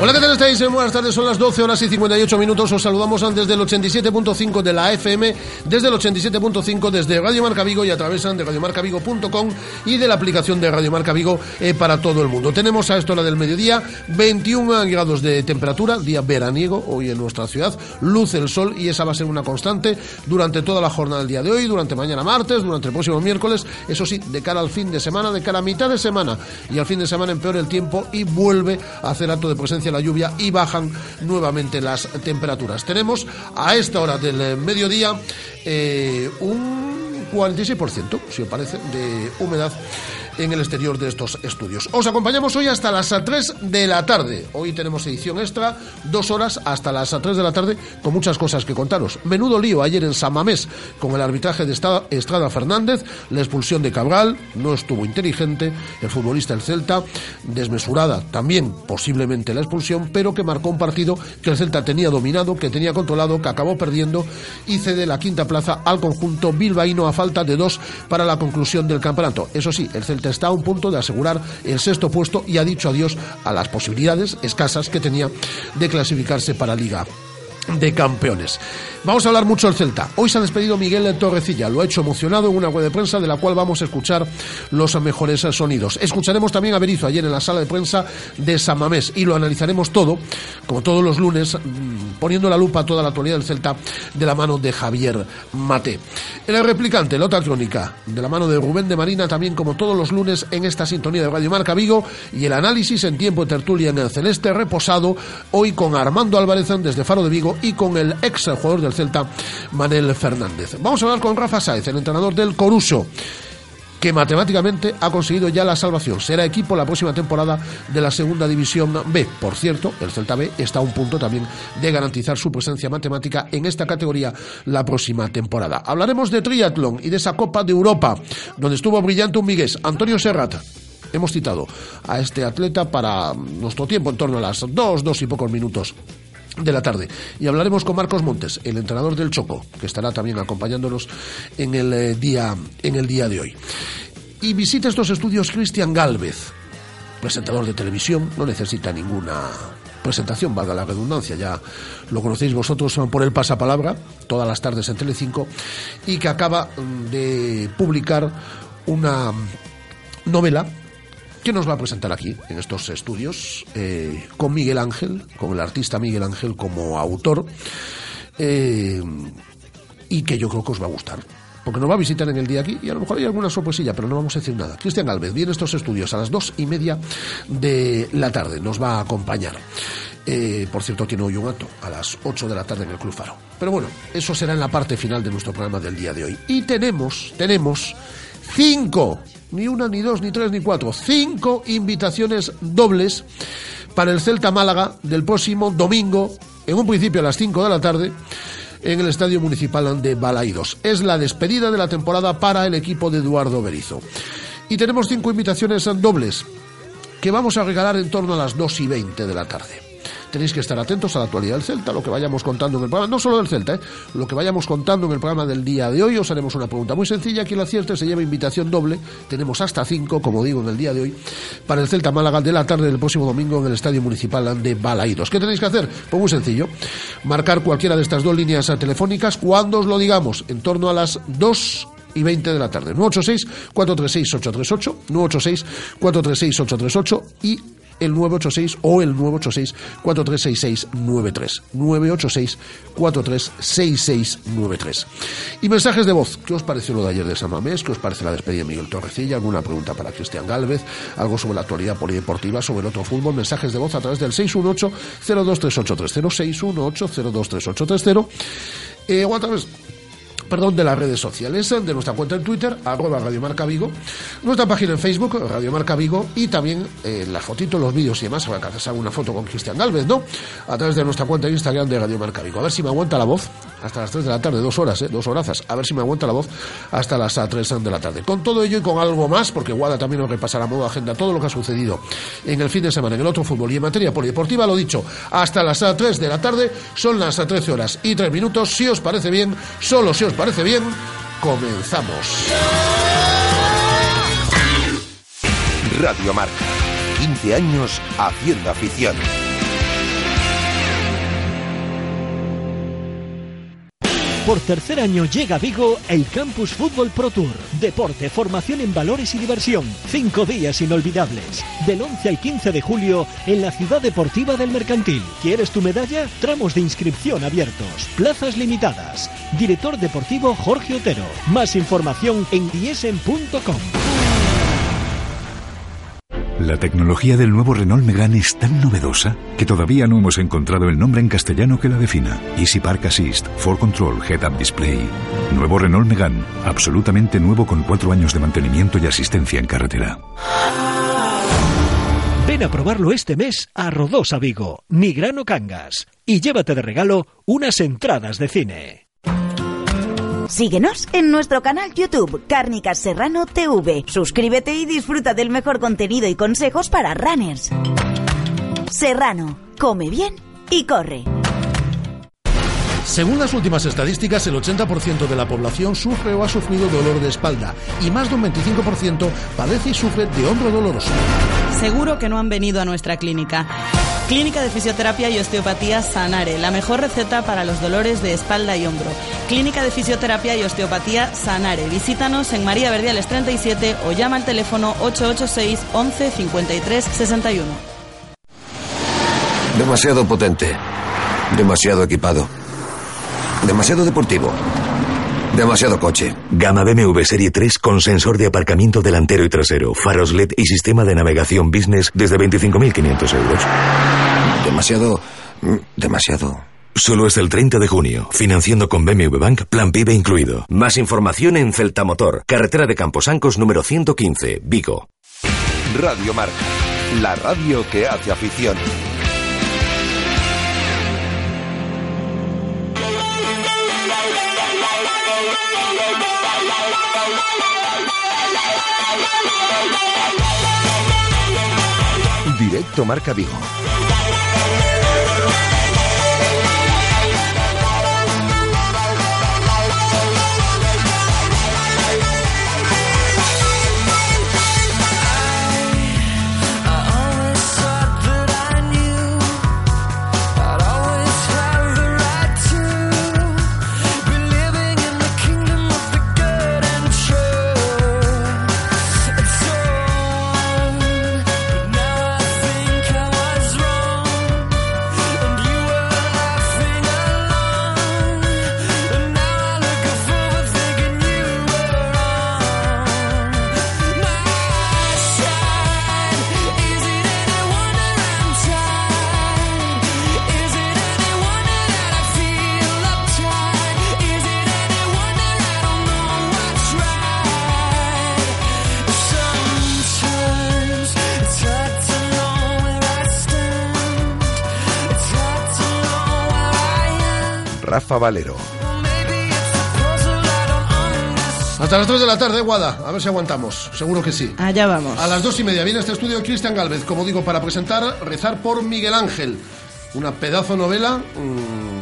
Hola, ¿qué tal estáis? Buenas tardes, son las 12 horas y 58 minutos. Os saludamos desde el 87.5 de la FM, desde el 87.5 desde Radio Marca Vigo y a través de radiomarcavigo.com y de la aplicación de Radio Marca Vigo eh, para todo el mundo. Tenemos a esto la del mediodía, 21 grados de temperatura, día veraniego hoy en nuestra ciudad, luce el sol y esa va a ser una constante durante toda la jornada del día de hoy, durante mañana martes, durante el próximo miércoles, eso sí, de cara al fin de semana, de cara a mitad de semana y al fin de semana empeora el tiempo y vuelve a hacer acto de presencia la lluvia y bajan nuevamente las temperaturas. Tenemos a esta hora del eh, mediodía eh, un 46%, si os parece, de humedad en el exterior de estos estudios. Os acompañamos hoy hasta las 3 de la tarde. Hoy tenemos edición extra, dos horas hasta las 3 de la tarde, con muchas cosas que contaros. Menudo lío ayer en San Mamés con el arbitraje de Estrada Fernández, la expulsión de Cabral, no estuvo inteligente, el futbolista del Celta, desmesurada también posiblemente la expulsión, pero que marcó un partido que el Celta tenía dominado, que tenía controlado, que acabó perdiendo y cede la quinta plaza al conjunto bilbaíno a falta de dos para la conclusión del campeonato. Eso sí, el Celta está a un punto de asegurar el sexto puesto y ha dicho adiós a las posibilidades escasas que tenía de clasificarse para Liga de campeones. Vamos a hablar mucho del Celta. Hoy se ha despedido Miguel Torrecilla, lo ha hecho emocionado en una web de prensa de la cual vamos a escuchar los mejores sonidos. Escucharemos también a Berizo ayer en la sala de prensa de San Mamés y lo analizaremos todo, como todos los lunes, mm, poniendo la lupa toda la actualidad del Celta de la mano de Javier Mate. El replicante, la otra crónica, de la mano de Rubén de Marina, también como todos los lunes en esta sintonía de Radio Marca Vigo y el análisis en tiempo de tertulia en el celeste reposado, hoy con Armando Álvarez desde Faro de Vigo y con el ex jugador del Celta, Manel Fernández. Vamos a hablar con Rafa Sáez, el entrenador del Coruso que matemáticamente ha conseguido ya la salvación. Será equipo la próxima temporada de la Segunda División B. Por cierto, el Celta B está a un punto también de garantizar su presencia matemática en esta categoría la próxima temporada. Hablaremos de triatlón y de esa Copa de Europa, donde estuvo brillante un Miguel, Antonio Serrat. Hemos citado a este atleta para nuestro tiempo, en torno a las dos, dos y pocos minutos de la tarde. Y hablaremos con Marcos Montes, el entrenador del Choco, que estará también acompañándonos en el, eh, día, en el día de hoy. Y visita estos estudios Cristian Galvez, presentador de televisión, no necesita ninguna presentación, valga la redundancia, ya lo conocéis vosotros por el pasapalabra, todas las tardes en Telecinco, y que acaba mm, de publicar una novela que nos va a presentar aquí, en estos estudios, eh, con Miguel Ángel, con el artista Miguel Ángel como autor, eh, y que yo creo que os va a gustar. Porque nos va a visitar en el día aquí y a lo mejor hay alguna sorpresilla, pero no vamos a decir nada. Cristian Galvez viene a estos estudios a las dos y media de la tarde. Nos va a acompañar. Eh, por cierto, tiene hoy un acto a las 8 de la tarde en el Club Faro. Pero bueno, eso será en la parte final de nuestro programa del día de hoy. Y tenemos, tenemos cinco ni una, ni dos, ni tres, ni cuatro, cinco invitaciones dobles para el Celta Málaga del próximo domingo, en un principio a las cinco de la tarde, en el Estadio Municipal de Balaidos. Es la despedida de la temporada para el equipo de Eduardo Berizo. Y tenemos cinco invitaciones dobles que vamos a regalar en torno a las dos y veinte de la tarde tenéis que estar atentos a la actualidad del Celta, lo que vayamos contando en el programa, no solo del Celta, ¿eh? lo que vayamos contando en el programa del día de hoy. Os haremos una pregunta muy sencilla, quien la acierte se lleva invitación doble, tenemos hasta cinco, como digo, en el día de hoy, para el Celta Málaga de la tarde del próximo domingo en el Estadio Municipal de Balaídos. ¿Qué tenéis que hacer? Pues muy sencillo, marcar cualquiera de estas dos líneas telefónicas cuando os lo digamos, en torno a las dos y 20 de la tarde. 986-436-838, 986-436-838 y el 986 o el 986 436693 986 436693 y mensajes de voz ¿qué os pareció lo de ayer de San Mamés? ¿qué os parece la despedida de Miguel Torrecilla? ¿alguna pregunta para Cristian Galvez? ¿algo sobre la actualidad polideportiva? ¿sobre el otro fútbol? mensajes de voz a través del 618 023830 618 023830 eh, o a través perdón, de las redes sociales, de nuestra cuenta en Twitter, arroba Radio Marca Vigo, nuestra página en Facebook, Radio Marca Vigo, y también eh, las fotitos, los vídeos y demás, haga una foto con Cristian Galvez, ¿no? A través de nuestra cuenta en Instagram de Radio Marca Vigo. A ver si me aguanta la voz, hasta las 3 de la tarde, dos horas, ¿eh? dos horazas. A ver si me aguanta la voz hasta las 3 de la tarde. Con todo ello y con algo más, porque Guada también nos repasará modo agenda todo lo que ha sucedido en el fin de semana en el otro fútbol y en materia polideportiva, lo dicho, hasta las 3 de la tarde, son las 13 horas y 3 minutos. Si os parece bien, solo si os parece bien, comenzamos. Radio Marca. 15 años haciendo afición. Por tercer año llega a Vigo el Campus Fútbol Pro Tour. Deporte, formación en valores y diversión. Cinco días inolvidables. Del 11 al 15 de julio en la Ciudad Deportiva del Mercantil. ¿Quieres tu medalla? Tramos de inscripción abiertos. Plazas limitadas. Director deportivo Jorge Otero. Más información en diesen.com. La tecnología del nuevo Renault Megane es tan novedosa que todavía no hemos encontrado el nombre en castellano que la defina. Easy Park Assist, For Control, Head Up Display. Nuevo Renault Megane, absolutamente nuevo con cuatro años de mantenimiento y asistencia en carretera. Ven a probarlo este mes a Rodosa Vigo, Nigrano Cangas, y llévate de regalo unas entradas de cine. Síguenos en nuestro canal YouTube Cárnicas Serrano TV. Suscríbete y disfruta del mejor contenido y consejos para runners. Serrano, come bien y corre. Según las últimas estadísticas, el 80% de la población sufre o ha sufrido dolor de espalda y más de un 25% padece y sufre de hombro doloroso. Seguro que no han venido a nuestra clínica. Clínica de Fisioterapia y Osteopatía Sanare, la mejor receta para los dolores de espalda y hombro. Clínica de Fisioterapia y Osteopatía Sanare. Visítanos en María Verdiales 37 o llama al teléfono 886 11 53 61. Demasiado potente. Demasiado equipado. Demasiado deportivo. Demasiado coche. Gama BMW Serie 3 con sensor de aparcamiento delantero y trasero, faros LED y sistema de navegación business desde 25.500 euros. Demasiado... mm, Demasiado... Solo es el 30 de junio. Financiando con BMW Bank, plan PIB incluido. Más información en Celta Motor, carretera de Camposancos número 115, Vigo. Radio Marca. La radio que hace afición. Directo Marca Vigo. Rafa Valero. Hasta las 3 de la tarde, Guada. A ver si aguantamos. Seguro que sí. Allá vamos. A las dos y media viene este estudio Cristian Galvez, como digo, para presentar Rezar por Miguel Ángel. Una pedazo novela mm,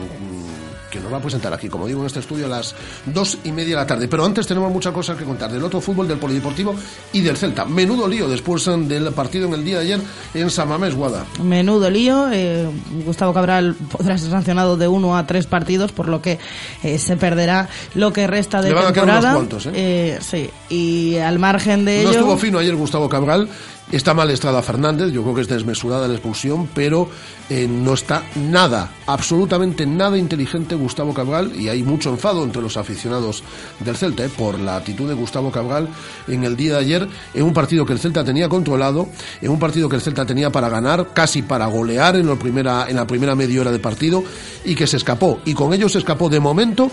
va a presentar aquí, como digo, en este estudio a las dos y media de la tarde. Pero antes tenemos muchas cosas que contar del otro fútbol, del polideportivo y del Celta. Menudo lío después eh, del partido en el día de ayer en Samamés, Guada. Menudo lío. eh, Gustavo Cabral podrá ser sancionado de uno a tres partidos, por lo que eh, se perderá lo que resta de Le van a quedar temporada. unos cuantos, ¿eh? Eh, sí, y al margen de No ello. estuvo fino ayer Gustavo Cabral. Está mal Estrada Fernández, yo creo que es desmesurada la expulsión, pero eh, no está nada, absolutamente nada inteligente Gustavo Cabral y hay mucho enfado entre los aficionados del Celta eh, por la actitud de Gustavo Cabral en el día de ayer en un partido que el Celta tenía controlado, en un partido que el Celta tenía para ganar, casi para golear en primera, en la primera media hora de partido y que se escapó. Y con ello se escapó de momento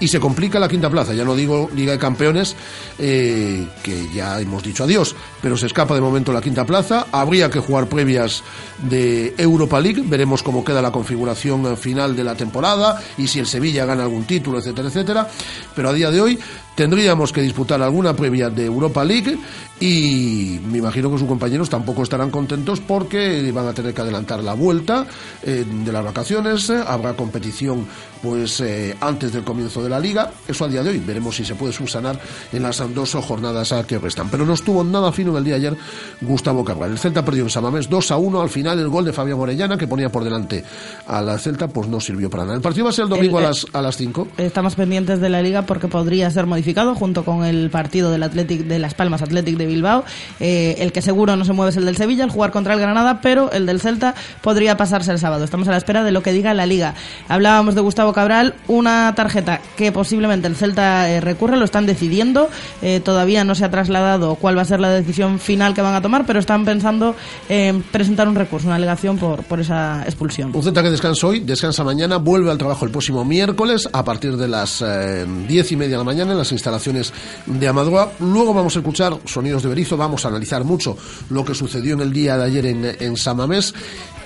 y se complica la quinta plaza. Ya no digo Liga de Campeones, eh, que ya hemos dicho adiós, pero se escapa de momento la quinta plaza. Habría que jugar previas de Europa League, veremos cómo queda la configuración final de la temporada y si el Sevilla gana algún título, etcétera, etcétera. Pero a día de hoy tendríamos que disputar alguna previa de Europa League y me imagino que sus compañeros tampoco estarán contentos porque van a tener que adelantar la vuelta eh, de las vacaciones, habrá competición pues eh, antes del comienzo de la liga, eso a día de hoy, veremos si se puede subsanar en las dos jornadas que restan, pero no estuvo nada fino en el día de ayer Gustavo Cabral, el Celta perdió en Samamés 2 a 1, al final el gol de Fabián Orellana que ponía por delante a la Celta pues no sirvió para nada, el partido va a ser el domingo a las a las 5. Estamos pendientes de la liga porque podría ser modificado junto con el partido del Athletic de Las Palmas Athletic de Bilbao, eh, el que seguro no se mueve es el del Sevilla, el jugar contra el Granada, pero el del Celta podría pasarse el sábado, estamos a la espera de lo que diga la liga. Hablábamos de Gustavo Cabral, una tarjeta que posiblemente el Celta eh, lo están decidiendo, eh, todavía no se ha trasladado cuál va a ser la decisión final que van a tomar, pero están pensando en presentar un recurso, una alegación por, por esa expulsión. Un Celta que descansa hoy, descansa mañana, vuelve al trabajo el próximo miércoles a partir de las eh, diez y media de la mañana en las instalaciones de Amadroa. Luego vamos a escuchar sonidos de Berizo, vamos a analizar mucho lo que sucedió en el día de ayer en, en Samamés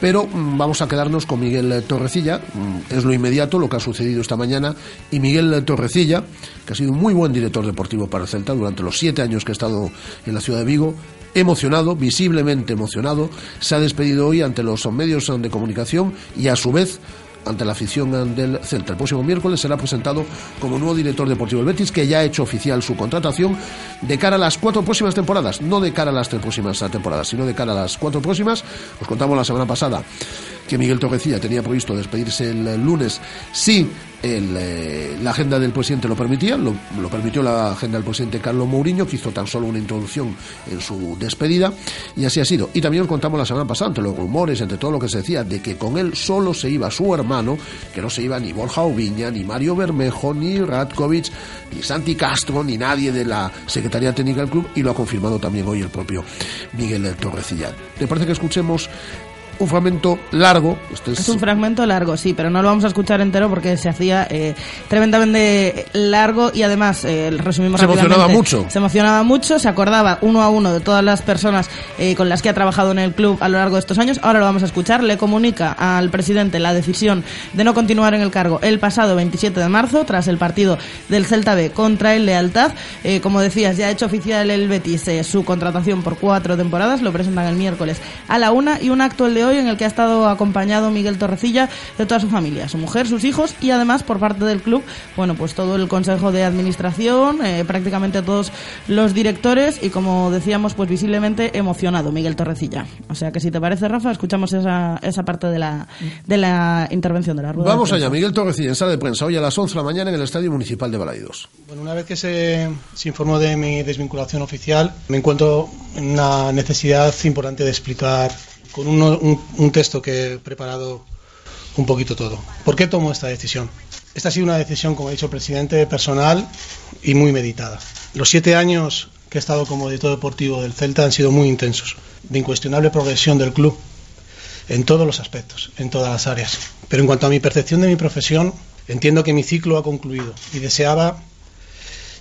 pero mm, vamos a quedarnos con Miguel Torrecilla, mm, es lo inmediato, lo que ha sucedido esta mañana, y Miguel Torrecilla, que ha sido un muy buen director deportivo para el Celta durante los siete años que ha estado en la ciudad de Vigo, emocionado, visiblemente emocionado, se ha despedido hoy ante los medios de comunicación y a su vez ante la afición del Celta. El próximo miércoles será presentado como nuevo director deportivo del Betis, que ya ha hecho oficial su contratación de cara a las cuatro próximas temporadas, no de cara a las tres próximas temporadas, sino de cara a las cuatro próximas. Os contamos la semana pasada que Miguel Torrecilla tenía previsto despedirse el lunes si el, eh, la agenda del presidente lo permitía, lo, permitió la agenda del presidente Carlos Mourinho, que hizo tan solo una introducción en su despedida, y así ha sido. Y también contamos la semana pasada, entre los rumores, entre todo lo que se decía, de que con él solo se iba su hermano, que no se iba ni Borja Oviña, ni Mario Bermejo, ni Radkovic, ni Santi Castro, ni nadie de la Secretaría Técnica del club, y lo ha confirmado también hoy el propio Miguel Torrecilla. ¿Te parece que escuchemos un fragmento largo. Este es... es... un fragmento largo, sí, pero no lo vamos a escuchar entero porque se hacía eh, tremendamente largo y además, eh, resumimos Se emocionaba mucho. Se emocionaba mucho, se acordaba uno a uno de todas las personas eh, con las que ha trabajado en el club a lo largo de estos años. Ahora lo vamos a escuchar. Le comunica al presidente la decisión de no continuar en el cargo el pasado 27 de marzo, tras el partido del Celta B contra el Lealtad. Eh, como decías, ya ha hecho oficial el Betis eh, su contratación por cuatro temporadas. Lo presentan el miércoles a la una y un acto el de hoy en el que ha estado acompañado Miguel Torrecilla de toda su familia, su mujer, sus hijos y además por parte del club, bueno, pues todo el consejo de administración, eh, prácticamente todos los directores y como decíamos, pues visiblemente emocionado Miguel Torrecilla. O sea que si te parece, Rafa, escuchamos esa, esa parte de la, de la intervención de la rueda. Vamos allá, Miguel Torrecilla en sala de prensa hoy a las 11 de la mañana en el Estadio Municipal de Balaidos. Bueno, una vez que se, se informó de mi desvinculación oficial, me encuentro en una necesidad importante de explicar con un, texto que he preparado un poquito todo. ¿Por qué tomo esta decisión? Esta ha sido una decisión, como ha dicho el presidente, personal y muy meditada. Los siete años que he estado como editor deportivo del Celta han sido muy intensos, de incuestionable progresión del club en todos los aspectos, en todas las áreas. Pero en cuanto a mi percepción de mi profesión, entiendo que mi ciclo ha concluido y deseaba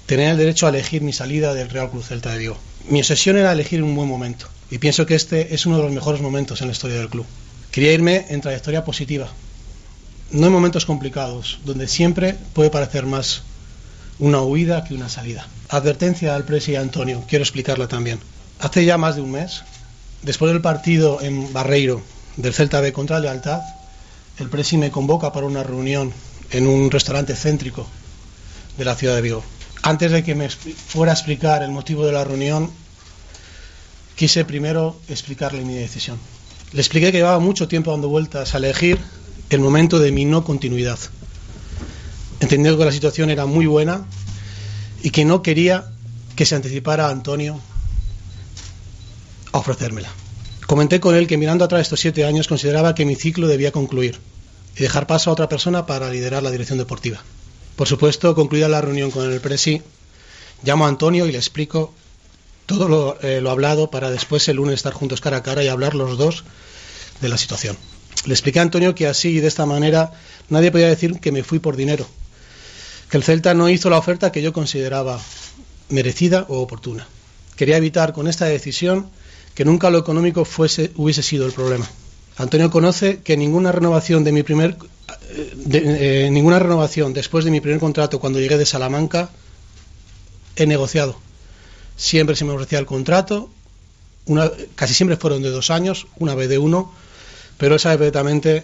tener el derecho a elegir mi salida del Real Club Celta de Vigo. Mi obsesión era elegir un buen momento y pienso que este es uno de los mejores momentos en la historia del club. Quería irme en trayectoria positiva, no en momentos complicados, donde siempre puede parecer más una huida que una salida. Advertencia al presi Antonio, quiero explicarla también. Hace ya más de un mes, después del partido en Barreiro del Celta B contra Lealtad, el presi me convoca para una reunión en un restaurante céntrico de la ciudad de Vigo. Antes de que me fuera a explicar el motivo de la reunión, quise primero explicarle mi decisión. Le expliqué que llevaba mucho tiempo dando vueltas a elegir el momento de mi no continuidad. Entendiendo que la situación era muy buena y que no quería que se anticipara a Antonio a ofrecérmela. Comenté con él que mirando atrás estos siete años consideraba que mi ciclo debía concluir y dejar paso a otra persona para liderar la dirección deportiva. Por supuesto, concluida la reunión con el presi, llamo a Antonio y le explico todo lo, eh, lo, hablado para después el lunes estar juntos cara a cara y hablar los dos de la situación. Le expliqué a Antonio que así y de esta manera nadie podía decir que me fui por dinero, que el Celta no hizo la oferta que yo consideraba merecida o oportuna. Quería evitar con esta decisión que nunca lo económico fuese, hubiese sido el problema. Antonio conoce que ninguna renovación de mi primer eh, ninguna renovación después de mi primer contrato cuando llegué de Salamanca he negociado. Siempre se me ofrecía el contrato, casi siempre fueron de dos años, una vez de uno, pero él sabe perfectamente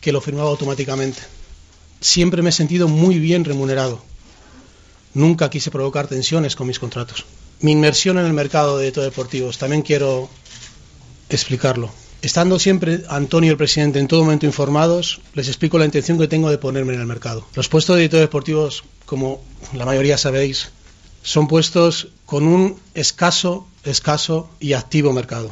que lo firmaba automáticamente. Siempre me he sentido muy bien remunerado. Nunca quise provocar tensiones con mis contratos. Mi inmersión en el mercado de deportivos, también quiero explicarlo. Estando siempre Antonio el presidente en todo momento informados, les explico la intención que tengo de ponerme en el mercado. Los puestos de editores deportivos, como la mayoría sabéis, son puestos con un escaso, escaso y activo mercado.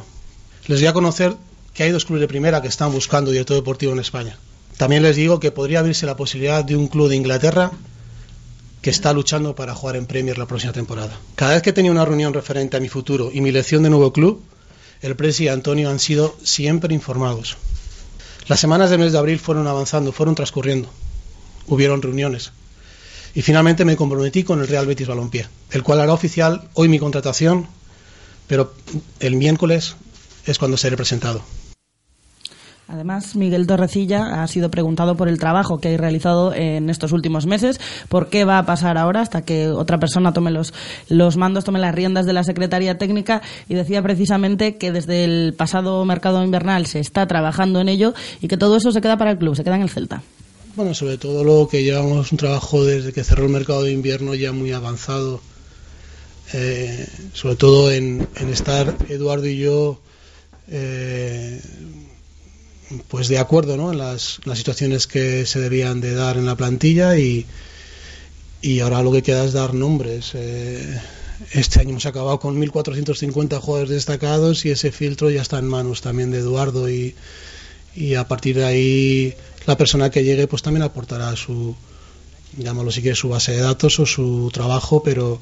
Les voy a conocer que hay dos clubes de primera que están buscando director deportivo en España. También les digo que podría abrirse la posibilidad de un club de Inglaterra que está luchando para jugar en Premier la próxima temporada. Cada vez que tenía una reunión referente a mi futuro y mi elección de nuevo club, el Presi y Antonio han sido siempre informados. Las semanas del mes de abril fueron avanzando, fueron transcurriendo. Hubieron reuniones. Y finalmente me comprometí con el Real Betis Balompié, el cual hará oficial hoy mi contratación, pero el miércoles es cuando seré presentado. Además, Miguel Torrecilla ha sido preguntado por el trabajo que ha realizado en estos últimos meses, por qué va a pasar ahora hasta que otra persona tome los, los mandos, tome las riendas de la Secretaría Técnica y decía precisamente que desde el pasado mercado invernal se está trabajando en ello y que todo eso se queda para el club, se queda en el Celta. Bueno, sobre todo lo que llevamos un trabajo desde que cerró el mercado de invierno ya muy avanzado, eh, sobre todo en, estar Eduardo y yo eh, pues de acuerdo ¿no? en las, situaciones que se debían de dar en la plantilla y, y ahora lo que queda es dar nombres. Eh, este año hemos acabado con 1.450 jugadores destacados y ese filtro ya está en manos también de Eduardo y, y a partir de ahí la persona que llegue pues también aportará su, llámalo si quiere, su base de datos o su trabajo, pero,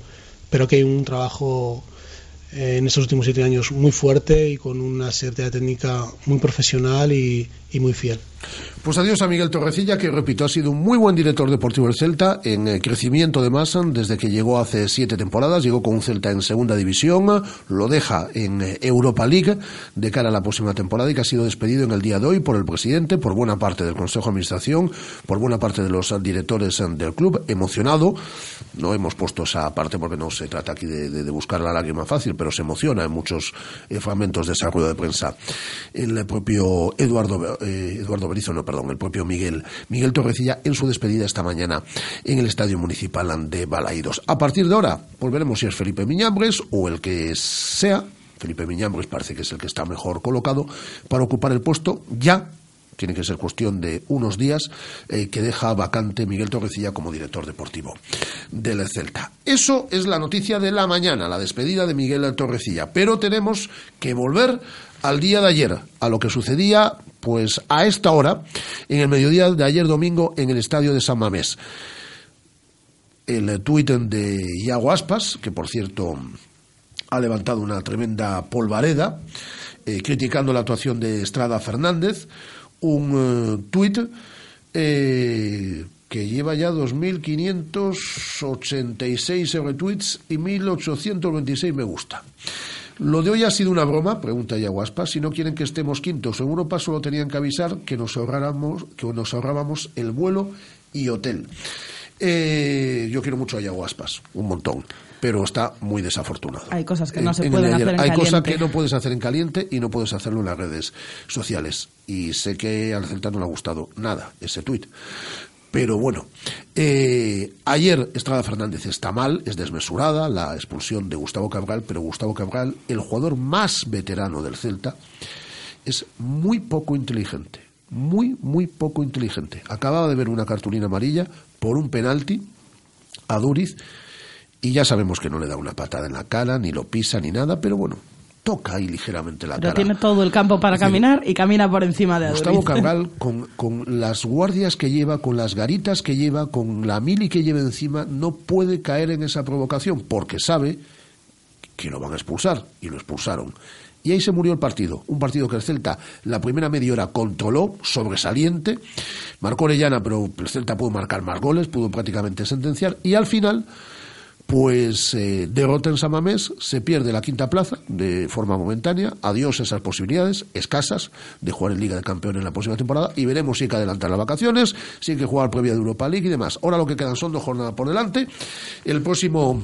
pero que hay un trabajo eh, en estos últimos siete años muy fuerte y con una serie técnica muy profesional y, y muy fiel. Pues adiós a Miguel Torrecilla, que repito, ha sido un muy buen director deportivo del Celta, en eh, crecimiento de masa desde que llegó hace siete temporadas, llegó con un Celta en segunda división, lo deja en eh, Europa League de cara a la próxima temporada y que ha sido despedido en el día de hoy por el presidente, por buena parte del Consejo de Administración, por buena parte de los directores del club, emocionado, no hemos puesto esa parte porque no se trata aquí de, buscar la lágrima fácil, pero se emociona en muchos eh, fragmentos de esa rueda de prensa. El propio Eduardo, Eduardo no, perdón, el propio Miguel, Miguel Torrecilla en su despedida esta mañana en el Estadio Municipal de Balaidos. A partir de ahora volveremos si es Felipe Miñambres o el que sea. Felipe Miñambres parece que es el que está mejor colocado para ocupar el puesto ya tiene que ser cuestión de unos días eh, que deja vacante Miguel Torrecilla como director deportivo del Celta. Eso es la noticia de la mañana, la despedida de Miguel Torrecilla. Pero tenemos que volver al día de ayer, a lo que sucedía pues a esta hora, en el mediodía de ayer domingo, en el estadio de San Mamés. El tuit de Iago Aspas, que por cierto ha levantado una tremenda polvareda, eh, criticando la actuación de Estrada Fernández, un uh, tuit eh, que lleva ya 2.586 retweets y 1.826 me gusta. Lo de hoy ha sido una broma, pregunta Yaguaspa. Si no quieren que estemos quintos en Europa, solo tenían que avisar que nos ahorráramos, que nos ahorrábamos el vuelo y hotel. Eh, yo quiero mucho a Yaguaspas, un montón, pero está muy desafortunado. Hay cosas que no se pueden hacer en Hay cosas que no puedes hacer en caliente y no puedes hacerlo en las redes sociales. Y sé que al Celta no le ha gustado nada ese tuit. Pero bueno, eh, ayer Estrada Fernández está mal, es desmesurada la expulsión de Gustavo Cabral, pero Gustavo Cabral, el jugador más veterano del Celta, es muy poco inteligente, muy, muy poco inteligente. Acababa de ver una cartulina amarilla por un penalti a Duriz y ya sabemos que no le da una patada en la cara, ni lo pisa, ni nada, pero bueno, toca ahí ligeramente la Pero tiene todo el campo para caminar y camina por encima de Gustavo Cabral, con, con, las guardias que lleva, con las garitas que lleva, con la mili que lleva encima, no puede caer en esa provocación porque sabe que lo van a expulsar, y lo expulsaron. Y ahí se murió el partido. Un partido que el Celta la primera media hora controló, sobresaliente. Marcó Orellana, pero el Celta pudo marcar más goles, pudo prácticamente sentenciar. Y al final, pues eh, derrota en Samamés, se pierde la quinta plaza de forma momentánea. Adiós esas posibilidades escasas de jugar en Liga de Campeones en la próxima temporada. Y veremos si hay que adelantar las vacaciones, si hay que jugar previa de Europa League y demás. Ahora lo que quedan son dos jornadas por delante. El próximo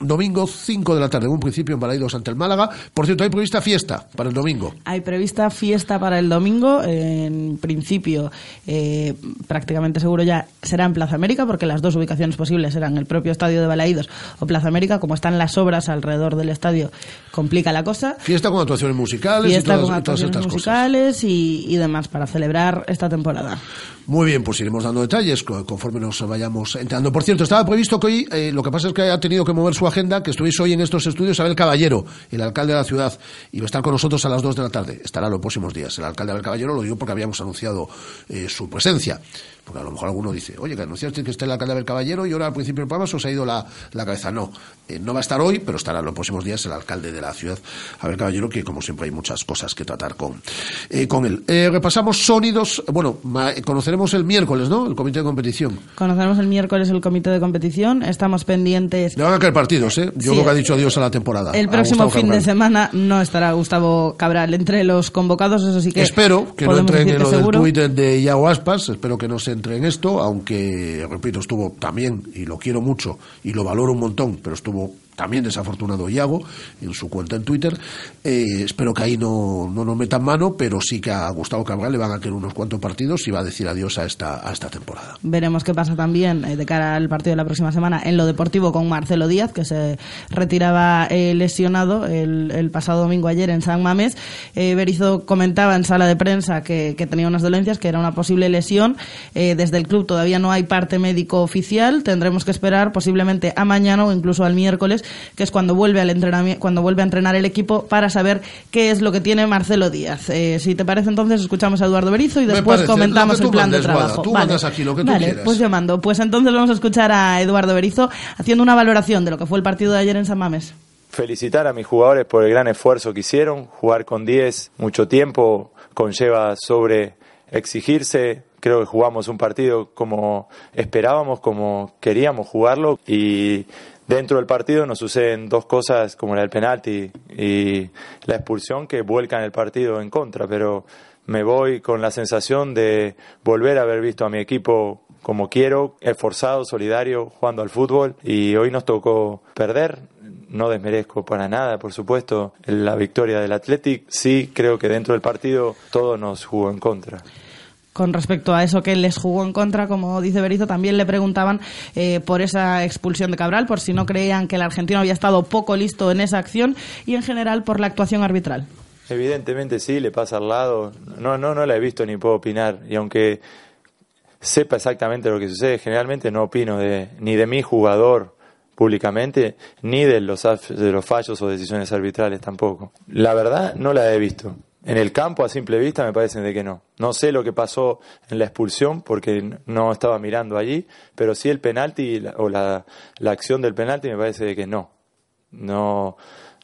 Domingo, 5 de la tarde, en un principio en Balaidos ante el Málaga. Por cierto, hay prevista fiesta para el domingo. Hay prevista fiesta para el domingo. En principio, eh, prácticamente seguro ya será en Plaza América, porque las dos ubicaciones posibles serán el propio estadio de Balaidos o Plaza América. Como están las obras alrededor del estadio, complica la cosa. Fiesta con actuaciones musicales fiesta y todas, con todas actuaciones estas musicales y, y demás para celebrar esta temporada. Muy bien, pues iremos dando detalles co- conforme nos vayamos entrando. Por cierto, estaba previsto que hoy, eh, lo que pasa es que ha tenido que mover su agenda, que estuviese hoy en estos estudios Abel Caballero, el alcalde de la ciudad, y va a estar con nosotros a las 2 de la tarde. Estará los próximos días. El alcalde Abel Caballero lo digo porque habíamos anunciado eh, su presencia. Porque a lo mejor alguno dice, oye, que anunciaste que está el alcalde Abel Caballero y ahora al principio del programa se os ha ido la, la cabeza. No, eh, no va a estar hoy, pero estará los próximos días el alcalde de la ciudad, Abel Caballero, que como siempre hay muchas cosas que tratar con, eh, con él. Eh, repasamos sonidos, bueno, conoceremos el miércoles, ¿no? El comité de competición. Conoceremos el miércoles el comité de competición. Estamos pendientes. Le van a caer partidos, ¿eh? Yo Sí. creo que ha dicho adiós a la temporada. El próximo fin de semana no estará Gustavo Cabral entre los convocados, eso sí que Espero que no podemos entre en lo del. Twitter de Iago Aspas, espero que no se entre en esto, aunque, repito, estuvo también, y lo quiero mucho, y lo valoro un montón, pero estuvo también desafortunado Iago en su cuenta en Twitter. Eh, espero que ahí no, no nos metan mano, pero sí que a Gustavo Cabral le van a querer unos cuantos partidos y va a decir adiós a esta, a esta temporada. Veremos qué pasa también eh, de cara al partido de la próxima semana en lo deportivo con Marcelo Díaz, que se retiraba eh, lesionado el, pasado domingo ayer en San Mamés. Berizzo comentaba en sala de prensa que, tenía unas dolencias, que era una posible lesión. Desde el club todavía no hay parte médico oficial. Tendremos que esperar posiblemente a mañana o incluso al miércoles, que es cuando vuelve al entrenamiento, cuando vuelve a entrenar el equipo para saber qué es lo que tiene Marcelo Díaz. Eh, si te parece, entonces escuchamos a Eduardo Berizzo y después parece, comentamos el plan de mandes, trabajo. Tú mandas aquí lo que tú Vale, quieras. Pues yo mando. Pues entonces vamos a escuchar a Eduardo Berizzo haciendo una valoración de lo que fue el partido de ayer en San Mames. felicitar a mis jugadores por el gran esfuerzo que hicieron. Jugar con 10 mucho tiempo conlleva sobre exigirse. Creo que jugamos un partido como esperábamos, como queríamos jugarlo y dentro del partido nos suceden dos cosas como la del penalti y la expulsión que vuelcan el partido en contra, pero me voy con la sensación de volver a haber visto a mi equipo como quiero, esforzado, solidario, jugando al fútbol y hoy nos tocó perder. No desmerezco para nada, por supuesto, la victoria del Athletic. Sí, creo que dentro del partido todo nos jugó en contra. Con respecto a eso que les jugó en contra, como dice Berizzo, también le preguntaban eh, por esa expulsión de Cabral, por si no creían que el argentino había estado poco listo en esa acción y en general por la actuación arbitral. Evidentemente sí, le pasa al lado. No, no, no la he visto ni puedo opinar. Y aunque sepa exactamente lo que sucede, generalmente no opino de, ni de mi jugador públicamente, ni de los, de los fallos o decisiones arbitrales tampoco. La verdad, no la he visto. En el campo, a simple vista, me parece de que no. No sé lo que pasó en la expulsión porque no estaba mirando allí, pero sí el penalti o la, la acción del penalti me parece de que no. No,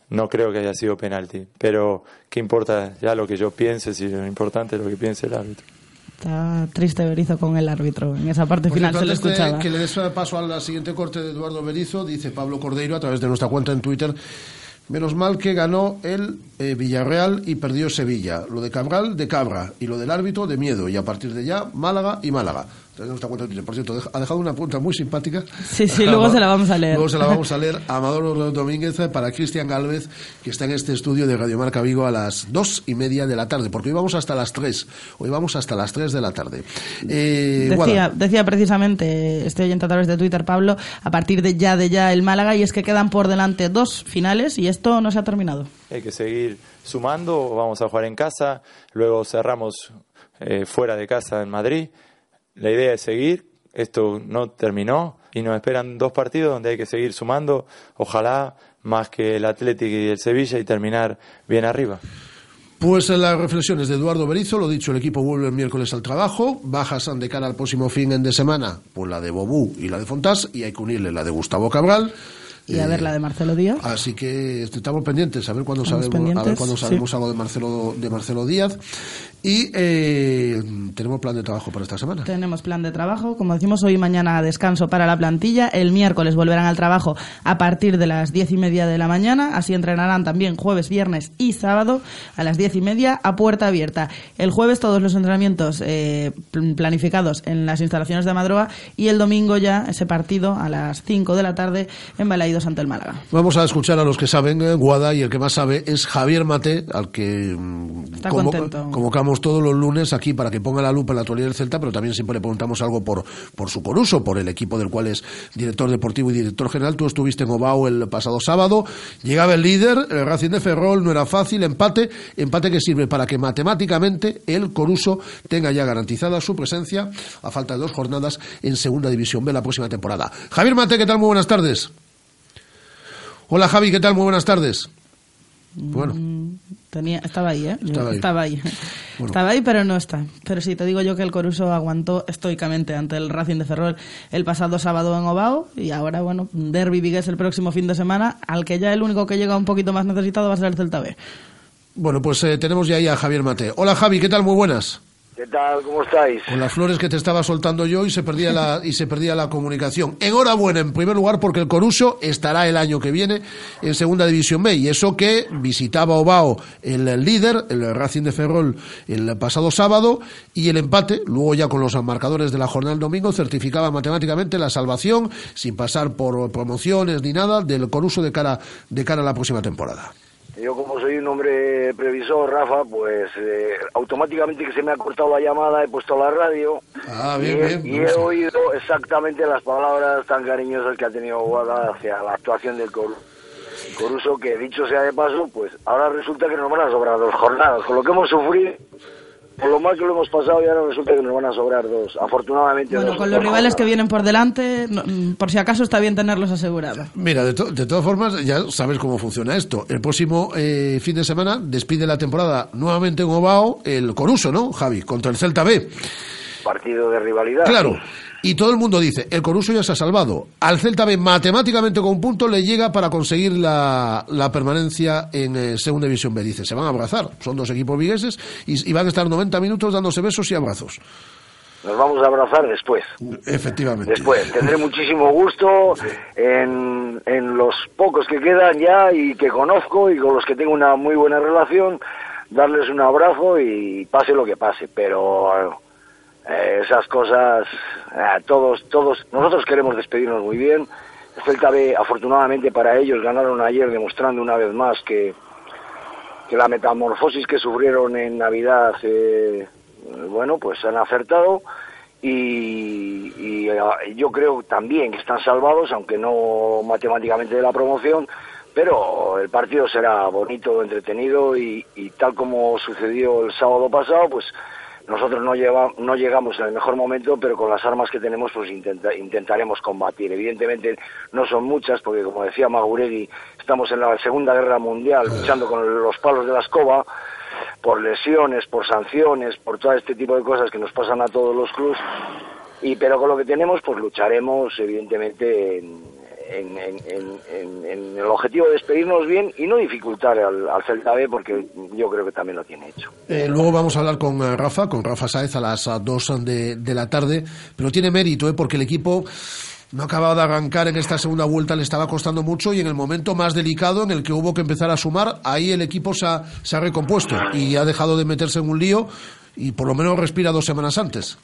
no creo que haya sido penalti. Pero, ¿qué importa ya lo que yo piense si lo importante es lo que piense el árbitro? Está triste Berizzo con el árbitro. En esa parte Por final se de escuchaba. que le des paso a la siguiente corte de Eduardo Berizo, dice Pablo Cordeiro a través de nuestra cuenta en Twitter. Menos mal que ganó el eh, Villarreal y perdió Sevilla. Lo de Cabral, de cabra. Y lo del árbitro, de miedo. Y a partir de ya, Málaga y Málaga. Cuenta. Por cierto, ha dejado una pregunta muy simpática. Sí, sí, luego se la vamos a leer. Luego se la vamos a leer a Amador Domínguez para Cristian Galvez, que está en este estudio de Radio Marca Vigo a las dos y media de la tarde. Porque hoy vamos hasta las tres. Hoy vamos hasta las tres de la tarde. Eh, Decía, decía precisamente este oyente a través de Twitter, Pablo, a partir de ya de ya el Málaga, y es que quedan por delante dos finales y esto no se ha terminado. Hay que seguir sumando, vamos a jugar en casa, luego cerramos eh, fuera de casa en Madrid. La idea es seguir, esto no terminó y nos esperan dos partidos donde hay que seguir sumando, ojalá más que el Atlético y el Sevilla y terminar bien arriba. Pues en las reflexiones de Eduardo Berizo, lo dicho, el equipo vuelve el miércoles al trabajo, bajas de cara al próximo fin de semana, pues la de Bobú y la de Fontás, y hay que unirle la de Gustavo Cabral. Y a ver la de Marcelo Díaz. Así que estamos pendientes, a ver cuándo sabemos, a ver cuándo sabemos algo de Marcelo, de Marcelo Díaz. Y eh, tenemos plan de trabajo para esta semana. Tenemos plan de trabajo. Como decimos, hoy y mañana descanso para la plantilla. El miércoles volverán al trabajo a partir de las diez y media de la mañana. Así entrenarán también jueves, viernes y sábado a las diez y media a puerta abierta. El jueves todos los entrenamientos eh, planificados en las instalaciones de Madroa y el domingo ya ese partido a las cinco de la tarde en Ante el Málaga. Vamos a escuchar a los que saben eh, Guada y el que más sabe es Javier Mate, al que mm, contento. convocamos todos los lunes aquí para que ponga la lupa en la actualidad del Celta, pero también siempre le preguntamos algo por, por su coruso, por el equipo del cual es director deportivo y director general. Tú estuviste en Obao el pasado sábado, llegaba el líder, el Racing de Ferrol, no era fácil, empate, empate que sirve para que matemáticamente el coruso tenga ya garantizada su presencia a falta de dos jornadas en Segunda División B la próxima temporada. Javier Mate, ¿qué tal? Muy buenas tardes. Hola Javi, ¿qué tal? Muy buenas tardes. Bueno. Mm, tenía, estaba ahí, ¿eh? Estaba ahí. Estaba ahí. pero no está. Pero sí, te digo yo que el Coruso aguantó estoicamente ante el Racing de Ferrol el pasado sábado en Obao y ahora, bueno, Derby Vigues el próximo fin de semana, al que ya el único que llega un poquito más necesitado va a ser el Celta B. Bueno, pues eh, tenemos ya ahí a Javier Mate. Hola Javi, ¿qué tal? Muy buenas. ¿Qué tal? ¿Cómo estáis? Con las flores que te estaba soltando yo y se perdía la, y se perdía la comunicación. Enhorabuena, en primer lugar, porque el Coruso estará el año que viene en Segunda División B. Y eso que visitaba Obao el líder, el Racing de Ferrol, el pasado sábado, y el empate, luego ya con los marcadores de la jornada del domingo, certificaba matemáticamente la salvación, sin pasar por promociones ni nada, del Coruso de cara, de cara a la próxima temporada. Yo como soy un hombre previsor, Rafa, pues eh, automáticamente que se me ha cortado la llamada he puesto la radio. Ah, y, he, oído exactamente las palabras tan cariñosas que ha tenido Guada hacia la actuación del Coruso, que dicho sea de paso, pues ahora resulta que nos van a sobrar dos jornadas, con lo que hemos sufrido por lo mal que lo hemos pasado y ahora resulta que nos van a sobrar dos. Afortunadamente. Bueno, con los rivales que vienen por delante, mm, por si acaso está bien tenerlos asegurados. Mira, de, de todas formas, ya sabes cómo funciona esto. El próximo eh, fin de semana despide la temporada nuevamente en Obao el Coruso, ¿no, Javi? Contra el Celta B. Partido de rivalidad. Claro. Y todo el mundo dice, el Coruso ya se ha salvado. Al Celta B, matemáticamente con un punto, le llega para conseguir la, la permanencia en eh, Segunda División B. Dice, se van a abrazar. Son dos equipos vigueses y, van a estar 90 minutos dándose besos y abrazos. Nos vamos a abrazar después. Efectivamente. Después. Tendré muchísimo gusto en, en los pocos que quedan ya y que conozco y con los que tengo una muy buena relación, darles un abrazo y pase lo que pase. Pero eh, esas cosas, eh, todos, todos, nosotros queremos despedirnos muy bien. El Celta B, afortunadamente para ellos, ganaron ayer demostrando una vez más que, que la metamorfosis que sufrieron en Navidad, eh, bueno, pues han acertado y, y, yo creo también que están salvados, aunque no matemáticamente de la promoción, pero el partido será bonito, entretenido y, y tal como sucedió el sábado pasado, pues nosotros no, lleva, no llegamos en el mejor momento, pero con las armas que tenemos pues intentaremos combatir. Evidentemente no son muchas, porque como decía Maguregui, estamos en la Segunda Guerra Mundial luchando con los palos de la escoba por lesiones, por sanciones, por todo este tipo de cosas que nos pasan a todos los clubes. Y pero con lo que tenemos, pues lucharemos evidentemente en, en, el objetivo de despedirnos bien y no dificultar al, Celta B porque yo creo que también lo tiene hecho. Eh, luego vamos a hablar con eh, Rafa, con Rafa Sáez a las 2 de, de, la tarde, pero tiene mérito ¿eh? porque el equipo no ha acabado de arrancar en esta segunda vuelta, le estaba costando mucho y en el momento más delicado en el que hubo que empezar a sumar, ahí el equipo se ha, se ha recompuesto y ha dejado de meterse en un lío y por lo menos respira dos semanas antes.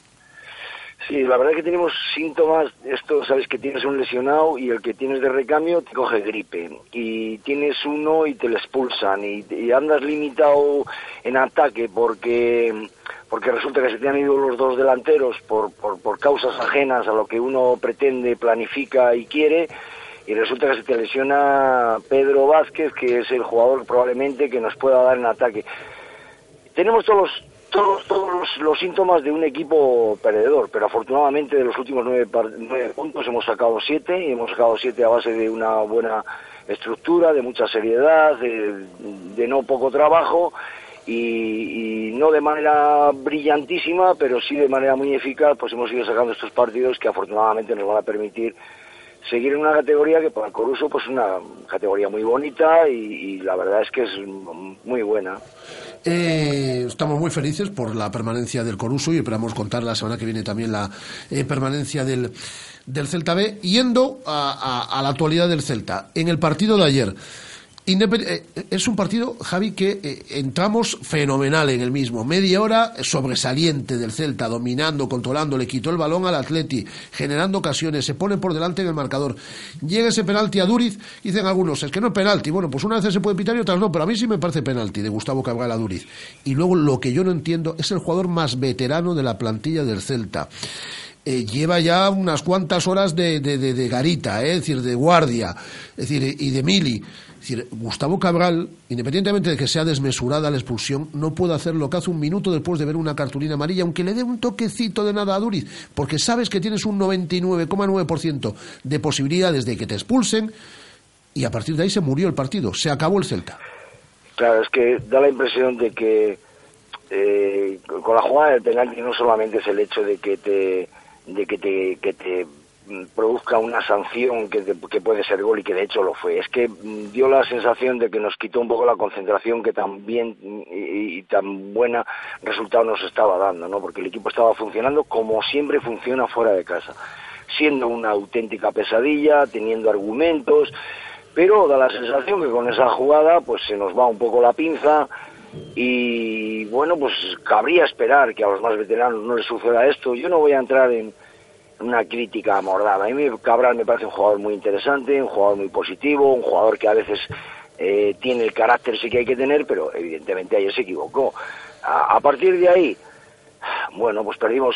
Sí, la verdad es que tenemos síntomas, esto sabes que tienes un lesionado y el que tienes de recambio te coge gripe y tienes uno y te lo expulsan y, andas limitado en ataque porque porque resulta que se te han ido los dos delanteros por, por, por causas ajenas a lo que uno pretende, planifica y quiere y resulta que se te lesiona Pedro Vázquez que es el jugador probablemente que nos pueda dar en ataque. Tenemos todos los todos, todos los, síntomas de un equipo perdedor, pero afortunadamente de los últimos nueve, puntos hemos sacado siete y hemos sacado siete a base de una buena estructura, de mucha seriedad, de, no poco trabajo y, no de manera brillantísima, pero sí de manera muy eficaz, pues hemos ido sacando estos partidos que afortunadamente nos van a permitir seguir en una categoría que para el Coruso pues una categoría muy bonita y, la verdad es que es muy buena. Eh, estamos muy felices por la permanencia del Coruso y esperamos contar la semana que viene también la eh, permanencia del, del Celta B. Yendo a la actualidad del Celta, en el partido de ayer. Eh, es un partido, Javi, que eh, entramos fenomenal en el mismo. Media hora sobresaliente del Celta, dominando, controlando, le quitó el balón al Atleti, generando ocasiones, se pone por delante en el marcador. Llega ese penalti a Duriz, dicen algunos, es que no es penalti. Bueno, pues una vez se puede pitar y otras no, pero a mí sí me parece penalti de Gustavo Cabral a Duriz. Y luego lo que yo no entiendo es el jugador más veterano de la plantilla del Celta. Eh, lleva ya unas cuantas horas de, de, garita, es decir, de guardia, es decir, y de mili. Es decir, Gustavo Cabral, independientemente de que sea desmesurada la expulsión, no puede hacer lo que hace un minuto después de ver una cartulina amarilla, aunque le dé un toquecito de nada a Duriz, porque sabes que tienes un 99,9% de posibilidades de que te expulsen, y a partir de ahí se murió el partido, se acabó el Celta. Claro, es que da la impresión de que eh, con la jugada del penalti no solamente es el hecho de que te que te, que te produzca una sanción que, que, puede ser gol y que de hecho lo fue. Es que dio la sensación de que nos quitó un poco la concentración que tan bien y, tan buena resultado nos estaba dando, ¿no? Porque el equipo estaba funcionando como siempre funciona fuera de casa, siendo una auténtica pesadilla, teniendo argumentos, pero da la sensación que con esa jugada pues se nos va un poco la pinza y bueno, pues cabría esperar que a los más veteranos no les suceda esto. Yo no voy a entrar en una crítica mordada. A mí Cabral me parece un jugador muy interesante, un jugador muy positivo, un jugador que a veces eh, tiene el carácter sí que hay que tener, pero evidentemente ayer se equivocó. A, partir de ahí, bueno, pues perdimos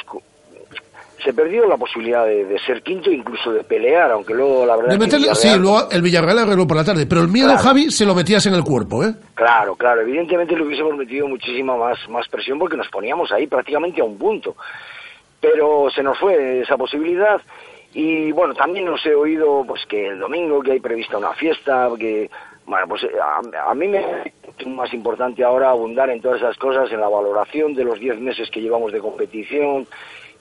se perdió la posibilidad de, ser quinto, incluso de pelear, aunque luego la verdad. sí, luego el Villarreal arregló por la tarde, pero el miedo, Javi, se lo metías en el cuerpo, ¿eh? Claro, claro, evidentemente le hubiésemos metido muchísima más, más presión porque nos poníamos ahí prácticamente a un punto pero se nos fue esa posibilidad y bueno, también nos he oído pues que el domingo que hay prevista una fiesta, que bueno, pues a, mí me es más importante ahora abundar en todas esas cosas, en la valoración de los 10 meses que llevamos de competición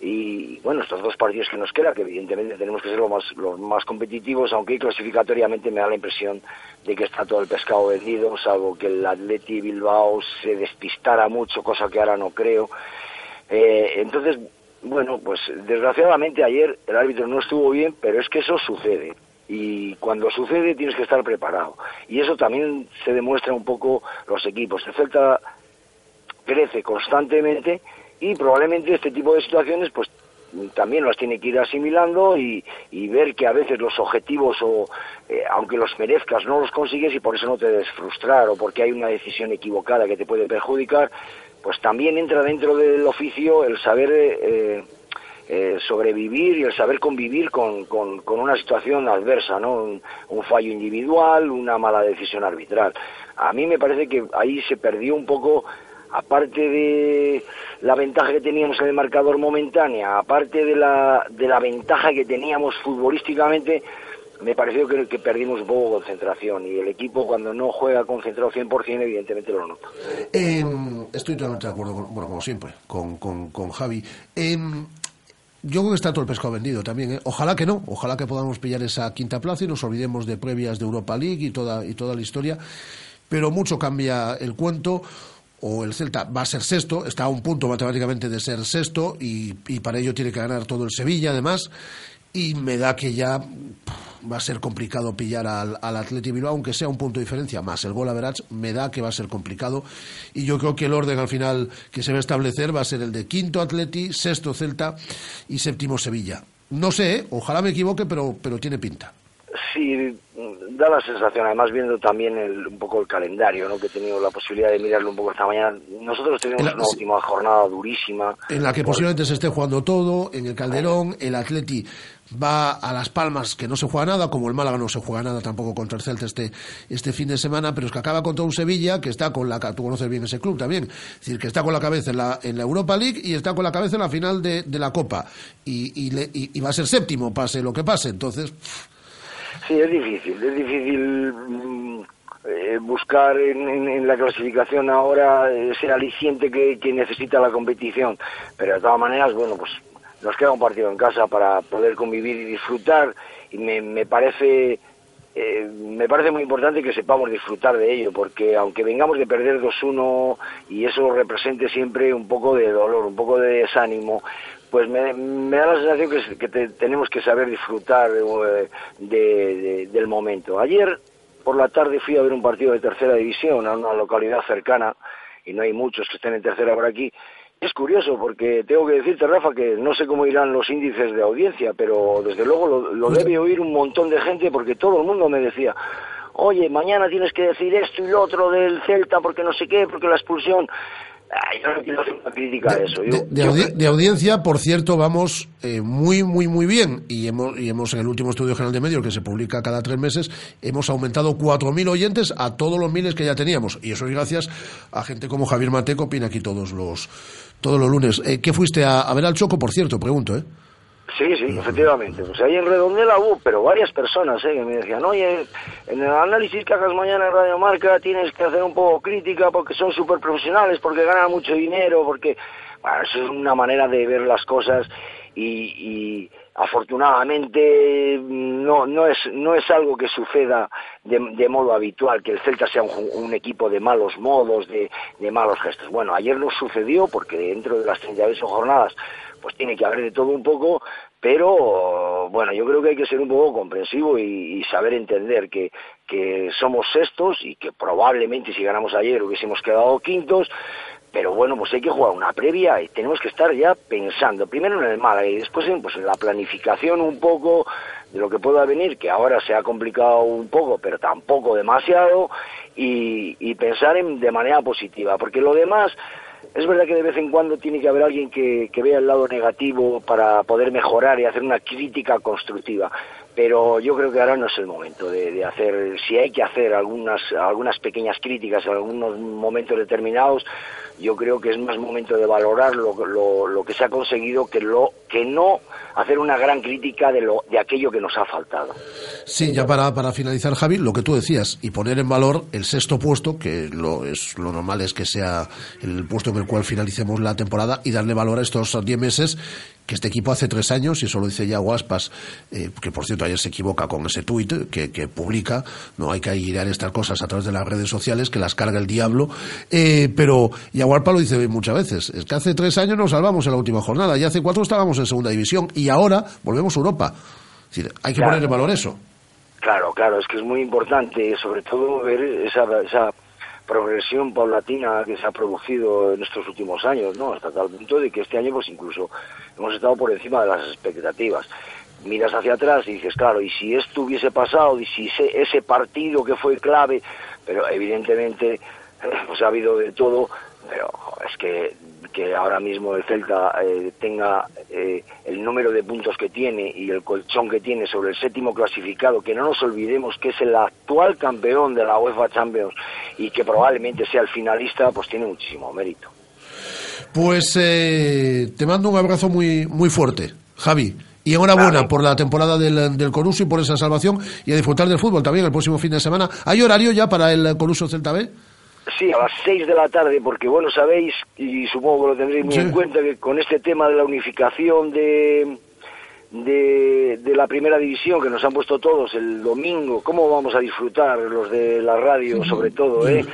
y bueno, estos dos partidos que nos quedan, que evidentemente tenemos que ser los más, los más competitivos, aunque clasificatoriamente me da la impresión de que está todo el pescado vendido, salvo que el Atleti Bilbao se despistara mucho, cosa que ahora no creo. Eh, entonces, bueno, pues desgraciadamente ayer el árbitro no estuvo bien, pero es que eso sucede. Y cuando sucede tienes que estar preparado. Y eso también se demuestra un poco los equipos. El Celta crece constantemente y probablemente este tipo de situaciones pues también las tiene que ir asimilando y, ver que a veces los objetivos o eh, aunque los merezcas no los consigues y por eso no te des frustrar o porque hay una decisión equivocada que te puede perjudicar pues también entra dentro del oficio el saber eh, eh, sobrevivir y el saber convivir con, con, una situación adversa, ¿no? Un, fallo individual, una mala decisión arbitral. A mí me parece que ahí se perdió un poco, aparte de la ventaja que teníamos en el marcador momentánea, aparte de la, de la ventaja que teníamos futbolísticamente, me pareció que, que, perdimos un poco concentración y el equipo cuando no juega concentrado 100% evidentemente lo nota. Em, estoy totalmente de acuerdo, bueno, como siempre, con, con, Javi. Em, yo creo que está todo el pescado vendido también. ¿eh? Ojalá que no, ojalá que podamos pillar esa quinta plaza y nos olvidemos de previas de Europa League y toda, y toda la historia. Pero mucho cambia el cuento o el Celta va a ser sexto, está a un punto matemáticamente de ser sexto y para ello tiene que ganar todo el Sevilla además y me da que ya va a ser complicado pillar al, al Atleti Bilbao, aunque sea un punto de diferencia más. El gol a Verach me da que va a ser complicado y yo creo que el orden al final que se va a establecer va a ser el de quinto Atleti, sexto Celta y séptimo Sevilla. No sé, ¿eh? ojalá me equivoque, pero, pero tiene pinta. Sí, da la sensación, además viendo también un poco el calendario, ¿no? que he tenido la posibilidad de mirarlo un poco esta mañana. Nosotros tenemos una última jornada durísima. En la que posiblemente se esté jugando todo, en el Calderón, el Atleti va a Las Palmas, que no se juega nada, como el Málaga no se juega nada tampoco contra el Celta este, este fin de semana, pero es que acaba contra un Sevilla que está con la... Tú conoces bien ese club también, es decir, que está con la cabeza en la, en la Europa League y está con la cabeza en la final de, de la Copa. Y, y, va a ser séptimo, pase lo que pase, entonces... Sí, es difícil, es difícil mm, eh, buscar en, la clasificación ahora ese aliciente que, que necesita la competición, pero de todas maneras, bueno, pues nos queda un partido en casa para poder convivir y disfrutar y me, parece eh, me parece muy importante que sepamos disfrutar de ello, porque aunque vengamos de perder 2-1 y eso represente siempre un poco de dolor, un poco de desánimo, pues me, da la sensación que, tenemos que saber disfrutar eh, del momento. Ayer por la tarde fui a ver un partido de tercera división a una localidad cercana, y no hay muchos que estén en tercera por aquí, es curioso porque tengo que decirte, Rafa, que no sé cómo irán los índices de audiencia, pero desde luego lo, debe oír un montón de gente porque todo el mundo me decía, oye, mañana tienes que decir esto y lo otro del Celta porque no sé qué, porque la expulsión yo no quiero hacer una crítica a eso. de, audiencia, por cierto, vamos eh, muy, muy, muy bien. Y hemos, y hemos, en el último estudio general de medios, que se publica cada tres meses, hemos aumentado 4.000 oyentes a todos los miles que ya teníamos. Y eso es gracias a gente como Javier Mateco, opina aquí todos los, todos los lunes. Eh, ¿Qué fuiste a, ver al Choco, por cierto? Pregunto, ¿eh? Sí, sí, efectivamente. Pues ahí en Redondela hubo, pero varias personas ¿eh? que me decían, oye, en el análisis que hagas mañana en Radio Marca tienes que hacer un poco crítica porque son súper profesionales, porque ganan mucho dinero, porque... Bueno, eso es una manera de ver las cosas y, afortunadamente no, no, es, no es algo que suceda de, modo habitual, que el Celta sea un, equipo de malos modos, de, de, malos gestos. Bueno, ayer no sucedió porque dentro de las 38 jornadas pues tiene que haber de todo un poco, pero bueno, yo creo que hay que ser un poco comprensivo y, saber entender que, que somos sextos y que probablemente si ganamos ayer hubiésemos quedado quintos, pero bueno, pues hay que jugar una previa y tenemos que estar ya pensando, primero en el Málaga y después en, pues, la planificación un poco de lo que pueda venir, que ahora se ha complicado un poco, pero tampoco demasiado, y, y pensar en, de manera positiva, porque lo demás es verdad que de vez en cuando tiene que haber alguien que, vea el lado negativo para poder mejorar y hacer una crítica constructiva pero yo creo que ahora no es el momento de, hacer, si hay que hacer algunas, algunas pequeñas críticas en algunos momentos determinados, yo creo que es más momento de valorar lo, lo, que se ha conseguido que, lo, que no hacer una gran crítica de, lo, de aquello que nos ha faltado. Sí, ya para, para finalizar, Javi, lo que tú decías, y poner en valor el sexto puesto, que lo, es, lo normal es que sea el puesto en el cual finalicemos la temporada, y darle valor a estos diez meses que este equipo hace tres años, y eso lo dice ya Guaspas, eh, que por cierto ayer se equivoca con ese tuit que, que, publica, no hay que airear estas cosas a través de las redes sociales, que las carga el diablo, eh, pero Yaguarpa lo dice muchas veces, es que hace tres años nos salvamos en la última jornada, y hace cuatro estábamos en segunda división, y ahora volvemos a Europa. hay que poner en valor eso. Claro, claro, es que es muy importante, sobre todo ver esa, esa progresión paulatina que se ha producido en estos últimos años, ¿no? Hasta tal punto de que este año, pues incluso hemos estado por encima de las expectativas. Miras hacia atrás y dices, claro, y si esto hubiese pasado, y si ese, ese partido que fue clave, pero evidentemente, pues ha habido de todo, pero es que que ahora mismo el Celta eh, tenga eh, el número de puntos que tiene y el colchón que tiene sobre el séptimo clasificado, que no nos olvidemos que es el actual campeón de la UEFA Champions y que probablemente sea el finalista, pues tiene muchísimo mérito. Pues eh, te mando un abrazo muy, muy fuerte, Javi. Y enhorabuena por la temporada del, del Coruso y por esa salvación y a disfrutar del fútbol también el próximo fin de semana. ¿Hay horario ya para el Coruso Celta B? Sí, a las seis de la tarde, porque bueno, sabéis, y supongo que lo tendréis muy en cuenta, que con este tema de la unificación de, de, de, la primera división que nos han puesto todos el domingo, ¿cómo vamos a disfrutar los de la radio, sobre todo, eh?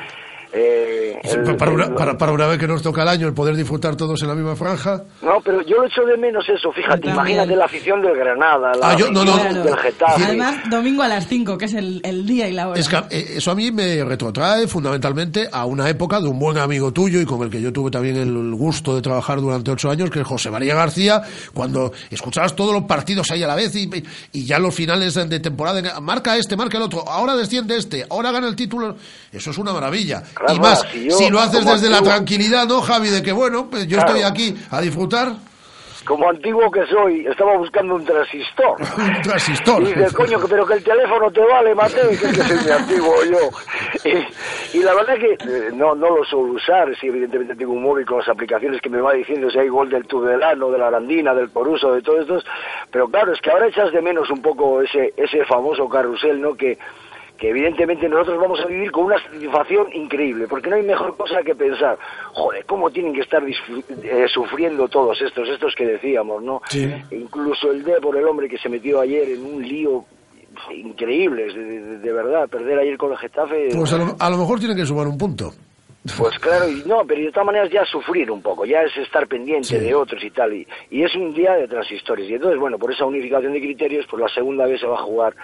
Eh, para, una, para, una, vez que nos toca el año, el poder disfrutar todos en la misma franja. No, pero yo lo echo de menos eso, fíjate, imagínate la afición del Granada, la ah, del Getafe. Además, domingo a las 5, que es el, el, día y la hora. Es que, eh, eso a mí me retrotrae fundamentalmente a una época de un buen amigo tuyo y con el que yo tuve también el gusto de trabajar durante ocho años, que es José María García, cuando escuchabas todos los partidos ahí a la vez y, y ya los finales de temporada, marca este, marca el otro, ahora desciende este, ahora gana el título, eso es una maravilla y más, si, lo haces desde la tranquilidad, ¿no, Javi? De que, bueno, pues yo estoy aquí a disfrutar como antiguo que soy, estaba buscando un transistor. un transistor. Y dice, coño, pero que el teléfono te vale, Mateo, que es que soy muy antiguo yo. Y, la verdad es que eh, no, no lo suelo usar, si evidentemente tengo un móvil con las aplicaciones que me va diciendo si hay gol del Tudelano, de la Arandina, del Poruso, de todos estos, pero claro, es que ahora echas de menos un poco ese, ese famoso carrusel, ¿no? Que, que evidentemente nosotros vamos a vivir con una satisfacción increíble, porque no hay mejor cosa que pensar, joder, cómo tienen que estar eh, sufriendo todos estos, estos que decíamos, ¿no? incluso el D por el hombre que se metió ayer en un lío increíble, de, verdad, perder ayer con el Getafe. Pues a lo, mejor tienen que sumar un punto. Pues claro, y no, pero de todas maneras ya sufrir un poco, ya es estar pendiente de otros y tal, y, y es un día de transistores. Y entonces, bueno, por esa unificación de criterios, pues la segunda vez se va a jugar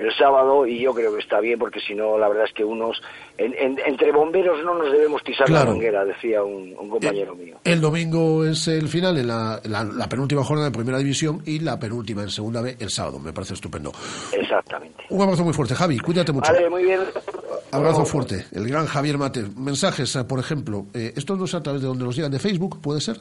el sábado y yo creo que está bien porque si no la verdad es que unos entre bomberos no nos debemos pisar la manguera decía un, compañero mío. el domingo es el final en la, la, penúltima jornada de primera división y la penúltima en segunda B el sábado. Me parece estupendo. Exactamente. Un abrazo muy fuerte Javi cuídate mucho. Vale muy bien. Abrazo fuerte el gran Javier Mate. Mensajes por ejemplo eh, estos no a través de donde nos llegan de Facebook puede ser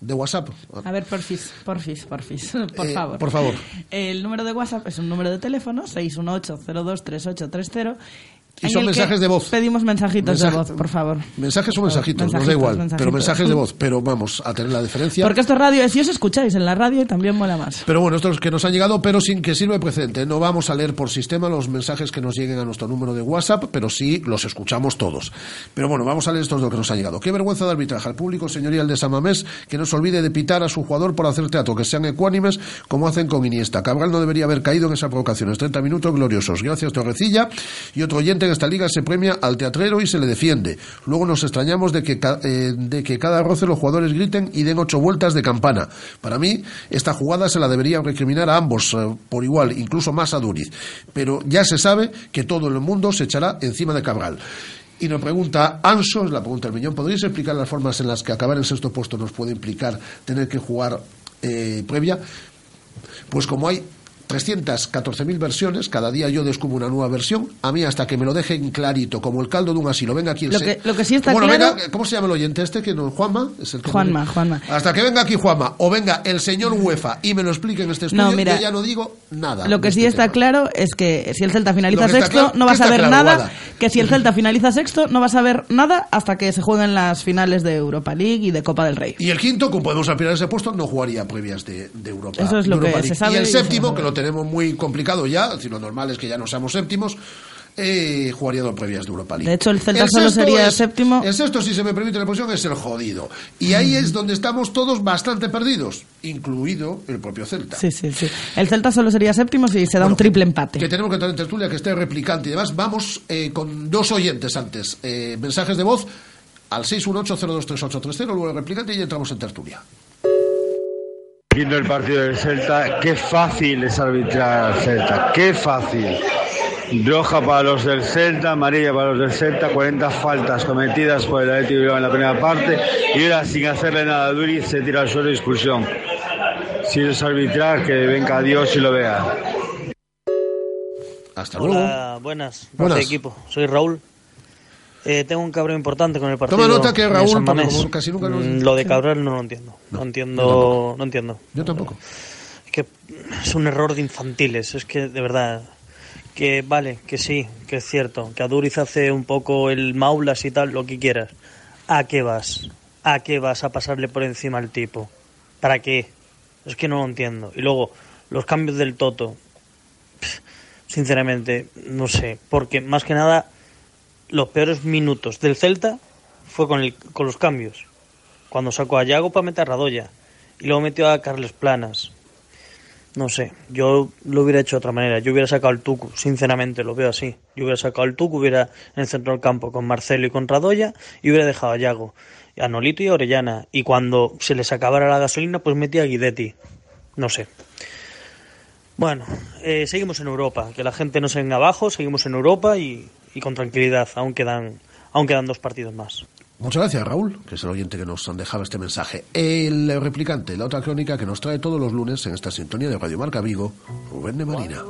de WhatsApp. A ver, porfis, porfis, porfis, por eh, favor. Por favor. El número de WhatsApp es un número de teléfono, 618-023830. Y son mensajes de voz. Pedimos mensajitos de voz, por favor. Mensajes o mensajitos, nos da igual. Pero mensajes de voz, pero vamos a tener la diferencia. Porque esto es radio, si os escucháis en la radio también mola más. Pero bueno, estos que nos han llegado, pero sin que sirva de precedente. No vamos a leer por sistema los mensajes que nos lleguen a nuestro número de WhatsApp, pero sí los escuchamos todos. Pero bueno, vamos a leer estos de los que nos han llegado. Qué vergüenza de arbitraje al público señorial de Samamés que no se olvide de pitar a su jugador por hacer teatro, que sean ecuánimes como hacen con Iniesta. Cabral no debería haber caído en esa provocación. 30 minutos gloriosos. Gracias, Torrecilla. Y otro oyente esta liga se premia al teatrero y se le defiende. Luego nos extrañamos de que, eh, de que cada roce los jugadores griten y den ocho vueltas de campana. Para mí, esta jugada se la debería recriminar a ambos eh, por igual, incluso más a Duriz. Pero ya se sabe que todo el mundo se echará encima de Cabral. Y nos pregunta Anso, es la pregunta del millón, ¿podríais explicar las formas en las que acabar en sexto puesto nos puede implicar tener que jugar eh, previa? Pues como hay 314.000 versiones, cada día yo descubro una nueva versión, a mí hasta que me lo dejen clarito, como el caldo de un asilo, venga aquí el lo que, lo que sí está bueno, venga, ¿cómo se llama el oyente este? que no, ¿Juanma? Es el Juanma, Juanma. Hasta que venga aquí Juanma, o venga el señor UEFA y me lo explique en este estudio, yo ya no digo nada. Lo que sí este está claro es que si el Celta finaliza sexto, no vas a ver nada, que si el Celta finaliza sexto, no vas a ver nada hasta que se jueguen las finales de Europa League y de Copa del Rey. Y el quinto, como podemos aspirar a ese puesto, no jugaría previas de, Europa. Eso es lo que se sabe. Y el séptimo, que lo tenemos muy complicado, ya, si lo normal es que ya no seamos séptimos, eh, jugaría dos previas de Europa League. De hecho, el Celta solo sería séptimo. El sexto, si se me permite la posición, es el jodido. Y ahí es donde estamos todos bastante perdidos, incluido el propio Celta. Sí, sí, sí. El Celta solo sería séptimo si se da un triple empate. Que tenemos que tener en tertulia, que esté replicante y demás. Vamos eh, con dos oyentes antes. Eh, mensajes de voz al 618-023830, luego el replicante y entramos en tertulia viendo el partido del Celta, qué fácil es arbitrar al Celta, qué fácil. Roja para los del Celta, amarilla para los del Celta, 40 faltas cometidas por el Atlético Bilbao en la primera parte y ahora sin hacerle nada a Duri se tira al suelo expulsión. Si es arbitrar, que venga Dios y lo vea. Hasta luego. Hola, buenas, buenas. equipo. Soy Raúl. Eh, tengo un cabrón importante con el partido. Toma nota que Raúl, casi nunca mm, Lo de Cabral no lo entiendo. No, entiendo. No entiendo. Yo tampoco. Es que es un error de infantiles. Es que, de verdad. Que vale, que sí, que es cierto. Que Aduriz hace un poco el maulas y tal, lo que quieras. ¿A qué vas? ¿A qué vas a pasarle por encima al tipo? ¿Para qué? Es que no lo entiendo. Y luego, los cambios del Toto. Sinceramente, no sé. Porque más que nada los peores minutos del Celta fue con, el, con los cambios. Cuando sacó a Yago para meter a Radoya y luego metió a Carles Planas. No sé, yo lo hubiera hecho de otra manera. Yo hubiera sacado al Tucu, sinceramente, lo veo así. Yo hubiera sacado al Tucu, hubiera en el centro del campo con Marcelo y con Radoya y hubiera dejado a Yago, a Nolito y a Orellana. Y cuando se les acabara la gasolina, pues metía a Guidetti. No sé. Bueno, eh, seguimos en Europa. Que la gente no se venga abajo, seguimos en Europa y y con tranquilidad. Aún quedan, aún quedan dos partidos más. Muchas gracias, Raúl, que es el oyente que nos han dejado este mensaje. El replicante, la otra crónica que nos trae todos los lunes en esta sintonía de Radio Marca Vigo, Rubén de Marina.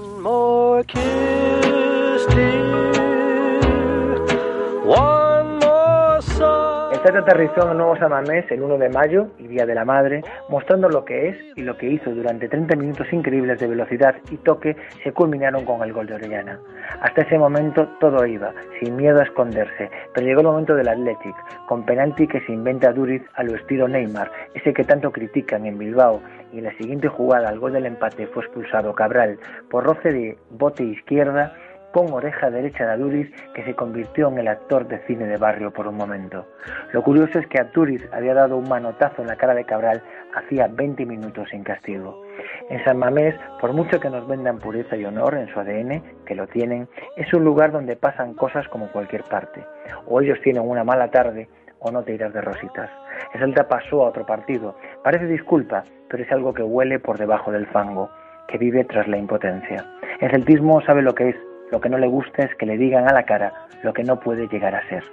El aterrizó en Nuevo Samamés el 1 de mayo y Día de la Madre, mostrando lo que es y lo que hizo durante 30 minutos increíbles de velocidad y toque se culminaron con el gol de Orellana. Hasta ese momento todo iba, sin miedo a esconderse, pero llegó el momento del Athletic, con penalti que se inventa Duriz a lo estilo Neymar, ese que tanto critican en Bilbao, y en la siguiente jugada al gol del empate fue expulsado Cabral por roce de bote izquierda con oreja derecha de Aduriz que se convirtió en el actor de cine de barrio por un momento. Lo curioso es que Aduriz había dado un manotazo en la cara de Cabral hacía 20 minutos sin castigo. En San Mamés, por mucho que nos vendan pureza y honor en su ADN, que lo tienen, es un lugar donde pasan cosas como cualquier parte. O ellos tienen una mala tarde o no te irás de rositas. El Celta pasó a otro partido. Parece disculpa, pero es algo que huele por debajo del fango, que vive tras la impotencia. El celtismo sabe lo que es, lo que no le gusta es que le digan a la cara lo que no puede llegar a ser.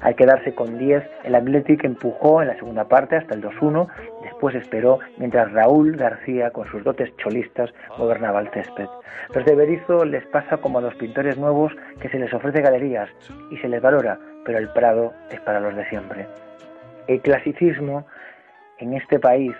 Al quedarse con 10, el Athletic empujó en la segunda parte hasta el 2-1, después esperó mientras Raúl García, con sus dotes cholistas, gobernaba el césped. Los de Berizo les pasa como a los pintores nuevos que se les ofrece galerías y se les valora, pero el Prado es para los de siempre. El clasicismo en este país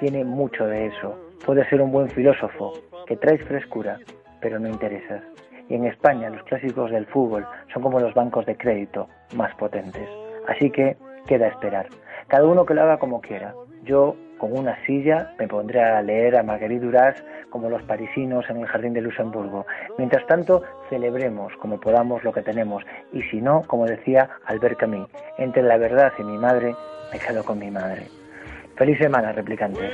tiene mucho de eso. Puede ser un buen filósofo, que traes frescura, pero no interesas. Y en España los clásicos del fútbol son como los bancos de crédito más potentes. Así que queda esperar. Cada uno que lo haga como quiera. Yo con una silla me pondré a leer a Marguerite Duras como los parisinos en el jardín de Luxemburgo. Mientras tanto, celebremos como podamos lo que tenemos y si no, como decía Albert Camus, entre la verdad y mi madre, me quedo con mi madre. Feliz semana, replicantes.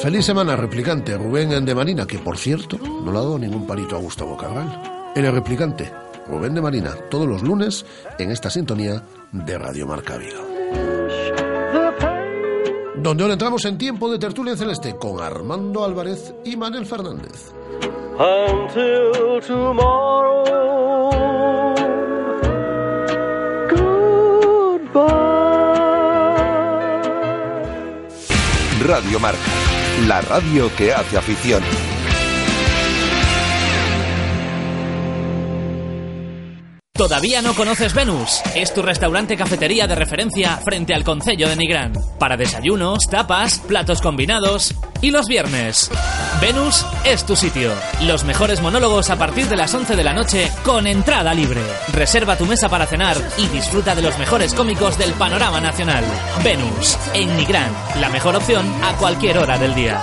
Feliz semana, replicante Rubén de Marina, que por cierto no le ha dado ningún palito a Gustavo Cabral. En el replicante, Rubén de Marina, todos los lunes en esta sintonía de Radio Marca Vigo. Donde ahora entramos en tiempo de tertulia celeste con Armando Álvarez y Manuel Fernández. Until tomorrow. Radio Marca, la radio que hace afición. ¿Todavía no conoces Venus? Es tu restaurante cafetería de referencia frente al Concello de Nigrán. Para desayunos, tapas, platos combinados y los viernes. Venus es tu sitio. Los mejores monólogos a partir de las 11 de la noche con entrada libre. Reserva tu mesa para cenar y disfruta de los mejores cómicos del panorama nacional. Venus, en Nigrán, la mejor opción a cualquier hora del día.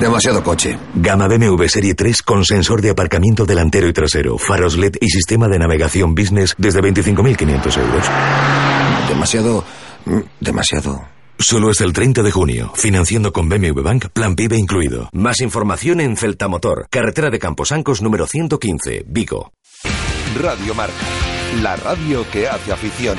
Demasiado coche. Gama BMW Serie 3 con sensor de aparcamiento delantero y trasero, faros LED y sistema de navegación business desde 25.500 euros. Demasiado... mm, Demasiado... Solo es el 30 de junio, financiando con BMW Bank, plan PIB incluido. Más información en Celta Motor, carretera de Camposancos número 115, Vigo. Radio Marca, la radio que hace afición.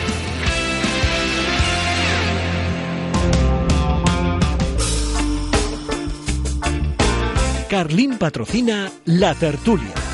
Carlín patrocina La Tertulia.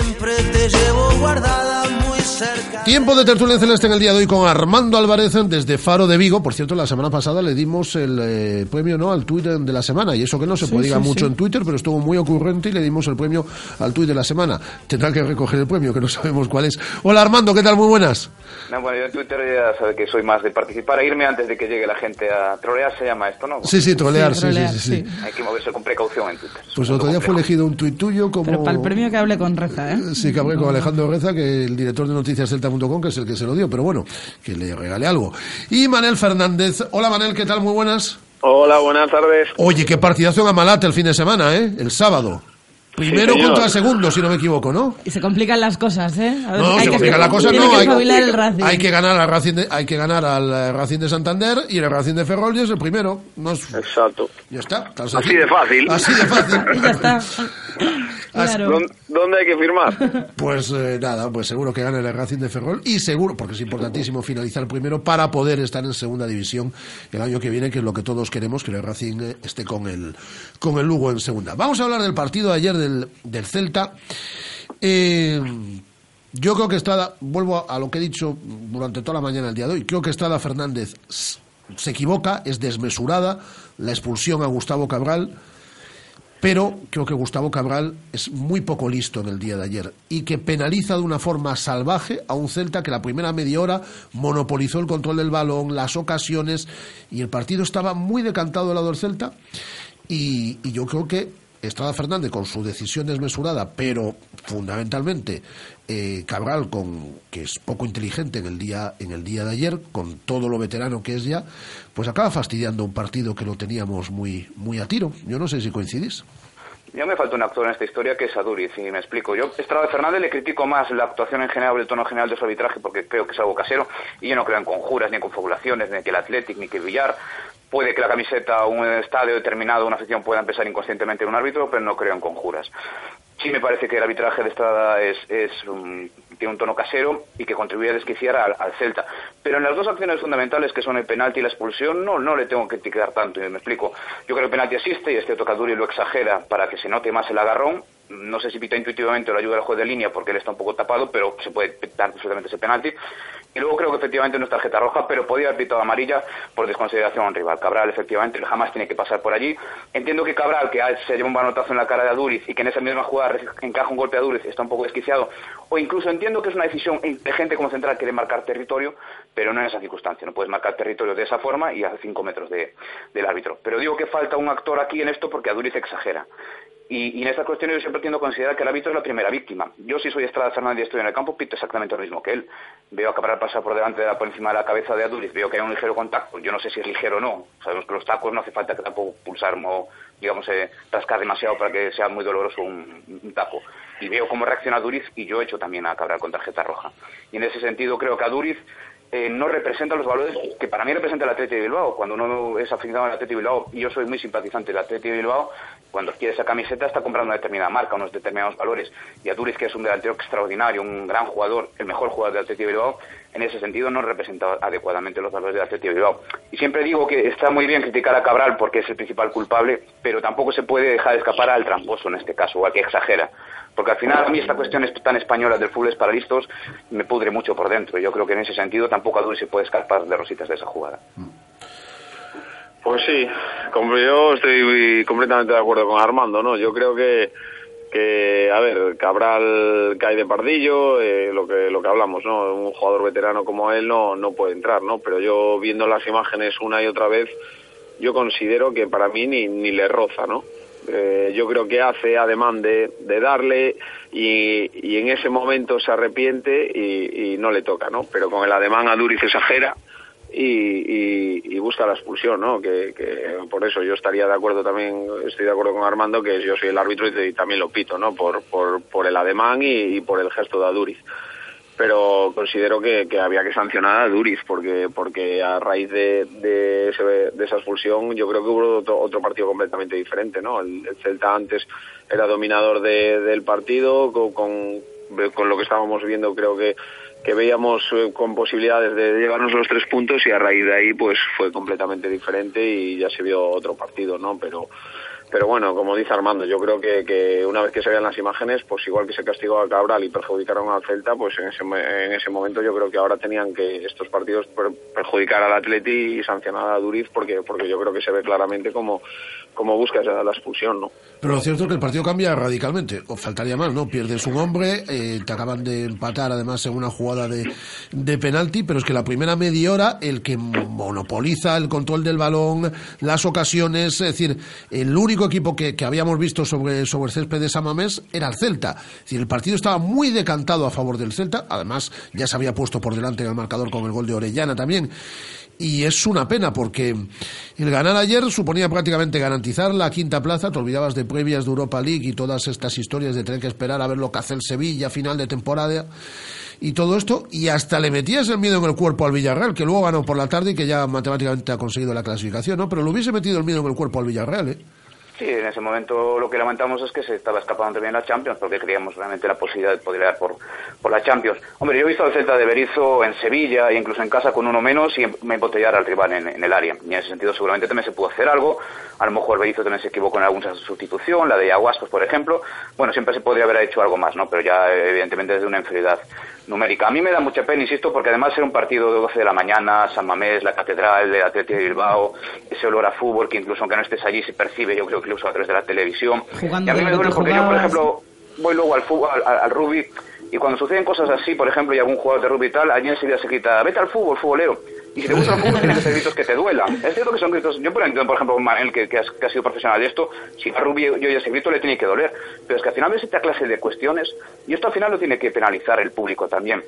Siempre te llevo guardada. Tiempo de tertulia celeste en el día de hoy con Armando Álvarez desde Faro de Vigo. Por cierto, la semana pasada le dimos el eh, premio no al tuit de la semana. Y eso que no se Sí, podía sí, mucho sí. en Twitter, pero estuvo muy ocurrente y le dimos el premio al tuit de la semana. Tendrá que recoger el premio, que no sabemos cuál es. Hola Armando, ¿qué tal? Muy buenas. No, bueno, yo en Twitter ya sabe que soy más de participar, a irme antes de que llegue la gente a trolear, se llama esto, ¿no? Sí, sí, trolear, sí, sí, sí, sí. Hay que moverse con precaución en Twitter. Pues el otro día fue elegido un tuit tuyo como... Pero para el premio que hable con Reza, ¿eh? Sí, que hablé con Alejandro Reza, que el director de noticiascelta.com, que es el que se lo dio, pero bueno, que le regale algo. Y Manel Fernández. Hola Manel, ¿qué tal? Muy buenas. Hola, buenas tardes. Oye, qué partidazo en Amalate el fin de semana, ¿eh? El sábado. Primero señor. contra segundo, si no me equivoco, ¿no? Y se complican las cosas, ¿eh? A ver, No, hay se que- complica la cosa, tiene no. que Hay, espabilar el Racing. hay que ganar al Racing, de, hay que ganar al eh, Racing de Santander y el Racing de Ferrol y es el primero. No es- Exacto. ya está. Así sencillo. de fácil. Así de fácil. Y ya está. ¿Dónde, dónde hay que firmar? Pues eh, nada, pues seguro que gane el Racing de Ferrol y seguro, porque es importantísimo finalizar primero para poder estar en segunda división el año que viene, que es lo que todos queremos, que el Racing eh, esté con el, con el Lugo en segunda. Vamos a hablar del partido de ayer del, Celta. Eh, yo creo que Estrada, vuelvo a lo que he dicho durante toda la mañana el día de hoy, creo que Estrada Fernández se equivoca, es desmesurada la expulsión a Gustavo Cabral pero creo que Gustavo Cabral es muy poco listo en el día de ayer y que penaliza de una forma salvaje a un Celta que la primera media hora monopolizó el control del balón, las ocasiones y el partido estaba muy decantado del lado del Celta y yo creo que Estrada Fernández con su decisión desmesurada, pero fundamentalmente eh, Cabral con que es poco inteligente en el día en el día de ayer, con todo lo veterano que es ya, pues acaba fastidiando un partido que lo teníamos muy muy a tiro. Yo no sé si coincidís. Yo me falta un actor en esta historia que es Aduriz, y me explico. Yo, Estrada Fernández, le critico más la actuación en general, el tono general de su arbitraje, porque creo que es algo casero, y yo no creo en conjuras, ni en confabulaciones, ni que el Athletic, ni que el Villar. Puede que la camiseta un estadio determinado, una afición pueda empezar inconscientemente en un árbitro, pero no creo en conjuras. Sí me parece que el arbitraje de Estrada es, es un- tiene un tono casero y que contribuye a desquiciar al, al Celta. Pero en las dos acciones fundamentales, que son el penalti y la expulsión, no, no le tengo que criticar tanto, y me explico. Yo creo que el penalti existe y este tocaduri lo exagera para que se note más el agarrón. No sé si pita intuitivamente o le ayuda al juez de línea porque él está un poco tapado, pero se puede pitar perfectamente ese penalti. Y luego creo que efectivamente no es tarjeta roja, pero podía haber pitado amarilla por desconsideración a un rival. Cabral, efectivamente, jamás tiene que pasar por allí. Entiendo que Cabral, que se lleva un manotazo en la cara de Aduriz y que en esa misma jugada encaja un golpe a Aduriz, está un poco desquiciado. O incluso entiendo que es una decisión de gente como central quiere marcar territorio, pero no en esa circunstancia. No puedes marcar territorio de esa forma y a cinco metros de- del árbitro. Pero digo que falta un actor aquí en esto porque Aduriz exagera. Y, en estas cuestiones yo siempre tiendo a considerar que el árbitro es la primera víctima. Yo si soy Estrada Fernández y estoy en el campo, pito exactamente lo mismo que él. Veo a Cabral pasar por delante, de la, por encima de la cabeza de Aduriz, veo que hay un ligero contacto. Yo no sé si es ligero o no. Sabemos que los tacos no hace falta que tampoco pulsar o, digamos, eh, rascar demasiado para que sea muy doloroso un, un taco. Y veo cómo reacciona Aduriz y yo he hecho también a Cabral con tarjeta roja. Y en ese sentido creo que Aduriz eh, no representa los valores que para mí representa el Atleti de Bilbao. Cuando uno es aficionado al Atleti de Bilbao, y yo soy muy simpatizante del Atleti de Bilbao, cuando quiere esa camiseta está comprando una determinada marca, unos determinados valores. Y Aduriz, que es un delantero extraordinario, un gran jugador, el mejor jugador del Atleti de Bilbao, en ese sentido no representa adecuadamente los valores del Atleti de Bilbao. Y siempre digo que está muy bien criticar a Cabral porque es el principal culpable, pero tampoco se puede dejar escapar al tramposo en este caso, o al que exagera. Porque al final a mí esta cuestión es tan española del fútbol es para listos me pudre mucho por dentro. Yo creo que en ese sentido tampoco Aduriz se puede escapar de rositas de esa jugada. Pues sí, yo estoy completamente de acuerdo con Armando, ¿no? Yo creo que, que a ver, Cabral cae de pardillo, eh, lo que lo que hablamos, ¿no? Un jugador veterano como él no no puede entrar, ¿no? Pero yo viendo las imágenes una y otra vez, yo considero que para mí ni, ni le roza, ¿no? Eh, yo creo que hace ademán de, de darle y, y en ese momento se arrepiente y, y no le toca, ¿no? Pero con el ademán a Duriz exagera y, y- y busca la expulsión, ¿no? Que, que por eso yo estaría de acuerdo también, estoy de acuerdo con Armando que yo soy el árbitro y, también lo pito, ¿no? Por, por, por el ademán y, y por el gesto de Aduriz. Pero considero que, que había que sancionar a Aduriz porque porque a raíz de, de, ese- de esa expulsión yo creo que hubo otro, otro partido completamente diferente, ¿no? El, el Celta antes era dominador de- del partido con, con lo que estábamos viendo creo que que veíamos eh, con posibilidades de llevarnos los tres puntos y a raíz de ahí pues fue completamente diferente y ya se vio otro partido, ¿no? Pero pero bueno, como dice Armando, yo creo que, que una vez que se vean las imágenes, pues igual que se castigó a Cabral y perjudicaron al Celta, pues en ese, en ese momento yo creo que ahora tenían que estos partidos per- perjudicar al Atleti y sancionar a Duriz porque porque yo creo que se ve claramente como, como busca esa- la expulsión, ¿no? Pero lo cierto es que el partido cambia radicalmente, o faltaría más, ¿no? Pierdes un hombre, eh, te acaban de empatar además en una jugada de, de penalti, pero es que la primera media hora el que monopoliza el control del balón, las ocasiones, es decir, el único único equipo que, que habíamos visto sobre, sobre el césped de Samamés era el Celta. Es decir, el partido estaba muy decantado a favor del Celta, además ya se había puesto por delante en el marcador con el gol de Orellana también. Y es una pena porque el ganar ayer suponía prácticamente garantizar la quinta plaza. Te olvidabas de previas de Europa League y todas estas historias de tener que esperar a ver lo que hace el Sevilla final de temporada y todo esto. Y hasta le metías el miedo en el cuerpo al Villarreal, que luego ganó por la tarde y que ya matemáticamente ha conseguido la clasificación, ¿no? Pero le hubiese metido el miedo en el cuerpo al Villarreal, ¿eh? Sí, en ese momento lo que lamentamos es que se estaba escapando también la Champions, porque creíamos realmente la posibilidad de poder por, por la Champions. Hombre, yo he visto al Celta de Berizzo en Sevilla e incluso en casa con uno menos y me embotellar al rival en, el área. Y en ese sentido seguramente también se pudo hacer algo. A lo mejor Berizzo también se equivocó en alguna sustitución, la de Aguascos, por ejemplo. Bueno, siempre se podría haber hecho algo más, ¿no? Pero ya evidentemente desde una inferioridad numérica. A mí me da mucha pena, insisto, porque además era un partido de 12 de la mañana, San Mamés, la Catedral, de Atlético de Bilbao, ese olor a fútbol que incluso aunque no estés allí se percibe, yo creo que incluso a través de la televisión. Jugando y a mí me duele porque yo, por ejemplo, voy luego al fútbol, al, al rugby, y cuando suceden cosas así, por ejemplo, y algún jugador de rugby y tal, allí enseguida se grita, vete al fútbol, futbolero. Y si te gusta el fútbol, tienes que ser gritos que te duelan. Es cierto que son gritos. Yo, por ejemplo, por ejemplo Manel, que, que, que ha sido profesional de esto, si a Rubio yo ya ese grito le tiene que doler. Pero es que al final ves esta clase de cuestiones y esto al final lo tiene que penalizar el público también.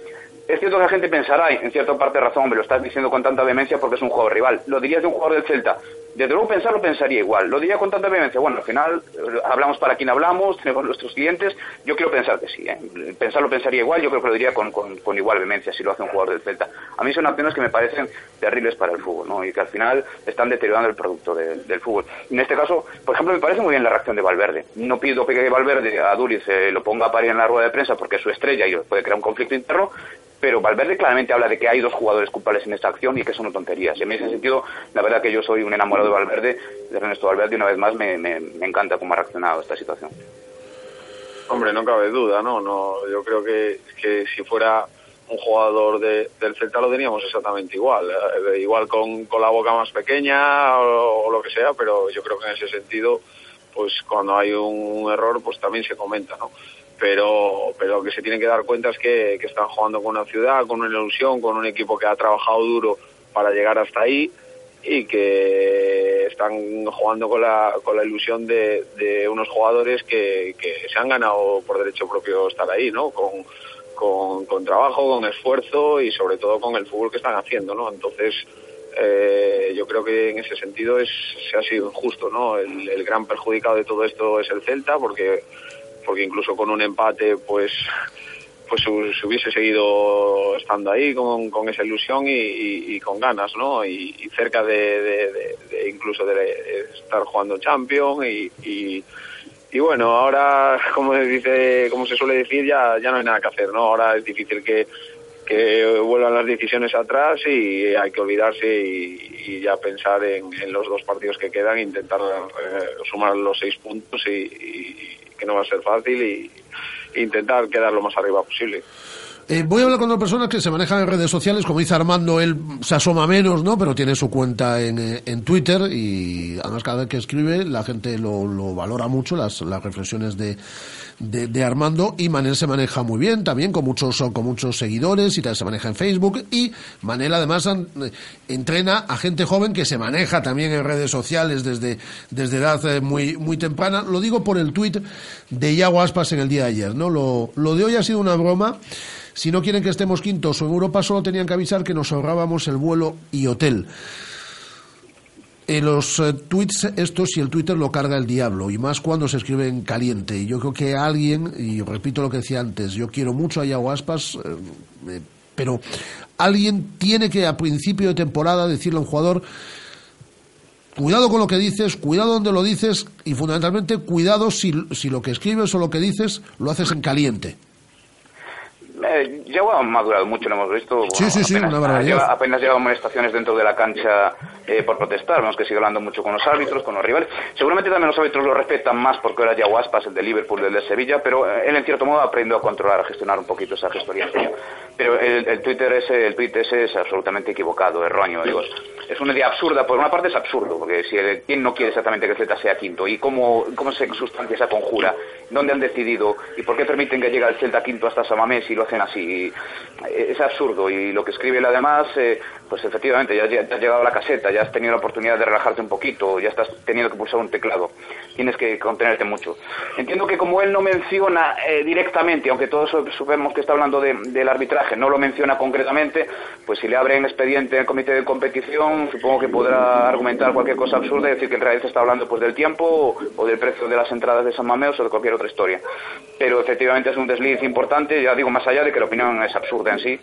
Es cierto que la gente pensará, en cierta parte razón, me lo estás diciendo con tanta vehemencia porque es un jugador rival. Lo dirías de un jugador del Celta. Desde luego pensarlo pensaría igual. Lo diría con tanta vehemencia. Bueno, al final eh, hablamos para quien hablamos, tenemos nuestros clientes. Yo quiero pensar que sí. ¿eh? Pensarlo pensaría igual. Yo creo que lo diría con, igual vehemencia si lo hace un jugador del Celta. A mí son acciones que me parecen terribles para el fútbol, ¿no? Y que al final están deteriorando el producto de- del fútbol. En este caso, por ejemplo, me parece muy bien la reacción de Valverde. No pido que Valverde a Duriz eh, lo ponga a parir en la rueda de prensa porque es su estrella y puede crear un conflicto interno, pero Valverde claramente habla de que hay dos jugadores culpables en esta acción y que son tonterías. Y en ese sentido, la verdad que yo soy un enamorado de Valverde, de Ernesto Valverde, y una vez más me, encanta cómo ha reaccionado a esta situación. Hombre, no cabe duda, ¿no? no yo creo que, que si fuera un jugador de- del Celta lo teníamos exactamente igual. eh, igual con, con la boca más pequeña o lo que sea, pero yo creo que en ese sentido, pues cuando hay un error, pues también se comenta, ¿no? Pero, pero que se tienen que dar cuenta es que, que están jugando con una ciudad, con una ilusión, con un equipo que ha trabajado duro para llegar hasta ahí y que están jugando con la, con la ilusión de, de unos jugadores que, que se han ganado por derecho propio estar ahí, ¿no? Con, con, con trabajo, con esfuerzo y sobre todo con el fútbol que están haciendo, ¿no? Entonces, eh, yo creo que en ese sentido es, se ha sido injusto, ¿no? El, el gran perjudicado de todo esto es el Celta porque, porque incluso con un empate, pues pues se se hubiese seguido estando ahí con, con esa ilusión y, con ganas, ¿no? Y, cerca de, incluso de estar jugando Champions y, y, bueno, ahora, como se dice, como se suele decir, ya, ya no hay nada que hacer, ¿no? Ahora es difícil que, que vuelvan las decisiones atrás y hay que olvidarse y, ya pensar en, los dos partidos que quedan, intentar eh, sumar los seis puntos y que no va a ser fácil y intentar quedar lo más arriba posible. Eh, voy a hablar con dos personas que se manejan en redes sociales, como dice Armando, él se asoma menos, ¿no? Pero tiene su cuenta en, eh, en Twitter y además cada vez que escribe la gente lo, lo valora mucho, las, las reflexiones de, de, de Armando y Manel se maneja muy bien también, con muchos, con muchos seguidores y también se maneja en Facebook y Manel además eh, entrena a gente joven que se maneja también en redes sociales desde, desde edad eh, muy, muy temprana. Lo digo por el tuit de Iago Aspas en el día de ayer, ¿no? Lo, lo de hoy ha sido una broma. Si no quieren que estemos quintos o en Europa, solo tenían que avisar que nos ahorrábamos el vuelo y hotel. En los eh, tweets estos y el Twitter lo carga el diablo, y más cuando se escribe en caliente. Yo creo que alguien, y repito lo que decía antes, yo quiero mucho a Iago Aspas, eh, eh, pero alguien tiene que a principio de temporada decirle a un jugador cuidado con lo que dices, cuidado donde lo dices y fundamentalmente cuidado si, si lo que escribes o lo que dices lo haces en caliente. Eh, ya ha madurado mucho, lo hemos visto. Sí, sí, sí, apenas, una barbaridad. Lleva, apenas lleva amonestaciones dentro de la cancha eh, por protestar. Vemos que sigue hablando mucho con los árbitros, con los rivales. Seguramente también los árbitros lo respetan más porque ahora ya Aspas, el de Liverpool, el de Sevilla, pero eh, él en cierto modo aprendió a controlar, a gestionar un poquito esa gestoría. Pero el, Twitter ese, el tweet es absolutamente equivocado, erróneo. Digo, es una idea absurda. Por una parte es absurdo, porque si el, quién no quiere exactamente que el Z sea quinto y cómo, cómo se sustancia esa conjura, dónde han decidido y por qué permiten que llegue el Celta quinto hasta Samamés y lo hacen así. Eh, Es absurdo y lo que escribe él además, eh, pues efectivamente ya, ya, has llegado a la caseta, ya has tenido la oportunidad de relajarte un poquito, ya estás teniendo que pulsar un teclado, tienes que contenerte mucho. Entiendo que como él no menciona eh, directamente, aunque todos sabemos que está hablando del arbitraje, no lo menciona concretamente, pues si le abren expediente en el comité de competición, supongo que podrá argumentar cualquier cosa absurda y decir que en realidad está hablando pues del tiempo o, del precio de las entradas de San Mamés o de cualquier otra historia. Pero efectivamente es un desliz importante, ya digo, más allá de que la opinión es absurda en sí.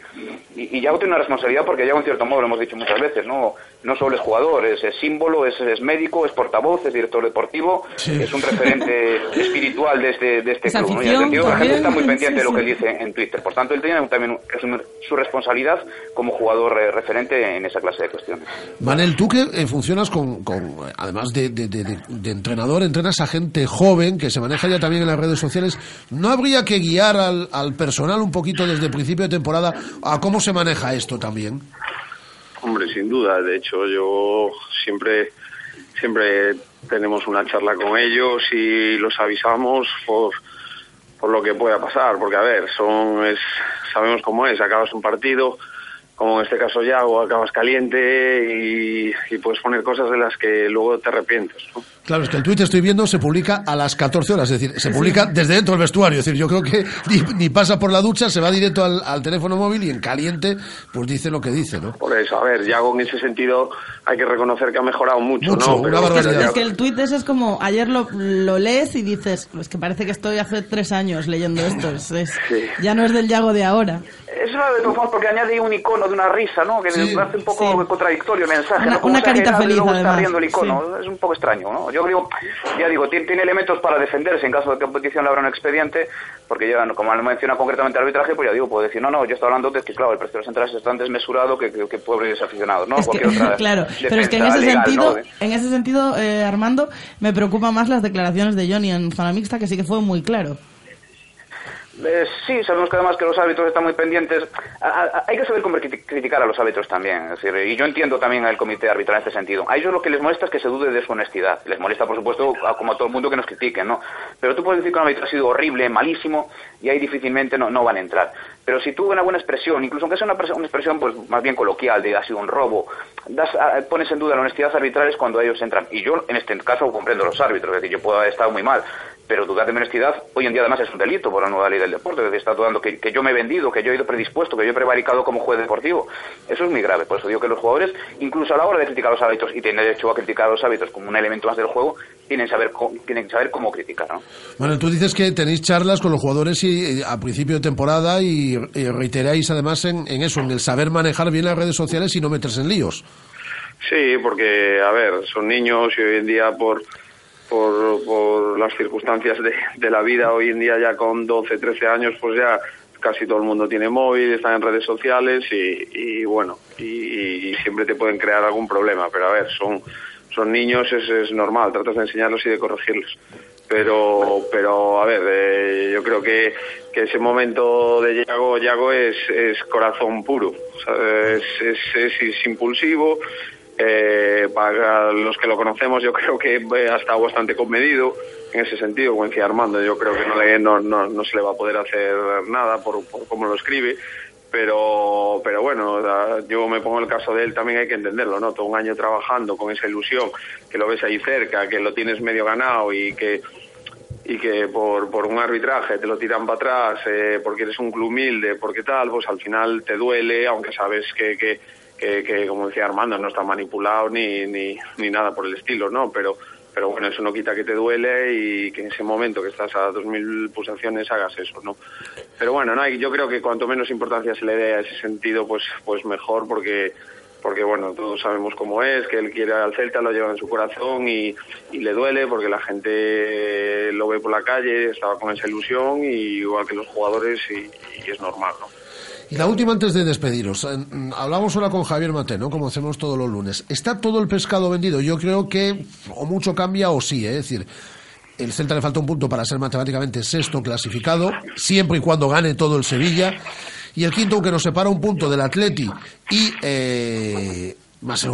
Y, y Yago tiene una responsabilidad porque ya en cierto modo lo hemos dicho muchas veces, no, no solo es jugador, es, símbolo, es, médico, es portavoz, es director deportivo, es un referente espiritual de este, de este club. la gente está muy pendiente de lo que dice en Twitter. Por tanto, él tiene también su responsabilidad como jugador eh, referente en esa clase de cuestiones. Manel, tú que eh, funcionas con, con además de, de, entrenador, entrenas a gente joven que se maneja ya también en las redes sociales, ¿no habría que guiar al, al personal un poquito desde el principio de temporada a cómo se maneja esto también? Hombre, sin duda. De hecho, yo siempre, siempre tenemos una charla con ellos y los avisamos por, por lo que pueda pasar. Porque, a ver, son, es, sabemos cómo es. Acabas un partido, como en este caso ya, o acabas caliente y, y puedes poner cosas de las que luego te arrepientes. ¿no? Claro, es que el tuit estoy viendo se publica a las 14 horas, es decir, se publica desde dentro del vestuario. Es decir, yo creo que ni, pasa por la ducha, se va directo al, teléfono móvil y en caliente, pues dice lo que dice, ¿no? Por eso, a ver, Yago en ese sentido hay que reconocer que ha mejorado mucho, ¿no? es, que, el tuit es como, ayer lo, lees y dices, pues que parece que estoy hace tres años leyendo esto, ya no es del Yago de ahora. Es una de todas porque añade un icono de una risa, ¿no? Que me hace un poco contradictorio el mensaje. Una, una carita feliz, además. Está riendo el icono. Es un poco extraño, ¿no? Yo digo, ya digo, tiene, elementos para defenderse en caso de que competición le abra un expediente, porque ya, como menciona concretamente el arbitraje, pues ya digo, puedo decir, no, no, yo estoy hablando de que, claro, el precio de las entradas es tan desmesurado que, que, que pobres aficionados, ¿no? claro, pero es que en ese sentido, en ese sentido, eh, Armando, me preocupa más las declaraciones de Johnny en zona mixta, que sí que fue muy claro. Eh, sí, sabemos que además que los árbitros están muy pendientes. hay que saber cómo criticar a los árbitros también. decir, y yo entiendo también al comité arbitral en este sentido. A ellos lo que les molesta es que se dude de su honestidad. Les molesta, por supuesto, como a todo el mundo que nos critiquen, ¿no? Pero tú puedes decir que un árbitro ha sido horrible, malísimo, y ahí difícilmente no, no van a entrar. Pero si tuvo una buena expresión, incluso aunque sea una, una expresión pues más bien coloquial de ha sido un robo, das, pones en duda la honestidad arbitral es cuando ellos entran. Y yo en este caso comprendo los árbitros, es decir, yo puedo haber estado muy mal, pero dudar de mi honestidad hoy en día además es un delito por la nueva ley del deporte, es decir, está dudando que, yo me he vendido, que yo he ido predispuesto, que yo he prevaricado como juez deportivo. Eso es muy grave, por eso digo que los jugadores, incluso a la hora de criticar los hábitos, y tienen derecho a criticar los hábitos como un elemento más del juego, tienen, saber, tienen que saber cómo criticar. ¿no? Bueno, tú dices que tenéis charlas con los jugadores y, a principio de temporada y, reiteráis además en, en eso, en el saber manejar bien las redes sociales y no meterse en líos. Sí, porque, a ver, son niños y hoy en día por por, las circunstancias de, la vida hoy en día ya con 12, 13 años, pues ya casi todo el mundo tiene móvil, está en redes sociales y, y bueno, y, siempre te pueden crear algún problema, pero a ver, son, son niños, es, es normal, tratas de enseñarlos y de corregirlos. Pero, pero a ver, eh, yo creo que, que ese momento de Yago, es, es corazón puro, es, es, impulsivo, eh, para los que lo conocemos, yo creo que eh, ha estado bastante comedido en ese sentido, decía Armando. Yo creo que no, le, no, no, se le va a poder hacer nada por, por cómo lo escribe. Pero, pero bueno, yo me pongo el caso de él, también hay que entenderlo, ¿no? Todo un año trabajando con esa ilusión, que lo ves ahí cerca, que lo tienes medio ganado y que, y que por, por un arbitraje te lo tiran para atrás, eh, porque eres un club humilde, porque tal, pues al final te duele, aunque sabes que, que que, como decía Armando, no está manipulado ni, ni, ni nada por el estilo, ¿no? Pero, pero bueno, eso no quita que te duele y que en ese momento que estás a 2.000 pulsaciones hagas eso, ¿no? Pero bueno, no, yo creo que cuanto menos importancia se le dé a ese sentido, pues, pues mejor porque porque bueno, todos sabemos cómo es, que él quiere al Celta, lo lleva en su corazón y, le duele porque la gente lo ve por la calle, estaba con esa ilusión y igual que los jugadores y, y es normal, ¿no? Y la última antes de despediros. Hablamos ahora con Javier Mate, ¿no? Como hacemos todos los lunes. ¿Está todo el pescado vendido? Yo creo que o mucho cambia o sí, ¿eh? es decir, el Celta le falta un punto para ser matemáticamente sexto clasificado, siempre y cuando gane todo el Sevilla. Y el quinto, aunque nos separa un punto del Atleti y eh, más a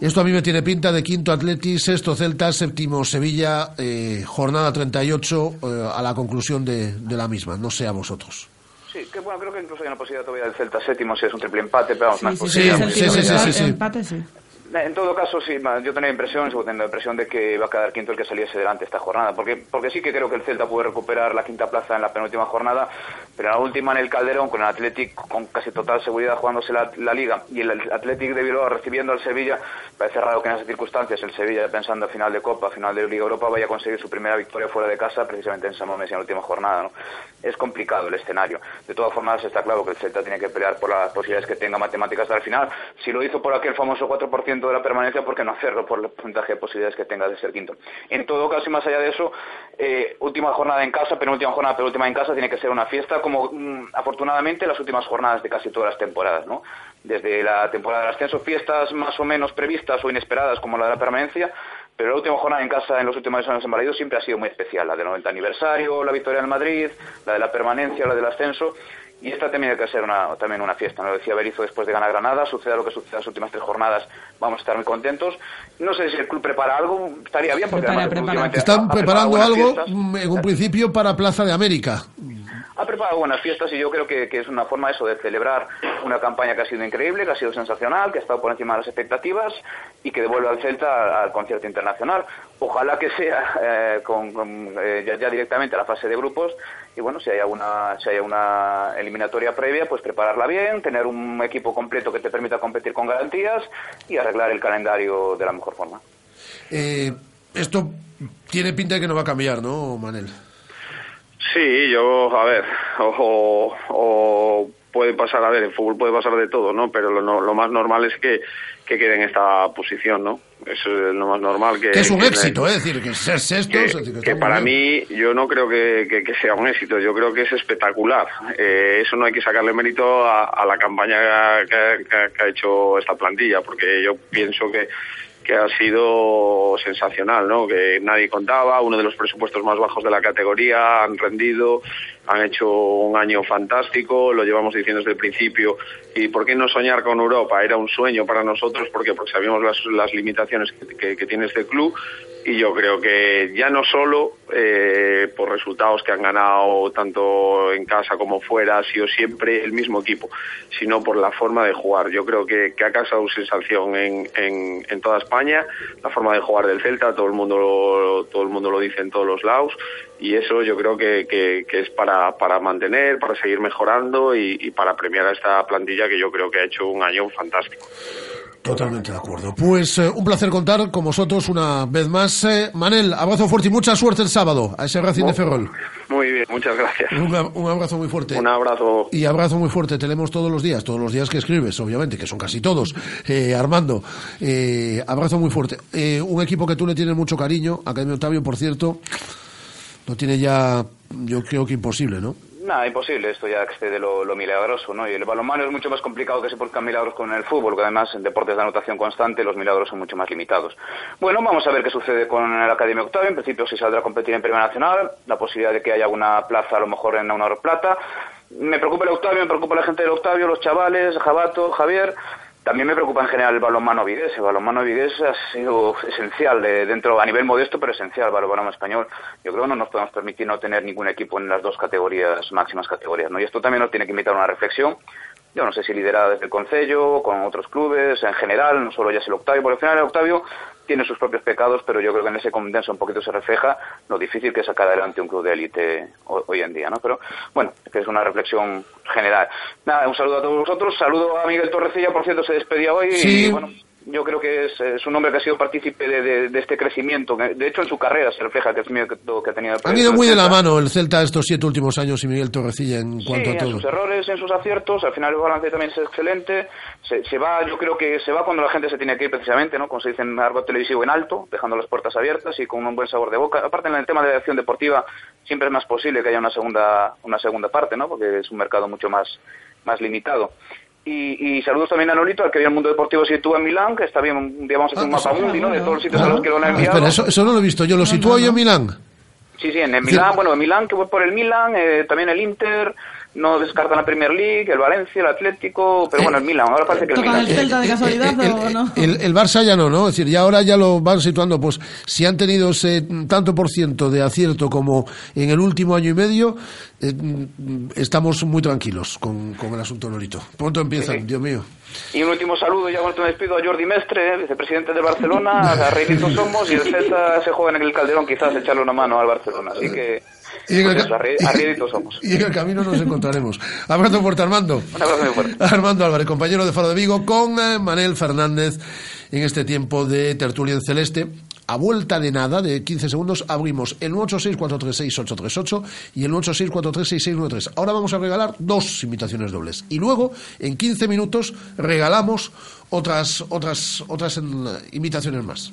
esto a mí me tiene pinta de quinto Atleti, sexto Celta, séptimo Sevilla, eh, jornada 38 eh, a la conclusión de, de la misma. No sé a vosotros. Sí, que, bueno, creo que incluso hay una posibilidad todavía del Celta séptimo si es un triple empate, pero vamos, Sí, más sí, posibilidad. sí, sí, sí, sí, sí. Empate, sí. En todo caso, sí, yo tenía impresión, sigo teniendo impresión de que va a quedar quinto el que saliese delante esta jornada, porque, porque sí que creo que el Celta puede recuperar la quinta plaza en la penúltima jornada, pero en la última en el Calderón, con el Athletic con casi total seguridad jugándose la, Liga y el Athletic de Bilbao recibiendo al Sevilla, parece raro que en esas circunstancias el Sevilla, pensando a final de Copa, final de Liga Europa, vaya a conseguir su primera victoria fuera de casa precisamente en San Mamés en la última jornada. ¿no? Es complicado el escenario. De todas formas, está claro que el Celta tiene que pelear por las posibilidades que tenga matemáticas el final. Si lo hizo por aquel famoso 4% de la permanencia, ¿por qué no hacerlo por el porcentaje de posibilidades que tenga de ser quinto? En todo caso, y más allá de eso, eh, última jornada en casa, penúltima jornada, penúltima en casa, tiene que ser una fiesta, como mm, afortunadamente las últimas jornadas de casi todas las temporadas, ¿no? Desde la temporada del ascenso, fiestas más o menos previstas o inesperadas, como la de la permanencia, pero la última jornada en casa en los últimos años en Valladolid siempre ha sido muy especial, la del 90 aniversario, la victoria en Madrid, la de la permanencia, la del ascenso, y esta tiene que ser una, también una fiesta. Lo decía Berizzo después de ganar Granada, suceda lo que suceda las últimas tres jornadas, vamos a estar muy contentos. No sé si el club prepara algo, estaría bien, porque además Están preparando algo fiestas. en un principio para Plaza de América. Ha preparado buenas fiestas y yo creo que, que es una forma eso de celebrar una campaña que ha sido increíble, que ha sido sensacional, que ha estado por encima de las expectativas y que devuelve al Celta al concierto internacional. Ojalá que sea eh, con, eh, ya, ya directamente a la fase de grupos y bueno, si hay alguna, si hay una eliminatoria previa, pues prepararla bien, tener un equipo completo que te permita competir con garantías y arreglar el calendario de la mejor forma. Eh, esto tiene pinta de que no va a cambiar, ¿no, Manel? Sí, yo, a ver, o, o puede pasar, a ver, en fútbol puede pasar de todo, ¿no? Pero lo, no- lo más normal es que, que quede en esta posición, ¿no? Eso es lo más normal. Que, Que es un que- éxito, ¿eh? Es decir, que ser sextos... que, es decir, que para bien. mí yo no creo que, que- que sea un éxito, yo creo que es espectacular. Eh, eso no hay que sacarle mérito a, a la campaña que, que- que ha hecho esta plantilla, porque yo pienso que que ha sido sensacional, ¿no? Que nadie contaba, uno de los presupuestos más bajos de la categoría, han rendido, han hecho un año fantástico, lo llevamos diciendo desde el principio. ¿Y por qué no soñar con Europa? Era un sueño para nosotros porque, sabíamos las, limitaciones que, tiene este club y yo creo que ya no solo eh, por resultados que han ganado tanto en casa como fuera ha sido siempre el mismo equipo, sino por la forma de jugar. Yo creo que, ha causado sensación en, toda España la forma de jugar del Celta, todo el mundo todo el mundo lo dice en todos los lados y eso yo creo que, que, que es para, para mantener, para seguir mejorando y, y para premiar a esta plantilla que yo creo que ha hecho un año fantástico. Totalmente de acuerdo. Pues eh, un placer contar con vosotros una vez más. Eh, Manel, abrazo fuerte y mucha suerte el sábado a ese Racing de Ferrol. Muy bien, muchas gracias. Un abrazo muy fuerte. Un abrazo. Y abrazo muy fuerte. Te leemos todos los días, todos los días que escribes, obviamente, que son casi todos. Eh, Armando, eh, abrazo muy fuerte. Eh, un equipo que tú le tienes mucho cariño, Academia Octavio, por cierto, lo tiene ya, yo creo que imposible, ¿no? Nada, imposible, esto ya excede lo, milagroso, ¿no? Y el balonmano es mucho más complicado que se produzcan milagros con el fútbol, que además en deportes de anotación constante los milagros son mucho más limitados. Bueno, vamos a ver qué sucede con el Academia Octavio, en principio si saldrá a competir en Primera Nacional, la posibilidad de que haya alguna plaza a lo mejor en una plata. Me preocupa el Octavio, me preocupa la gente del Octavio, los chavales, Jabato, Javier. También me preocupa en general el balonmano vigués. El balonmano vigués ha sido esencial de- dentro, a nivel modesto, pero esencial el balonmano español. Yo creo que no nos podemos permitir no tener ningún equipo en las dos categorías, máximas categorías, ¿no? Y esto también nos tiene que invitar a una reflexión. Yo no sé si liderada desde el Concello, con otros clubes, en general, no solo ya es el Octavio, porque al final el Octavio tiene sus propios pecados, pero yo creo que en ese condenso un poquito se refleja lo difícil que es sacar adelante un club de élite ho- hoy en día, ¿no? Pero bueno, que es una reflexión general. Nada, un saludo a todos vosotros, saludo a Miguel Torrecilla, por cierto, se despedía hoy Sí. y bueno, yo creo que es, es un hombre que ha sido partícipe de, de- de este crecimiento, que, de hecho en su carrera se refleja el crecimiento que ha tenido. el Han ido muy de la mano el Celta estos siete últimos años y Miguel Torrecilla en cuanto a en sus todo. errores, en sus aciertos, al final el balance también es excelente. Se, se va, yo creo que se va cuando la gente se tiene que ir precisamente, ¿no? Como se dice en argot televisivo en alto, dejando las puertas abiertas y con un buen sabor de boca. Aparte en el tema de la acción deportiva siempre es más posible que haya una segunda una segunda parte, ¿no? Porque es un mercado mucho más más limitado. Y, y saludos también a Nolito, al que vio el mundo deportivo sitúa en Milán, que está bien, un día vamos a hacer un mapa mundi, ¿no? De todos los sitios a los que lo han Ah, enviado. espera, eso, eso no lo he visto. Yo lo sitúo yo en Milán. Sí, sí, en el Milán, bueno, en Milán, que fue por el Milán, eh, también el Inter, no descartan la Premier League, el Valencia, el Atlético, pero bueno, el Milan, ahora parece que el ¿Tocan Milan. el Celta de casualidad o no? El, el Barça ya no, ¿no? Es decir, ya ahora ya lo van situando, pues si han tenido ese tanto por ciento de acierto como en el último año y medio, eh, mm, estamos muy tranquilos con, con el asunto Lorito. Pronto empiezan, Sí. Dios mío. Y un último saludo, ya cuando me despido a Jordi Mestre, vicepresidente del Barcelona, a Reinitos somos y el Celta se juega en el Calderón quizás echarle una mano al Barcelona, así que Y en el pues somos. Y en el camino nos encontraremos. Abrazo fuerte, Armando. Un abrazo muy fuerte. Armando Álvarez, compañero de Faro de Vigo, con eh, Manel Fernández en este tiempo de tertulia en celeste. A vuelta de nada, de 15 segundos, abrimos el 986-436-838 y el 986-436-693. Ahora vamos a regalar dos invitaciones dobles. Y luego, en 15 minutos, regalamos otras, otras, otras eh, invitaciones más.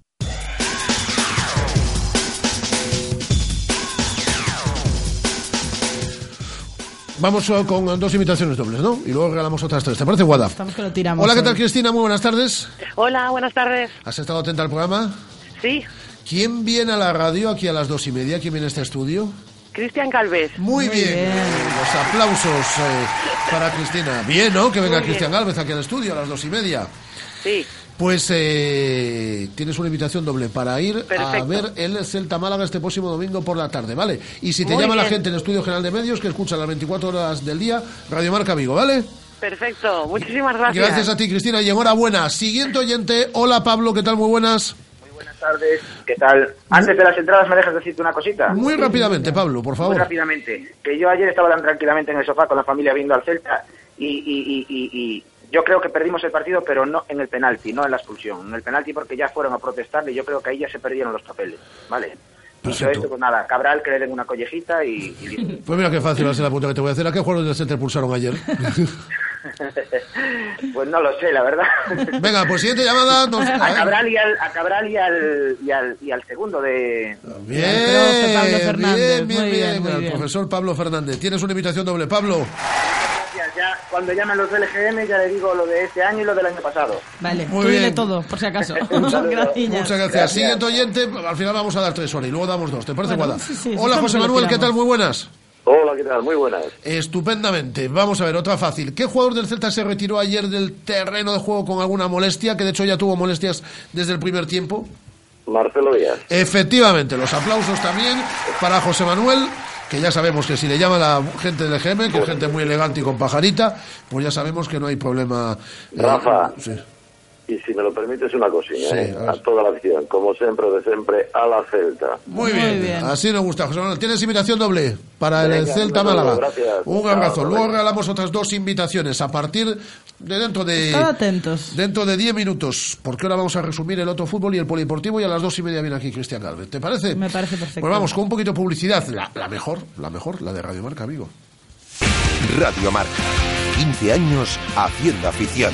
Vamos eh, con dos invitaciones dobles, ¿no? Y luego regalamos otras tres. ¿Te parece, Guada? Estamos que lo tiramos. Hola, ¿qué hoy. tal, Cristina? Muy buenas tardes. Hola, buenas tardes. ¿Has estado atenta al programa? Sí, ¿Quién viene a la radio aquí a las dos y media? ¿Quién viene a este estudio? Cristian Calves. Muy, bien. Los aplausos eh, para Cristina. Bien, ¿no? Que venga Cristian bien. Gálvez aquí al estudio a las dos y media. Sí, Pues eh, tienes una invitación doble para ir a ver el Celta Málaga este próximo domingo por la tarde, ¿vale? Y si te Muy llama la gente en el Estudio General de Medios que escucha las 24 horas del día, Radio Marca Vigo, ¿vale? perfecto. Muchísimas gracias. Gracias a ti, Cristina, y enhorabuena. Siguiente oyente, hola Pablo, ¿qué tal? Muy buenas. Buenas tardes, ¿qué tal? Antes de las entradas, ¿me dejas decirte una cosita? Muy rápidamente, Pablo, por Muy favor. rápidamente. Que yo ayer estaba tan tranquilamente en el sofá con la familia viendo al Celta y, y- y- y- y yo creo que perdimos el partido, pero no en el penalti, no en la expulsión. En el penalti porque ya fueron a protestar y yo creo que ahí ya se perdieron los papeles, ¿vale? Dicho Perfecto. esto, pues nada, Cabral que le den una collejita y, y listo. Pues mira qué fácil va a ser la punta que te voy a hacer. ¿A qué jugadores del Celta pulsaron ayer? pues no lo sé, la verdad. Venga, pues siguiente llamada. nos- A Cabral y al, a Cabral y al, y al, y al segundo de... Bien, Pablo Fernández, bien, bien, bien, bien, bien. profesor Pablo Fernández. Tienes una invitación doble, Pablo. Ya cuando llamen los del GM ya le digo lo de este año y lo del año pasado. Vale, Muy tú dile bien. todo, por si acaso. Muchas gracias. Siguiente oyente, al final vamos a dar tres horas y luego damos dos. ¿Te parece, Bueno, Guada? sí, sí, Hola, José Manuel, ¿qué tal? Muy buenas. Hola, ¿qué tal? Muy buenas. Estupendamente. Vamos a ver, otra fácil. ¿Qué jugador del Celta se retiró ayer del terreno de juego con alguna molestia? Que de hecho ya tuvo molestias desde el primer tiempo. Marcelo Díaz. Efectivamente, los aplausos también para José Manuel, que ya sabemos que si le llama la gente del EGM, que es gente muy elegante y con pajarita, pues ya sabemos que no hay problema. eh, Rafa. sí. Y si me lo permites una cosilla, Sí, eh, a toda la acción, como siempre, de siempre, a la Celta. Muy, bien. así nos gusta, José Manuel. ¿Tienes invitación doble para el Celta Málaga? gracias. Un abrazo. Luego regalamos otras dos invitaciones a partir de dentro de... Estad atentos. Dentro de 10 minutos, porque ahora vamos a resumir el otro fútbol y el polideportivo y a las dos y media viene aquí Cristian Galvez. ¿Te parece? Me parece perfecto. Pues vamos, con un poquito de publicidad. La, la mejor, la mejor, la de Radio Marca Vigo. Radio Marca. 15 años haciendo afición.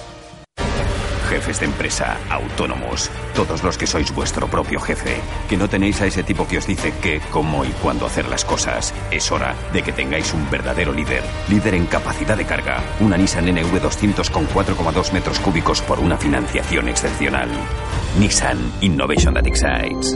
Jefes de empresa, autónomos, todos los que sois vuestro propio jefe, que no tenéis a ese tipo que os dice qué, cómo y cuándo hacer las cosas. Es hora de que tengáis un verdadero líder. Líder en capacidad de carga. Una Nissan NV200 con 4,2 metros cúbicos por una financiación excepcional. Nissan Innovation That Excites.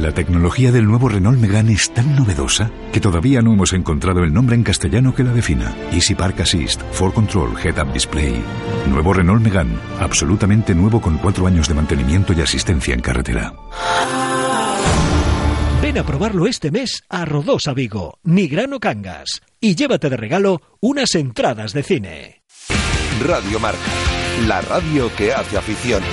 La tecnología del nuevo Renault Megane es tan novedosa que todavía no hemos encontrado el nombre en castellano que la defina. Easy Park Assist, For Control, Head Up Display. Nuevo Renault Megane, absolutamente nuevo con cuatro años de mantenimiento y asistencia en carretera. Ven a probarlo este mes a Rodosa Vigo, Nigrano Cangas, y llévate de regalo unas entradas de cine. Radio Marca, la radio que hace afición.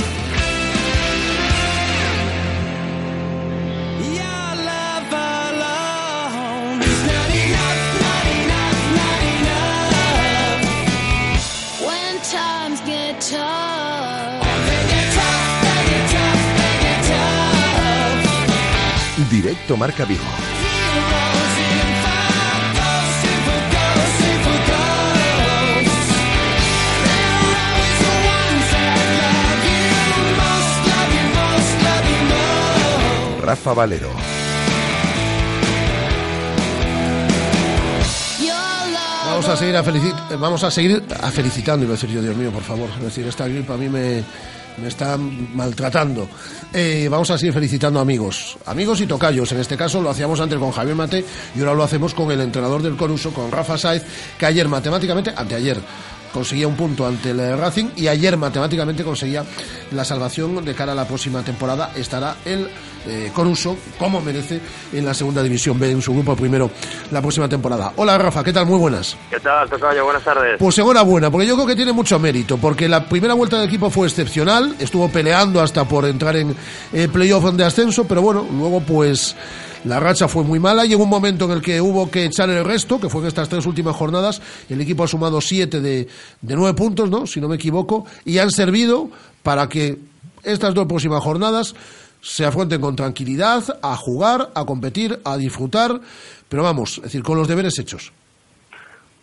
Directo Marca Vigo. Rafa Valero. Vamos a seguir a eh, vamos a seguir a felicitando, iba a decir yo, Dios mío, por favor. Es decir, esta gripe a mí me, me está maltratando. Eh, vamos a seguir felicitando amigos, amigos y tocayos. En este caso lo hacíamos antes con Javier Mate y ahora lo hacemos con el entrenador del Coruso, con Rafa Saiz, que ayer matemáticamente, anteayer, conseguía un punto ante el Racing y ayer matemáticamente conseguía la salvación de cara a la próxima temporada. Estará el eh, Coruso, como merece, en la segunda división B, en su grupo primero, la próxima temporada. Hola Rafa, ¿qué tal? Muy buenas. ¿Qué tal, Tocayo? Buenas tardes. Pues enhorabuena, porque yo creo que tiene mucho mérito, porque la primera vuelta del equipo fue excepcional, estuvo peleando hasta por entrar en eh, playoff de ascenso, pero bueno, luego pues la racha fue muy mala y en un momento en el que hubo que echar el resto, que fue en estas tres últimas jornadas, el equipo ha sumado siete de, nueve puntos, ¿no? Si no me equivoco, y han servido para que estas dos próximas jornadas se afronten con tranquilidad, a jugar, a competir, a disfrutar, pero vamos, es decir, con los deberes hechos.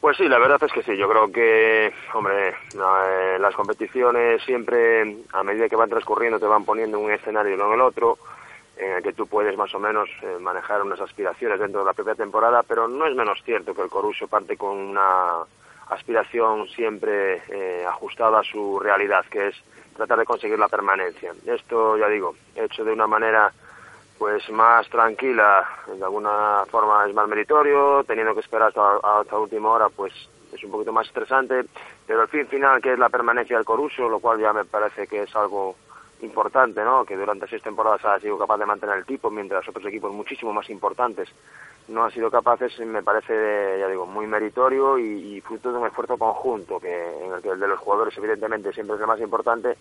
Pues sí, la verdad es que sí. Yo creo que, hombre, eh, las competiciones siempre, a medida que van transcurriendo, te van poniendo en un escenario y no en el otro, en el que tú puedes más o menos eh, manejar unas aspiraciones dentro de la propia temporada, pero no es menos cierto que el Coruso parte con una aspiración siempre eh, ajustada a su realidad, que es tratar de conseguir la permanencia. Esto, ya digo, hecho de una manera pues más tranquila, de alguna forma es más meritorio, teniendo que esperar hasta, hasta última hora, pues es un poquito más estresante, pero el fin final, que es la permanencia del Coruso, lo cual ya me parece que es algo importante, ¿no? Que durante seis temporadas ha sido capaz de mantener el tipo, mientras otros equipos muchísimo más importantes no han sido capaces, me parece, ya digo, muy meritorio y, y fruto de un esfuerzo conjunto, que en el que el de los jugadores evidentemente siempre es el más importante,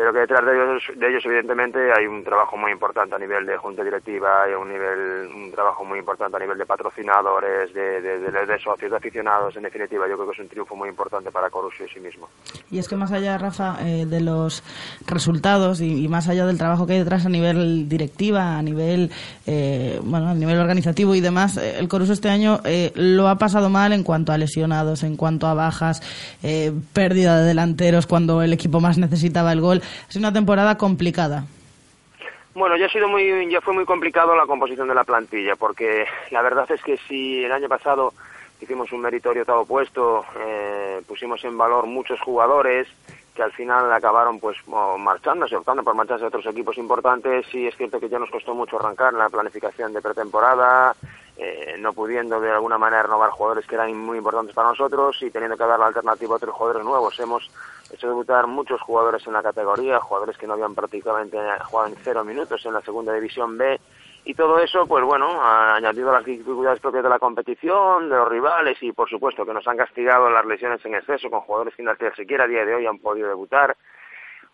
pero que detrás de ellos, de ellos evidentemente hay un trabajo muy importante a nivel de junta directiva, hay un nivel, un trabajo muy importante a nivel de patrocinadores, de, de, de, de socios, de aficionados, en definitiva, yo creo que es un triunfo muy importante para Corusio en sí mismo. Y es que más allá, Rafa, eh, de los resultados y, más allá del trabajo que hay detrás a nivel directiva, a nivel, eh, bueno, a nivel organizativo y demás, eh, el Coruso este año eh, lo ha pasado mal en cuanto a lesionados, en cuanto a bajas, eh, pérdida de delanteros cuando el equipo más necesitaba el gol. Sido una temporada complicada. Bueno, ya ha sido muy, ya fue muy complicado la composición de la plantilla, porque la verdad es que si el año pasado hicimos un meritorio todo puesto, eh, pusimos en valor muchos jugadores que al final acabaron pues marchándose, optando por marcharse a otros equipos importantes. Sí es cierto que ya nos costó mucho arrancar la planificación de pretemporada, eh, no pudiendo de alguna manera renovar jugadores que eran muy importantes para nosotros y teniendo que dar la alternativa a otros jugadores nuevos. Hemos hecho debutar muchos jugadores en la categoría, jugadores que no habían prácticamente jugado en cero minutos en la segunda división B. Y todo eso, pues bueno, ha añadido las dificultades propias de la competición, de los rivales y por supuesto que nos han castigado las lesiones en exceso con jugadores que ni siquiera a día de hoy han podido debutar,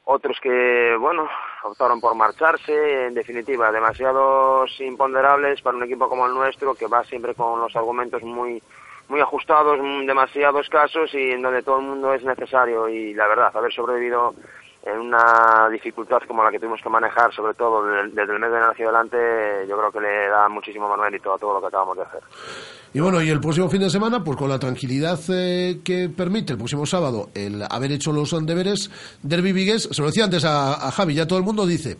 otros que, bueno, optaron por marcharse, en definitiva, demasiados imponderables para un equipo como el nuestro que va siempre con los argumentos muy muy ajustados, demasiado escasos y en donde todo el mundo es necesario y la verdad, haber sobrevivido en una dificultad como la que tuvimos que manejar, sobre todo desde el mes de enero hacia adelante, yo creo que le da muchísimo más mérito a todo lo que acabamos de hacer. Y bueno, y el próximo fin de semana, pues con la tranquilidad eh, que permite el próximo sábado el haber hecho los deberes, Derby Vigues, se lo decía antes a Javi, ya todo el mundo dice,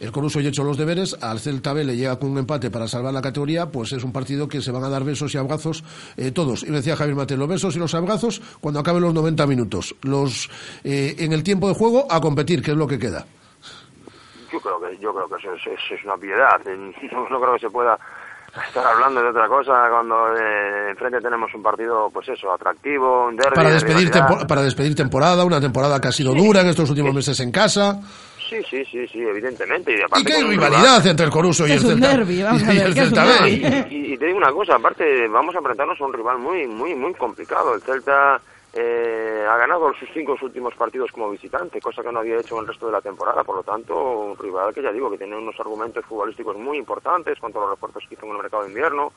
el Coruso ya ha hecho los deberes, al Celta B le llega con un empate para salvar la categoría, pues es un partido que se van a dar besos y abrazos eh, todos. Y me decía Javier Mate, los besos y los abrazos cuando acaben los 90 minutos. Los eh, En el tiempo de juego, a competir, que es lo que queda. Yo creo que, yo creo que eso es, una piedad. No, no creo que se pueda estar hablando de otra cosa cuando eh, enfrente tenemos un partido, pues eso, atractivo, un derbi Para de despedir, para despedir temporada, una temporada que ha sido dura en estos últimos meses en casa. Sí, sí, sí, sí, evidentemente. Y, aparte Y que hay rivalidad rival- entre el Coruso y Es el un Celta. derbi, vamos a y ver, el es un Celta. Y, y te digo una cosa, aparte vamos a enfrentarnos a un rival muy, muy, muy complicado. El Celta eh, ha ganado sus cinco últimos partidos como visitante, cosa que no había hecho en el resto de la temporada. Por lo tanto, un rival que ya digo que tiene unos argumentos futbolísticos muy importantes con todos los refuerzos que hizo en el mercado de invierno,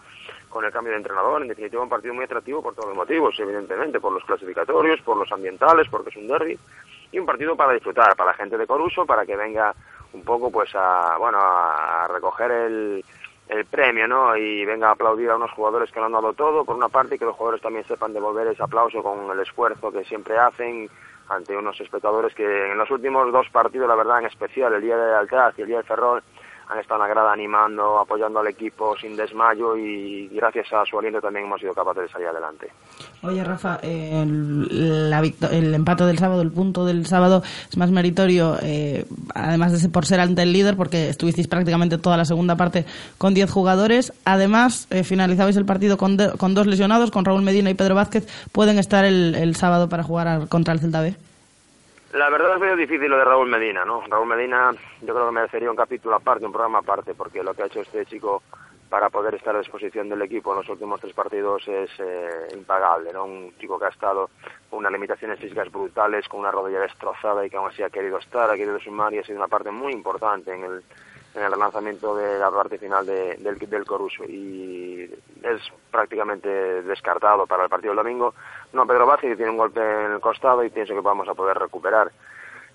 con el cambio de entrenador. En definitiva, un partido muy atractivo por todos los motivos, evidentemente, por los clasificatorios, por los ambientales, porque es un derby. Y un partido para disfrutar, para la gente de Coruso, para que venga un poco pues a, bueno, a recoger el, el premio, ¿no? Y venga a aplaudir a unos jugadores que lo han dado todo, por una parte, y que los jugadores también sepan devolver ese aplauso con el esfuerzo que siempre hacen ante unos espectadores que en los últimos dos partidos, la verdad, en especial el día de Altaz y el día de Ferrol, han estado en la grada animando, apoyando al equipo sin desmayo y gracias a su aliento también hemos sido capaces de salir adelante. Oye, Rafa, el, empate del sábado, el punto del sábado es más meritorio, eh, además de ser por ser ante el líder, porque estuvisteis prácticamente toda la segunda parte con 10 jugadores. Además, eh, finalizabais el partido con, dos lesionados, con Raúl Medina y Pedro Vázquez. ¿Pueden estar el, sábado para jugar contra el Celta B? La verdad es medio difícil lo de Raúl Medina, ¿no? Raúl Medina yo creo que merecería un capítulo aparte, un programa aparte, porque lo que ha hecho este chico para poder estar a disposición del equipo en los últimos tres partidos es eh, impagable, ¿no? Un chico que ha estado con unas limitaciones físicas brutales, con una rodilla destrozada y que aún así ha querido estar, ha querido sumar y ha sido una parte muy importante en el, en el relanzamiento de la parte final de- del, del Coruso y es prácticamente descartado para el partido del domingo. No, Pedro Vázquez que tiene un golpe en el costado y pienso que vamos a poder recuperar.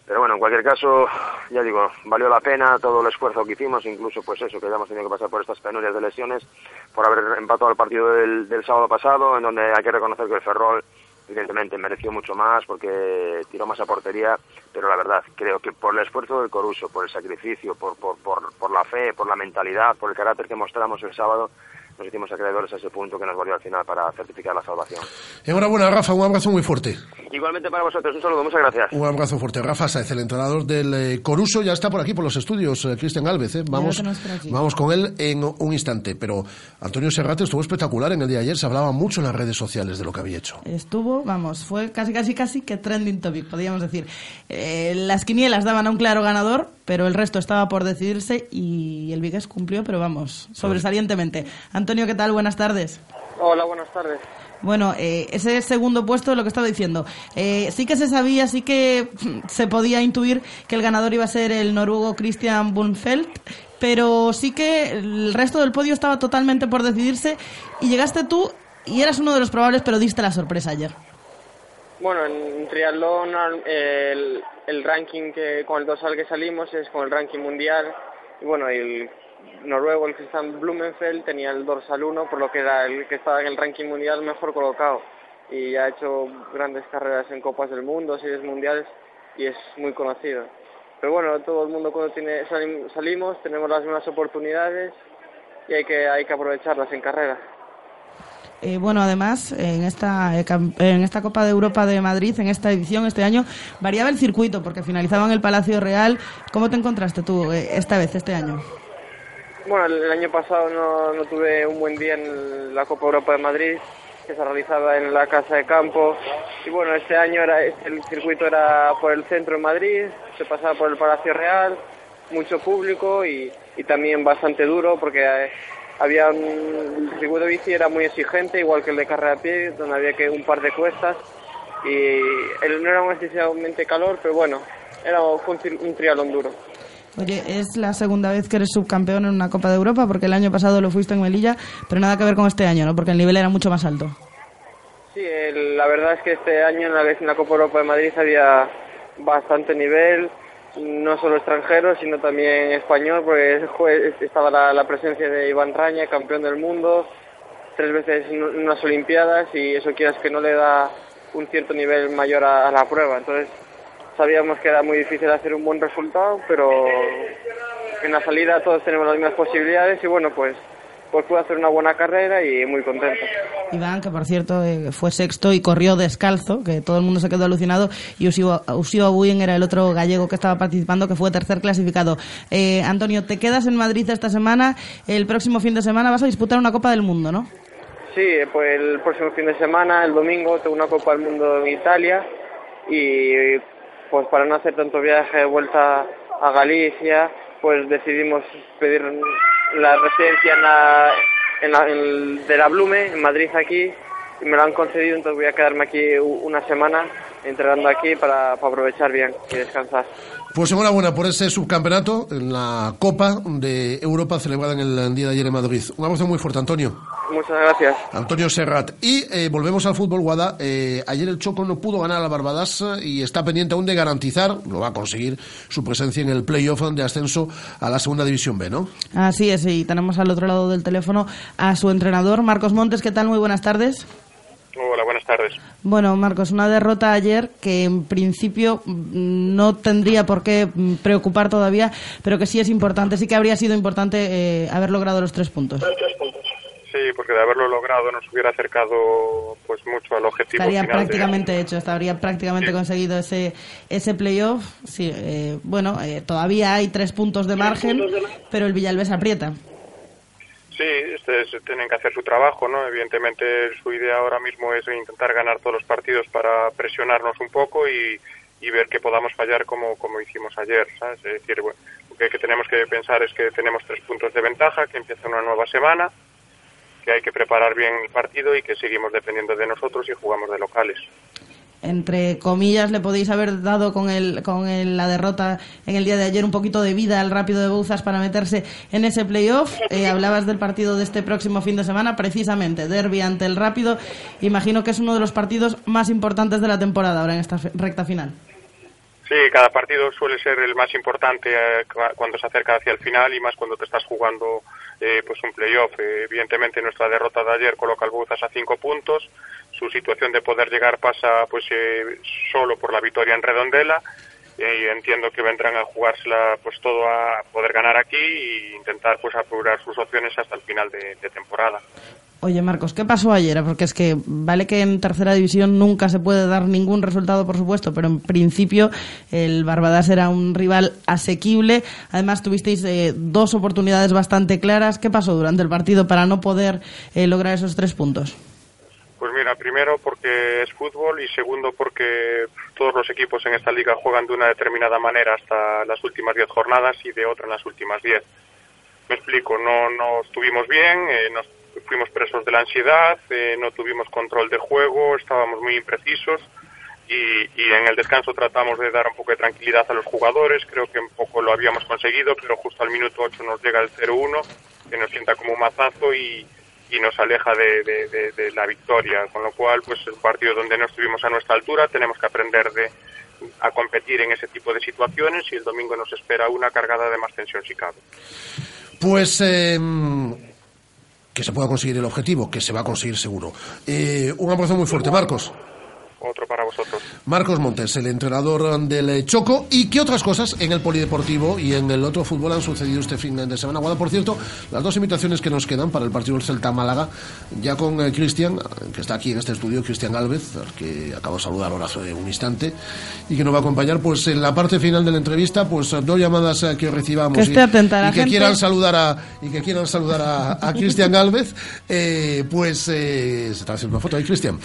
Pero bueno, en cualquier caso, ya digo, valió la pena todo el esfuerzo que hicimos, incluso pues eso, que ya hemos tenido que pasar por estas penurias de lesiones, por haber empatado el partido del, del sábado pasado, en donde hay que reconocer que el Ferrol evidentemente mereció mucho más porque tiró más a portería, pero la verdad creo que por el esfuerzo del Coruso, por el sacrificio, por, por, por, por la fe, por la mentalidad, por el carácter que mostramos el sábado, nos hicimos acreedores a ese punto que nos valió al final para certificar la salvación. Enhorabuena, Rafa, un abrazo muy fuerte. Igualmente para vosotros, un saludo, muchas gracias. Un abrazo fuerte. Rafa Saez, el entrenador del eh, Coruso, ya está por aquí, por los estudios, eh, Cristian Galvez. eh. Vamos, vamos con él en un instante. Pero Antonio Serrate estuvo espectacular en el día de ayer. Se hablaba mucho en las redes sociales de lo que había hecho. Estuvo, vamos, fue casi, casi, casi que trending topic, podríamos decir. Eh, las quinielas daban a un claro ganador, pero el resto estaba por decidirse y el Vigues cumplió, pero vamos, sobresalientemente. Antonio, ¿qué tal? Buenas tardes. Hola, buenas tardes. Bueno, eh, ese segundo puesto, lo que estaba diciendo, eh, sí que se sabía, sí que se podía intuir que el ganador iba a ser el noruego Christian Bunfeld, pero sí que el resto del podio estaba totalmente por decidirse y llegaste tú y eras uno de los probables, pero diste la sorpresa ayer. Bueno, en triatlón el, ranking que con el dorsal que salimos es con el ranking mundial y bueno, el noruego, el Christian Blumenfeld, tenía el dorsal 1, por lo que era el que estaba en el ranking mundial mejor colocado y ha hecho grandes carreras en Copas del Mundo, series mundiales y es muy conocido. Pero bueno, todo el mundo cuando tiene, salim- salimos tenemos las mismas oportunidades y hay que, hay que aprovecharlas en carrera. Eh, bueno, además, en esta, eh, en esta Copa de Europa de Madrid, en esta edición, este año, variaba el circuito porque finalizaba en el Palacio Real. ¿Cómo te encontraste tú eh, esta vez, este año? Bueno, el, año pasado no, tuve un buen día en la Copa Europa de Madrid, que se realizaba en la Casa de Campo. Y bueno, este año era, el circuito era por el centro de Madrid, se pasaba por el Palacio Real, mucho público y, y también bastante duro porque eh, había un, el circuito de bici era muy exigente, igual que el de carrera a pie, donde había que un par de cuestas. Y el, no era un excesivamente calor, pero bueno, era un, un triatlón duro. Oye, es la segunda vez que eres subcampeón en una Copa de Europa porque el año pasado lo fuiste en Melilla, pero nada que ver con este año, ¿no? Porque el nivel era mucho más alto. Sí, el- la verdad es que este año en la, en la Copa Europa de Madrid había bastante nivel, no solo extranjero, sino también español, porque estaba la, presencia de Iván Raña, campeón del mundo, tres veces en unas Olimpiadas y eso quieras que no le da un cierto nivel mayor a la prueba. Entonces sabíamos que era muy difícil hacer un buen resultado, pero en la salida todos tenemos las mismas posibilidades y bueno, pues pues pude hacer una buena carrera y muy contento. Iván, que por cierto eh, fue sexto y corrió descalzo, que todo el mundo se quedó alucinado, y Usio, Usio Abuin era el otro gallego que estaba participando, que fue tercer clasificado. Eh, Antonio, te quedas en Madrid esta semana, el próximo fin de semana vas a disputar una Copa del Mundo, ¿no? Sí, pues el próximo fin de semana, el domingo, tengo una Copa del Mundo en Italia y pues para no hacer tanto viaje de vuelta a Galicia, pues decidimos pedir la residencia en la, en la- de la Blume, en Madrid aquí, y me lo han concedido, entonces voy a quedarme aquí una semana entrenando aquí para aprovechar bien y descansar. Pues enhorabuena por ese subcampeonato en la Copa de Europa celebrada en el día de ayer en Madrid. Un abrazo muy fuerte, Antonio. Muchas gracias. Antonio Serrat. Y eh, volvemos al fútbol, Guada. Eh, ayer el Choco no pudo ganar a la Barbadas eh, y está pendiente aún de garantizar, lo va a conseguir, su presencia en el playoff de ascenso a la segunda división B, ¿no? Así es, y tenemos al otro lado del teléfono a su entrenador, Marcos Montes. ¿Qué tal? Muy buenas tardes. Hola, buenas tardes. Bueno, Marcos, una derrota ayer que en principio mm, no tendría por qué mm, preocupar todavía, pero que sí es importante, sí que habría sido importante eh, haber logrado los tres puntos. Sí, porque de haberlo logrado nos hubiera acercado pues mucho al objetivo Estaría final. de- prácticamente hecho, estaría prácticamente conseguido ese ese playoff. Sí, eh, bueno, eh, todavía hay tres puntos de margen, pero el Villalbés aprieta. Sí, se tienen que hacer su trabajo, ¿no? Evidentemente su idea ahora mismo es intentar ganar todos los partidos para presionarnos un poco y, y ver que podamos fallar como, como hicimos ayer, ¿sabes? Es decir, bueno, lo que tenemos que pensar es que tenemos tres puntos de ventaja, que empieza una nueva semana, que hay que preparar bien el partido y que seguimos dependiendo de nosotros y jugamos de locales. Entre comillas, le podéis haber dado con, el, con el- la derrota en el día de ayer un poquito de vida al rápido de Bouzas para meterse en ese playoff. Eh, hablabas del partido de este próximo fin de semana, precisamente, derby ante el rápido. Imagino que es uno de los partidos más importantes de la temporada ahora en esta recta final. Sí, cada partido suele ser el más importante eh, cua- cuando se acerca hacia el final y más cuando te estás jugando eh, pues un playoff. Eh, evidentemente nuestra derrota de ayer coloca al Bouzas a cinco puntos. Su situación de poder llegar pasa pues eh, solo por la victoria en Redondela. Y entiendo que vendrán a jugársela pues todo a poder ganar aquí e intentar pues apurar sus opciones hasta el final de- de temporada. Oye, Marcos, ¿qué pasó ayer? Porque es que vale que en tercera división nunca se puede dar ningún resultado, por supuesto, pero en principio el Barbadas era un rival asequible. Además, tuvisteis eh, dos oportunidades bastante claras. ¿Qué pasó durante el partido para no poder eh, lograr esos tres puntos? Pues mira, primero porque es fútbol y segundo porque todos los equipos en esta liga juegan de una determinada manera hasta las últimas 10 jornadas y de otra en las últimas 10. Me explico, no, no estuvimos bien, eh, nos fuimos presos de la ansiedad, eh, no tuvimos control de juego, estábamos muy imprecisos y, y en el descanso tratamos de dar un poco de tranquilidad a los jugadores, creo que un poco lo habíamos conseguido, pero justo al minuto 8 nos llega el 0-1, que nos sienta como un mazazo y, y nos aleja de, de- la victoria, con lo cual pues el partido donde no estuvimos a nuestra altura tenemos que aprender de, a competir en ese tipo de situaciones y el domingo nos espera una cargada de más tensión si cabe. Pues eh, que se pueda conseguir el objetivo, que se va a conseguir seguro. Eh, un abrazo muy fuerte, Marcos. Otro para vosotros. Marcos Montes, el entrenador del Choco. ¿Y qué otras cosas en el polideportivo y en el otro fútbol han sucedido este fin de semana? Guada, por cierto, las dos invitaciones que nos quedan para el partido del Celta Málaga, ya con eh, Cristian, que está aquí en este estudio, Cristian Alves, al que acabo de saludar ahora hace un instante, y que nos va a acompañar pues en la parte final de la entrevista, pues dos llamadas eh, que recibamos Que esté y, atenta la y que gente. quieran saludar a y que quieran saludar a, a Cristian Alves, eh, pues eh, se está haciendo una foto ahí, Cristian.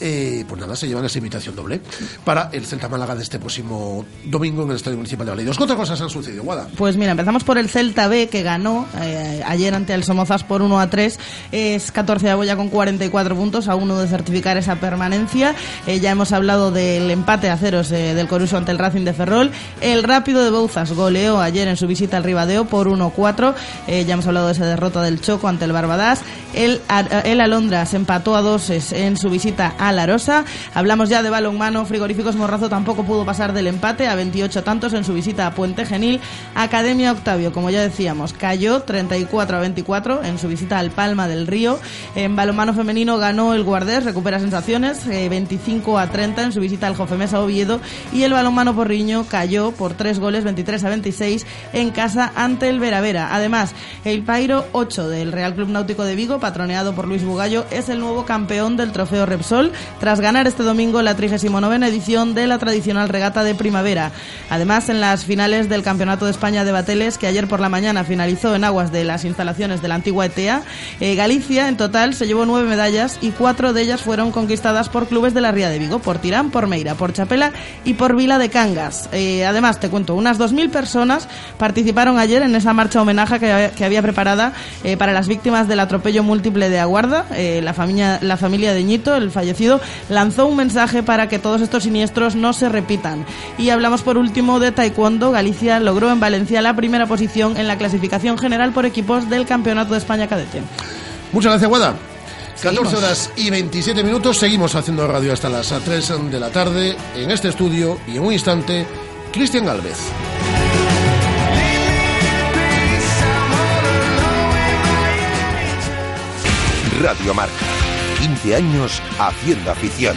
Eh, pues nada, se llevan esa invitación doble para el Celta Málaga de este próximo domingo en el Estadio Municipal de. ¿Qué otras cosas han sucedido, Guada? Pues mira, empezamos por el Celta B que ganó eh, ayer ante el Somozas por 1 a 3. Es 14 de Boya con 44 puntos, a uno de certificar esa permanencia. Eh, ya hemos hablado del empate a ceros eh, del Coruso ante el Racing de Ferrol. El Rápido de Bouzas goleó ayer en su visita al Ribadeo por 1-4. Eh, ya hemos hablado de esa derrota del Choco ante el Barbadás. El, el Alondra se empató a dos en su visita a La Rosa. Hablamos Hablamos ya de balonmano, Frigoríficos Morrazo tampoco pudo pasar del empate a 28 tantos en su visita a Puente Genil. Academia Octavio, como ya decíamos, cayó 34 a 24 en su visita al Palma del Río. En balonmano femenino ganó el Guardés, recupera sensaciones, 25 a 30 en su visita al Jofemesa Oviedo. Y el balonmano Porriño cayó por tres goles, 23 a 26 en casa ante el Veravera. Además, el Pairo 8 del Real Club Náutico de Vigo, patroneado por Luis Bugallo, es el nuevo campeón del trofeo Repsol tras ganar este domingo la 39 edición de la tradicional regata de primavera. Además, en las finales del Campeonato de España de Bateles, que ayer por la mañana finalizó en aguas de las instalaciones de la antigua ETEA, eh, Galicia en total se llevó nueve medallas y cuatro de ellas fueron conquistadas por clubes de la Ría de Vigo, por Tirán, por Meira, por Chapela y por Vila de Cangas. Eh, además, te cuento, unas 2.000 personas participaron ayer en esa marcha homenaje que, había preparada eh, para las víctimas del atropello múltiple de Aguarda. la, familia, la familia de Ñito, el fallecido, lanzó un mensaje para que todos estos siniestros no se repitan. Y hablamos por último de Taekwondo. Galicia logró en Valencia la primera posición en la clasificación general por equipos del Campeonato de España Cadete. Muchas gracias, Guada. 14 horas y 27 minutos. Seguimos haciendo radio hasta las 3 de la tarde en este estudio y en un instante, Cristian Galvez. Radio Marca. 15 años haciendo afición.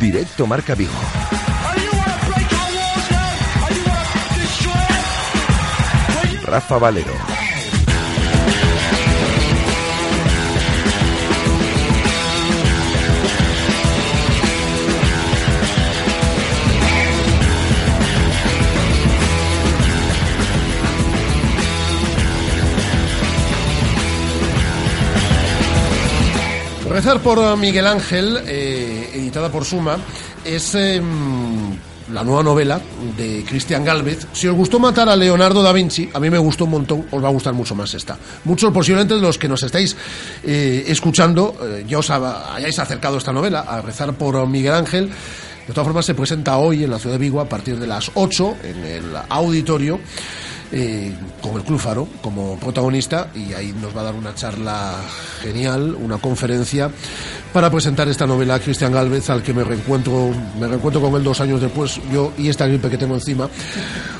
Directo Marca Vigo. Rafa Valero. Rezar por Miguel Ángel, eh, editada por Suma, es em, la nueva novela de Cristian Galvez. Si os gustó matar a Leonardo da Vinci, a mí me gustó un montón, os va a gustar mucho más esta. Muchos posiblemente de los que nos estáis eh, escuchando eh, ya os hayáis acercado a esta novela, a rezar por Miguel Ángel. De todas formas, se presenta hoy en la ciudad de Vigo a partir de las 8 en el auditorio. Eh, con el Club Faro como protagonista y ahí nos va a dar una charla genial, una conferencia para presentar esta novela a Cristian Galvez, al que me reencuentro, me reencuentro con él dos años después, yo y esta gripe que tengo encima.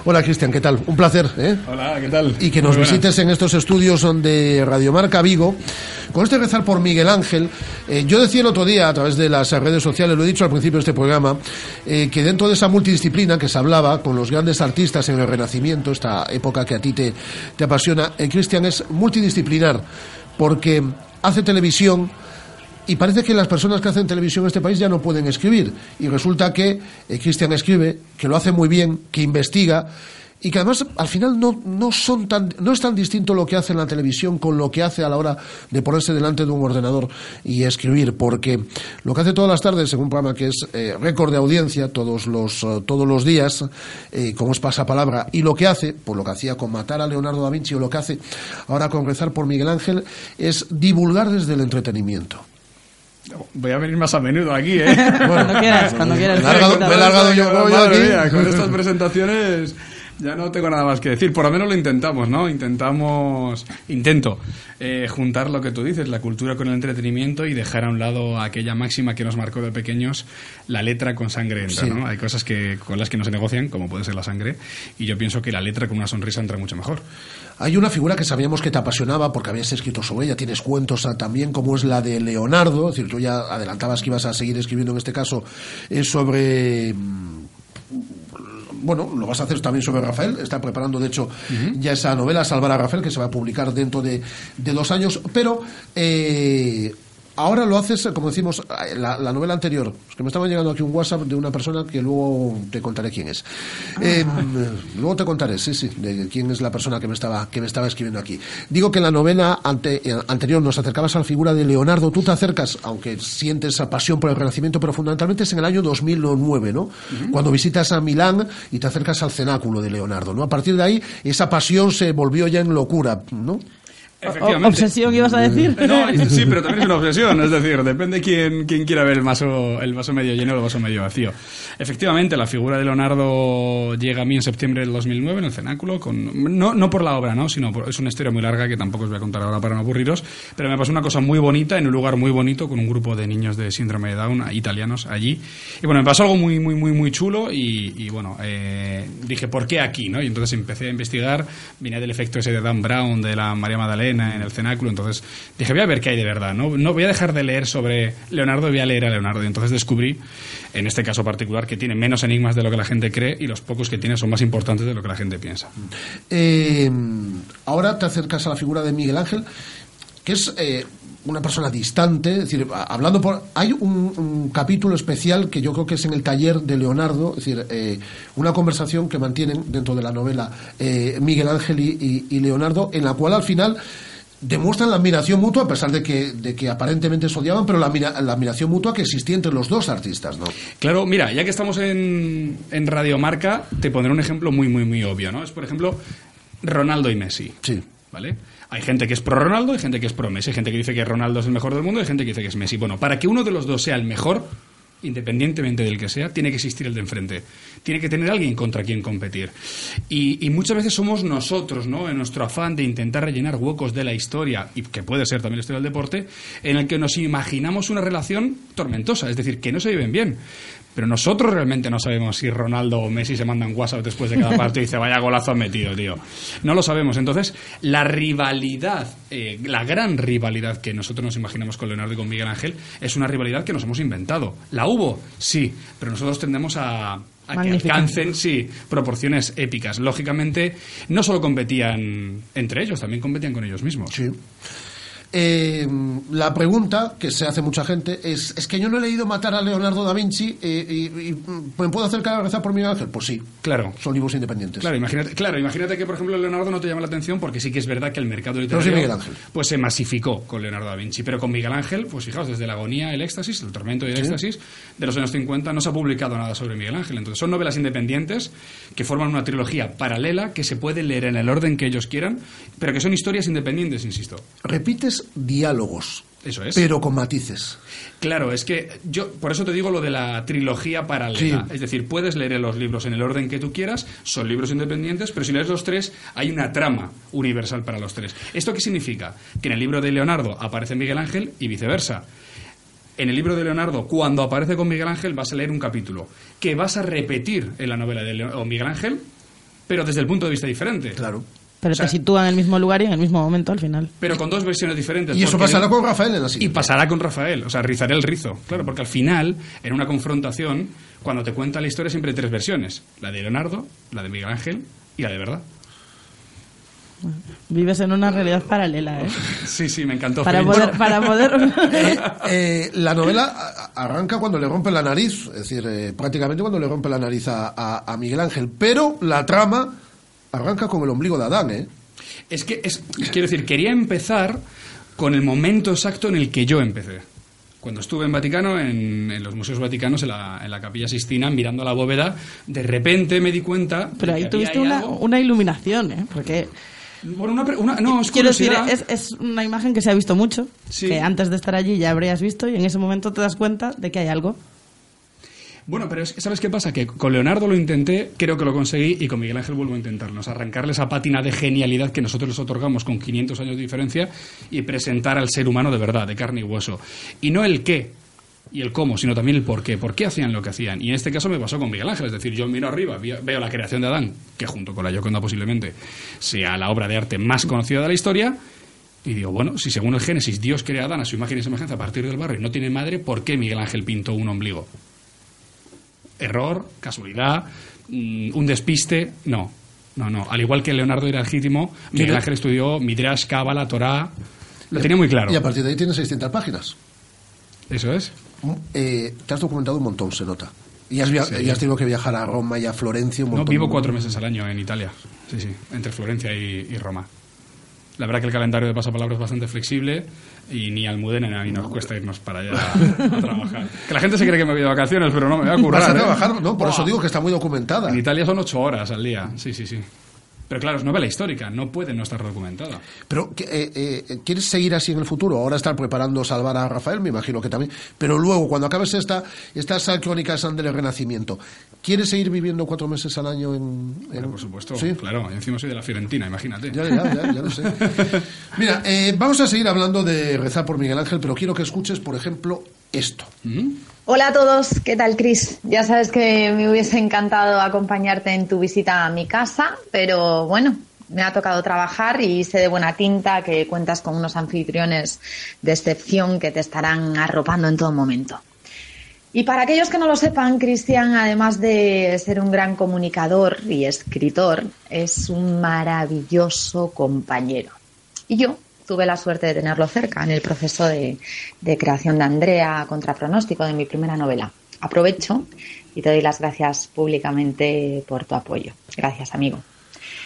Hola Cristian, ¿qué tal? Un placer. ¿eh? Hola, ¿qué tal? Y que nos visites en estos estudios de Radiomarca Vigo. Con este rezar por Miguel Ángel, eh, yo decía el otro día a través de las redes sociales, lo he dicho al principio de este programa, eh, que dentro de esa multidisciplina que se hablaba con los grandes artistas en el Renacimiento, esta época que a ti te, te apasiona, eh, Cristian es multidisciplinar, porque hace televisión, y parece que las personas que hacen televisión en este país ya no pueden escribir. Y resulta que eh, Cristian escribe, que lo hace muy bien, que investiga y que además al final no, no, son tan, no es tan distinto lo que hace en la televisión con lo que hace a la hora de ponerse delante de un ordenador y escribir, porque lo que hace todas las tardes en un programa que es eh, récord de audiencia todos los, eh, todos los días, eh, como es pasapalabra, y lo que hace, por lo que hacía con matar a Leonardo da Vinci o lo que hace ahora con rezar por Miguel Ángel, es divulgar desde el entretenimiento. Voy a venir más a menudo aquí, ¿eh? cuando quieras, cuando quieras. Me he largado, me he largado yo, yo aquí. mía, con estas presentaciones ya no tengo nada más que decir. Por lo menos lo intentamos, ¿no? Intentamos, intento eh, juntar lo que tú dices, la cultura con el entretenimiento y dejar a un lado aquella máxima que nos marcó de pequeños, la letra con sangre entra, Sí. ¿no? Hay cosas que con las que no se negocian, como puede ser la sangre, y yo pienso que la letra con una sonrisa entra mucho mejor. Hay una figura que sabíamos que te apasionaba porque habías escrito sobre ella, tienes cuentos también, como es la de Leonardo, es decir, tú ya adelantabas que ibas a seguir escribiendo en este caso eh, sobre... Bueno, lo vas a hacer también sobre Rafael, está preparando de hecho ya esa novela, Salvar a Rafael, que se va a publicar dentro de, de dos años, pero eh, ahora lo haces, como decimos, la, la novela anterior, es que me estaba llegando aquí un WhatsApp de una persona que luego te contaré quién es. Eh, luego te contaré, sí, sí, de quién es la persona que me estaba, que me estaba escribiendo aquí. Digo que en la novela ante- eh, anterior nos acercabas a la figura de Leonardo, tú te acercas, aunque sientes esa pasión por el Renacimiento, pero fundamentalmente es en el año 2009, ¿no? Cuando visitas a Milán y te acercas al cenáculo de Leonardo, ¿no? A partir de ahí, esa pasión se volvió ya en locura, ¿no? Efectivamente. ¿Obsesión ibas a decir? No, sí, pero también es una obsesión, es decir, depende quién, quién quiera ver el vaso, el vaso medio lleno o el vaso medio vacío. Efectivamente, la figura de Leonardo llega a mí en septiembre del 2009 en el cenáculo, con, no, no por la obra, ¿no? sino por, es una historia muy larga que tampoco os voy a contar ahora para no aburriros, pero me pasó una cosa muy bonita en un lugar muy bonito con un grupo de niños de síndrome de Down, italianos, allí. Y bueno, me pasó algo muy, muy, muy, muy chulo y, y bueno, eh, dije, ¿por qué aquí? ¿no? Y entonces empecé a investigar, vine del efecto ese de Dan Brown, de la María Magdalena en el cenáculo, entonces dije, voy a ver qué hay de verdad, ¿no? No voy a dejar de leer sobre Leonardo, voy a leer a Leonardo. Y entonces descubrí, en este caso particular, que tiene menos enigmas de lo que la gente cree y los pocos que tiene son más importantes de lo que la gente piensa. Eh, ahora te acercas a la figura de Miguel Ángel, que es eh, una persona distante, es decir, hablando por... Hay un, un capítulo especial que yo creo que es en el taller de Leonardo, es decir, eh, una conversación que mantienen dentro de la novela eh, Miguel Ángel y, y- y Leonardo, en la cual al final demuestran la admiración mutua, a pesar de que, de que aparentemente se odiaban, pero la, la admiración mutua que existía entre los dos artistas, ¿no? Claro, mira, ya que estamos en, en Radiomarca, te pondré un ejemplo muy, muy, muy obvio, ¿no? Es, por ejemplo, Ronaldo y Messi. Sí. ¿Vale? Hay gente que es pro Ronaldo, hay gente que es pro Messi, hay gente que dice que Ronaldo es el mejor del mundo hay gente que dice que es Messi. Bueno, para que uno de los dos sea el mejor, independientemente del que sea, tiene que existir el de enfrente. Tiene que tener alguien contra quien competir. Y, y muchas veces somos nosotros, ¿no? En nuestro afán de intentar rellenar huecos de la historia, y que puede ser también la historia del deporte, en el que nos imaginamos una relación tormentosa, es decir, que no se viven bien. Pero nosotros realmente no sabemos si Ronaldo o Messi se mandan WhatsApp después de cada partido y dice, vaya golazo metido, tío. No lo sabemos. Entonces, la rivalidad, eh, la gran rivalidad que nosotros nos imaginamos con Leonardo y con Miguel Ángel, es una rivalidad que nos hemos inventado. ¿La hubo? Sí, pero nosotros tendemos a, a que alcancen, sí, proporciones épicas. Lógicamente, no solo competían entre ellos, también competían con ellos mismos. Sí. Eh, la pregunta que se hace mucha gente es: es que yo no he leído matar a Leonardo da Vinci eh, y, y, ¿me puedo acercar a rezar por Miguel Ángel? Pues sí, Claro. son libros independientes. Claro, imagínate, claro, imagínate que, por ejemplo, Leonardo no te llama la atención porque sí que es verdad que el mercado literario sí Miguel Ángel. pues se masificó con Leonardo da Vinci, pero con Miguel Ángel, pues fijaos, desde la agonía, el éxtasis, el tormento y el Sí. éxtasis de los años 50 no se ha publicado nada sobre Miguel Ángel. Entonces son novelas independientes que forman una trilogía paralela que se puede leer en el orden que ellos quieran, pero que son historias independientes, insisto. Repites diálogos, Eso es. pero con matices. Claro, es que yo por eso te digo lo de la trilogía paralela. Sí. Es decir, puedes leer los libros en el orden que tú quieras, son libros independientes, pero si lees los tres, hay una trama universal para los tres. ¿Esto qué significa? Que en el libro de Leonardo aparece Miguel Ángel y viceversa. en el libro de Leonardo, cuando aparece con Miguel Ángel, vas a leer un capítulo que vas a repetir en la novela de Leo- o Miguel Ángel, pero desde el punto de vista diferente. Claro. Pero O sea, te sitúa en el mismo lugar y en el mismo momento al final. Pero con dos versiones diferentes. Y eso pasará con Rafael en la Y pasará con Rafael, o sea, rizaré el rizo. Claro, porque al final, en una confrontación, cuando te cuenta la historia siempre hay tres versiones. La de Leonardo, la de Miguel Ángel y la de verdad. Vives en una realidad paralela, ¿eh? Sí, sí, me encantó. Para poder, para poder... Eh, la novela arranca cuando le rompe la nariz, es decir, eh, prácticamente cuando le rompe la nariz a, a- a Miguel Ángel, pero la trama arranca con el ombligo de Adán, ¿eh? Es que, es, quiero decir, quería empezar con el momento exacto en el que yo empecé. Cuando estuve en Vaticano, en, en los museos vaticanos, en la, en la capilla Sistina, mirando la bóveda, de repente me di cuenta. Pero ahí tuviste una, una iluminación, ¿eh? Porque... Bueno, una, una- no, es Quiero decir, curiosidad. es, es una imagen que se ha visto mucho, Sí. que antes de estar allí ya habrías visto y en ese momento te das cuenta de que hay algo. Bueno, pero es ¿sabes qué pasa? Que con Leonardo lo intenté, creo que lo conseguí, y con Miguel Ángel vuelvo a sea, arrancarle esa pátina de genialidad que nosotros les otorgamos con 500 años de diferencia y presentar al ser humano de verdad, de carne y hueso. Y no el qué y el cómo, sino también el por qué. ¿Por qué hacían lo que hacían? Y en este caso me pasó con Miguel Ángel. Es decir, yo miro arriba, veo la creación de Adán, que junto con la Yoconda posiblemente sea la obra de arte más conocida de la historia, y digo, bueno, si según el Génesis Dios crea a Adán a su imagen y semejanza a partir del barro y no tiene madre, ¿por qué Miguel Ángel pintó un ombligo? Error, casualidad, mm, un despiste, no. No, no. Al igual que Leonardo era legítimo, Miguel Ángel estudió Midrash, Cábala, Torá. Lo tenía muy claro. Y a partir de ahí tiene 600 páginas. Eso es. Eh, te has documentado un montón, se nota. Y has, Sí. y has tenido que viajar a Roma y a Florencia un No, montón. vivo cuatro meses al año en Italia. Sí, sí. Entre Florencia y, y Roma. La verdad que el calendario de pasapalabra es bastante flexible y ni Almudena ni a mí nos cuesta irnos para allá a trabajar. Que la gente se cree que me voy de vacaciones, pero no me voy a currar. Vas a ¿eh? trabajar, no, por eso digo que está muy documentada. En Italia son ocho horas al día. Sí, sí, sí. Pero claro, es novela histórica, no puede no estar documentada. Pero, ¿qué- eh, eh, ¿quieres seguir así en el futuro? Ahora estar preparando salvar a Rafael, me imagino que también. Pero luego, cuando acabes esta, estas crónicas del Renacimiento, ¿quieres seguir viviendo cuatro meses al año en...? en- Por supuesto, Sí. claro. Encima soy de la Fiorentina, imagínate. Ya, ya, ya, ya lo sé. Mira, eh, vamos a seguir hablando de rezar por Miguel Ángel, pero quiero que escuches, por ejemplo, esto. Hola a todos, ¿qué tal Cris? Ya sabes que me hubiese encantado acompañarte en tu visita a mi casa, pero bueno, me ha tocado trabajar y sé de buena tinta que cuentas con unos anfitriones de excepción que te estarán arropando en todo momento. Y para aquellos que no lo sepan, Cristian, además de ser un gran comunicador y escritor, es un maravilloso compañero. Y yo tuve la suerte de tenerlo cerca en el proceso de, creación de Andrea contra pronóstico de mi primera novela. Aprovecho y te doy las gracias públicamente por tu apoyo. Gracias, amigo.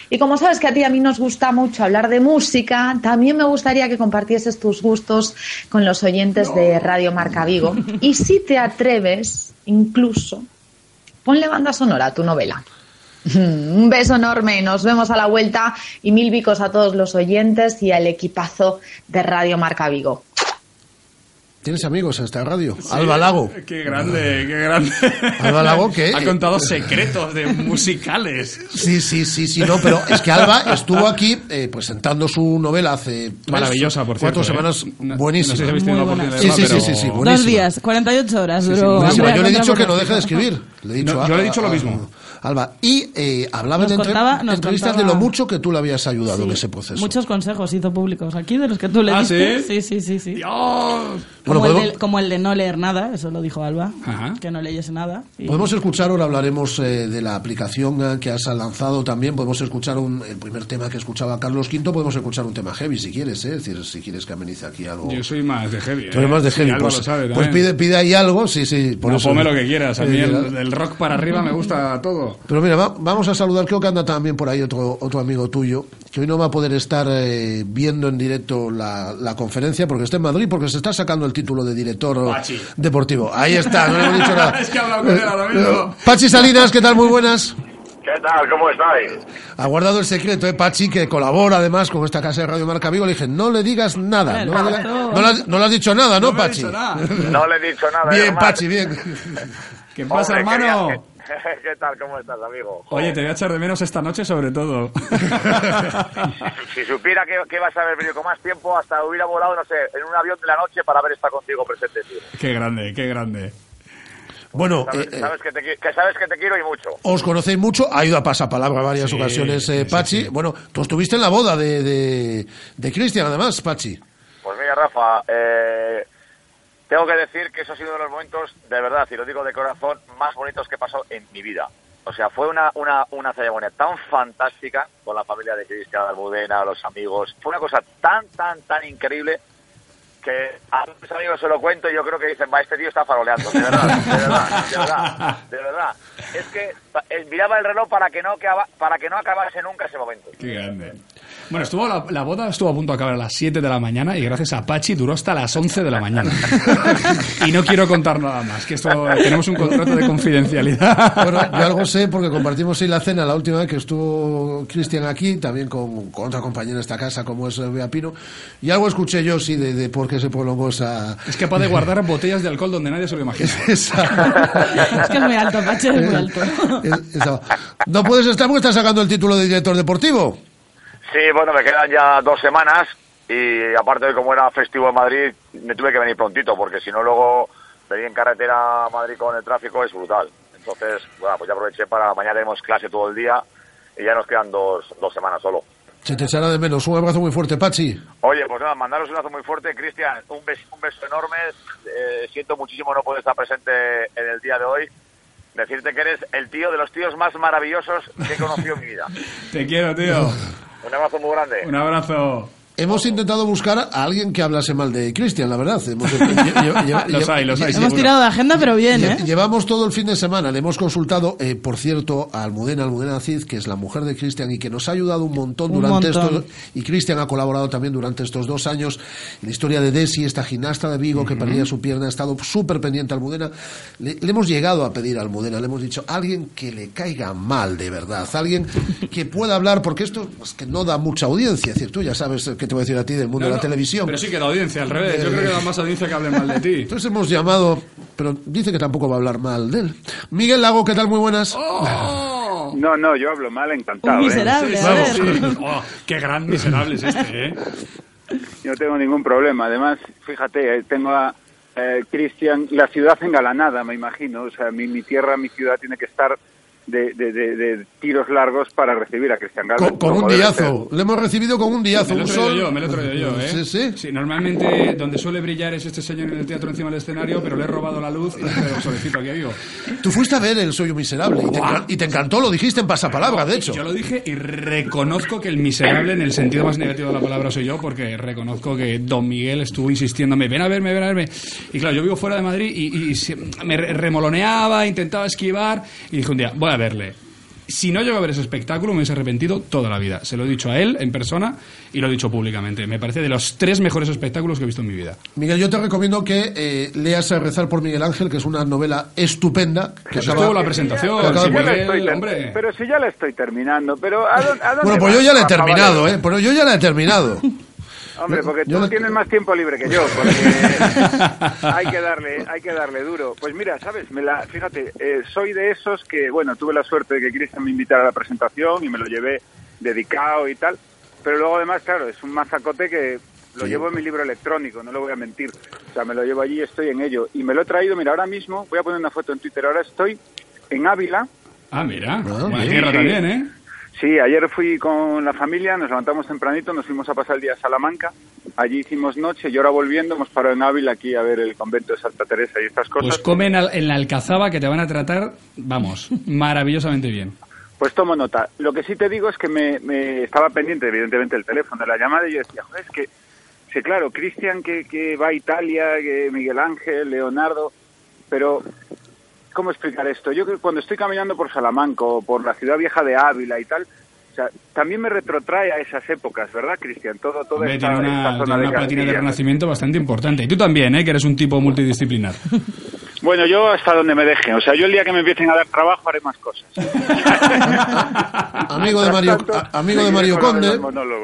Y como sabes que a ti y a mí nos gusta mucho hablar de música, también me gustaría que compartieses tus gustos con los oyentes de Radio Marca Vigo. Y si te atreves, incluso, ponle banda sonora a tu novela. Un beso enorme, nos vemos a la vuelta y mil bicos a todos los oyentes y al equipazo de Radio Marca Vigo. ¿Tienes amigos en esta radio? Alba Lago. Qué grande, qué grande. Alba Lago, ¿qué? Ha contado secretos de musicales. Sí, sí, sí, sí, no, pero es que Alba estuvo aquí eh, presentando su novela hace Maravillosa, por cuatro cierto, ¿eh? semanas, No- buenísima. no sé si habéis tenido la oportunidad de Sí, sí, sí, sí, sí, Dos buenísima. días, 48 horas Sí, sí, duró. buenísima. Yo le he dicho que no deje de escribir. Le he dicho No, a- yo le he dicho lo a- mismo. Alba. Y eh, hablaba de contaba- entrevistas contaba- de lo mucho que tú le habías ayudado en ese proceso. Muchos consejos hizo públicos aquí de los que tú le ¿Ah, diste. sí? Sí, sí, sí. sí. Bueno, Como, el de, como el de no leer nada, eso lo dijo Alba, Ajá. que no leyese nada. Y- Podemos escuchar, ahora hablaremos eh, de la aplicación eh, que has lanzado también. Podemos escuchar un, el primer tema que escuchaba Carlos V. Podemos escuchar un tema heavy si quieres, ¿eh? es decir, si quieres que amenice aquí algo. Yo soy más de heavy. Tú eres ¿eh? más de heavy. Pues lo sabe pues pide, pide ahí algo, sí, sí. Por no, eso. ponme lo que quieras. A mí el, rock para arriba me gusta todo. Pero mira, va- vamos a saludar, creo que anda también por ahí otro, otro amigo tuyo, que hoy no va a poder estar eh, viendo en directo la, la conferencia porque está en Madrid, porque se está sacando el título de director Pachi. deportivo. Ahí está, no le hemos dicho nada. es que he hablado con él ahora mismo. Pachi Salinas, ¿qué tal? Muy buenas. ¿Qué tal? ¿Cómo estáis? Ha guardado el secreto, ¿eh, Pachi, que colabora además con esta casa de Radio Marca Vigo. Le dije, no le digas nada. No, le, digas- no le has, no le has dicho nada, ¿no, Pachi? nada. No le he dicho nada. Bien, hermano. Pachi, bien. ¿Qué pasa, Hombre, hermano? ¿Qué tal? ¿Cómo estás, amigo? Oye, te voy a echar de menos esta noche sobre todo. Si supiera que, que vas a haber venido con más tiempo, hasta hubiera volado, no sé, en un avión de la noche para haber estado contigo presente, tío. qué grande, qué grande. Bueno, Sabes, eh, eh, sabes que, te, que sabes que te quiero y mucho. os conocéis mucho, ha ido a pasapalabra varias Sí, ocasiones, eh, sí, Pachi. sí. Bueno, tú estuviste en la boda de, de, de Cristian, además, Pachi. Pues mira, Rafa, eh, tengo que decir que eso ha sido uno de los momentos, de verdad, y lo digo de corazón, más bonitos que pasó en mi vida. O sea, fue una, una, una ceremonia tan fantástica con la familia de Cristian Almudena, los amigos. Fue una cosa tan, tan, tan increíble que a mis amigos se lo cuento y yo creo que dicen, va, este tío está faroleando. De verdad, de verdad, de verdad, de verdad. Es que eh, miraba el reloj para que no, para que no acabase nunca ese momento. Qué grande. Bueno, estuvo la, la boda estuvo a punto de acabar a las 7 de la mañana y gracias a Pachi duró hasta las 11 de la mañana. y no quiero contar nada más, que esto tenemos un contrato de confidencialidad. Bueno, yo algo sé porque compartimos ahí la cena la última vez que estuvo Cristian aquí, también con, con otra compañera de esta casa como es Bea Pino, y algo escuché yo, sí, de, de por qué se prolongó esa... Es capaz de guardar botellas de alcohol donde nadie se lo imagina. Es que es muy alto, Pachi, es muy alto. Es- esa- No puedes estar porque estás sacando el título de director deportivo. Sí, bueno, me quedan ya dos semanas y aparte de como era festivo en Madrid, me tuve que venir prontito porque si no luego venir en carretera a Madrid con el tráfico es brutal. Entonces, bueno, pues ya aproveché para mañana tenemos clase todo el día y ya nos quedan dos, dos semanas solo. Se te echará de menos. Un abrazo muy fuerte, Pachi. Oye, pues nada, mandaros un abrazo muy fuerte. Cristian, un beso, un beso enorme. Eh, siento muchísimo no poder estar presente en el día de hoy. Decirte que eres el tío de los tíos más maravillosos que he conocido en mi vida. Te quiero, tío. Un abrazo muy grande. Un abrazo. Hemos intentado buscar a alguien que hablase mal de Cristian, la verdad. Hemos- lle- lle- lle- Los hay, los hay, Hemos tirado de agenda, pero bien, Lle- ¿eh? Llevamos todo el fin de semana, le hemos consultado, eh, por cierto, a Almudena, Almudena Cid, que es la mujer de Cristian y que nos ha ayudado un montón Un durante montón. estos, y Cristian ha colaborado también durante estos dos años en la historia de Desi, esta gimnasta de Vigo que perdía su pierna, ha estado súper pendiente a Almudena. Le, le hemos llegado a pedir a Almudena, le hemos dicho, alguien que le caiga mal de verdad, alguien que pueda hablar, porque esto es que no da mucha audiencia, es decir, tú ya sabes qué te voy a decir a ti del mundo No, de la no, televisión. Pero sí que da audiencia, al revés. Yo creo que da más audiencia que hable mal de ti. Entonces hemos llamado, pero dice que tampoco va a hablar mal de él. Miguel Lago, ¿qué tal? Muy buenas. No, no, yo hablo mal, encantado. Un ¿eh? miserable. Oh, qué gran miserable es este, ¿eh? Yo no tengo ningún problema. Además, fíjate, eh, tengo a eh, Cristian, la ciudad engalanada, me imagino. O sea, mi, mi tierra, mi ciudad tiene que estar de, de- de- de tiros largos para recibir a Cristian Galvez. Con, con un diazo. Le hemos recibido con un diazo. Me lo he sol. yo, me lo he traído yo, ¿eh? Sí, sí. normalmente donde suele brillar es este señor en el teatro encima del escenario, pero le he robado la luz y el solecito aquí vivo. Tú fuiste a ver el Soy un miserable y te, y te encantó, lo dijiste en pasapalabra, de hecho. Yo lo dije y reconozco que el miserable en el sentido más negativo de la palabra soy yo, porque reconozco que Don Miguel estuvo insistiéndome, ven a verme, ven a verme. Y claro, yo vivo fuera de Madrid y, y se- me re- remoloneaba, intentaba esquivar y dije un día, voy a verle. Si no llego a ver ese espectáculo, me hubiese arrepentido toda la vida. Se lo he dicho a él en persona y lo he dicho públicamente. Me parece de los tres mejores espectáculos que he visto en mi vida. Miguel, yo te recomiendo que eh, leas a Rezar por Miguel Ángel, que es una novela estupenda. Que Eso estuvo la presentación, acaba- Ya la Miguel, estoy hombre. Pero si ya la estoy terminando, pero ¿a dónde, a dónde Bueno, pues vas, yo ya la he terminado? ¿eh? Pero yo ya la he terminado. Hombre, porque tú no- tienes más tiempo libre que yo, porque hay que darle, hay que darle duro. Pues mira, sabes, me la, fíjate, eh, soy de esos que, bueno, tuve la suerte de que Cristian me invitara a la presentación y me lo llevé dedicado y tal, pero luego además, claro, es un mazacote que lo Sí. llevo en mi libro electrónico, no lo voy a mentir. O sea, me lo llevo allí y estoy en ello. Y me lo he traído, mira, ahora mismo, voy a poner una foto en Twitter, ahora estoy en Ávila, Ah, mira, buena sí, tierra también, ¿eh? Sí, ayer fui con la familia, nos levantamos tempranito, nos fuimos a pasar el día a Salamanca, allí hicimos noche y ahora volviendo hemos parado en Ávila aquí a ver el convento de Santa Teresa y estas cosas. Pues comen en la Alcazaba que te van a tratar, vamos, maravillosamente bien. Pues tomo nota. Lo que sí te digo es que me, me estaba pendiente, evidentemente, el teléfono de la llamada y yo decía, joder, es que, sí, claro, Cristian que, que va a Italia, que Miguel Ángel, Leonardo, pero ¿cómo explicar esto? Yo que cuando estoy caminando por Salamanca o por la ciudad vieja de Ávila y tal, o sea, también me retrotrae a esas épocas, ¿verdad, Cristian? Todo, toda Hombre, esta, tiene una, esta tiene zona una de de renacimiento bastante importante. Y tú también, ¿eh? que eres un tipo multidisciplinar. Bueno, yo hasta donde me dejen. O sea, yo el día que me empiecen a dar trabajo haré más cosas. Amigo de Mario, a- amigo de Mario Conde.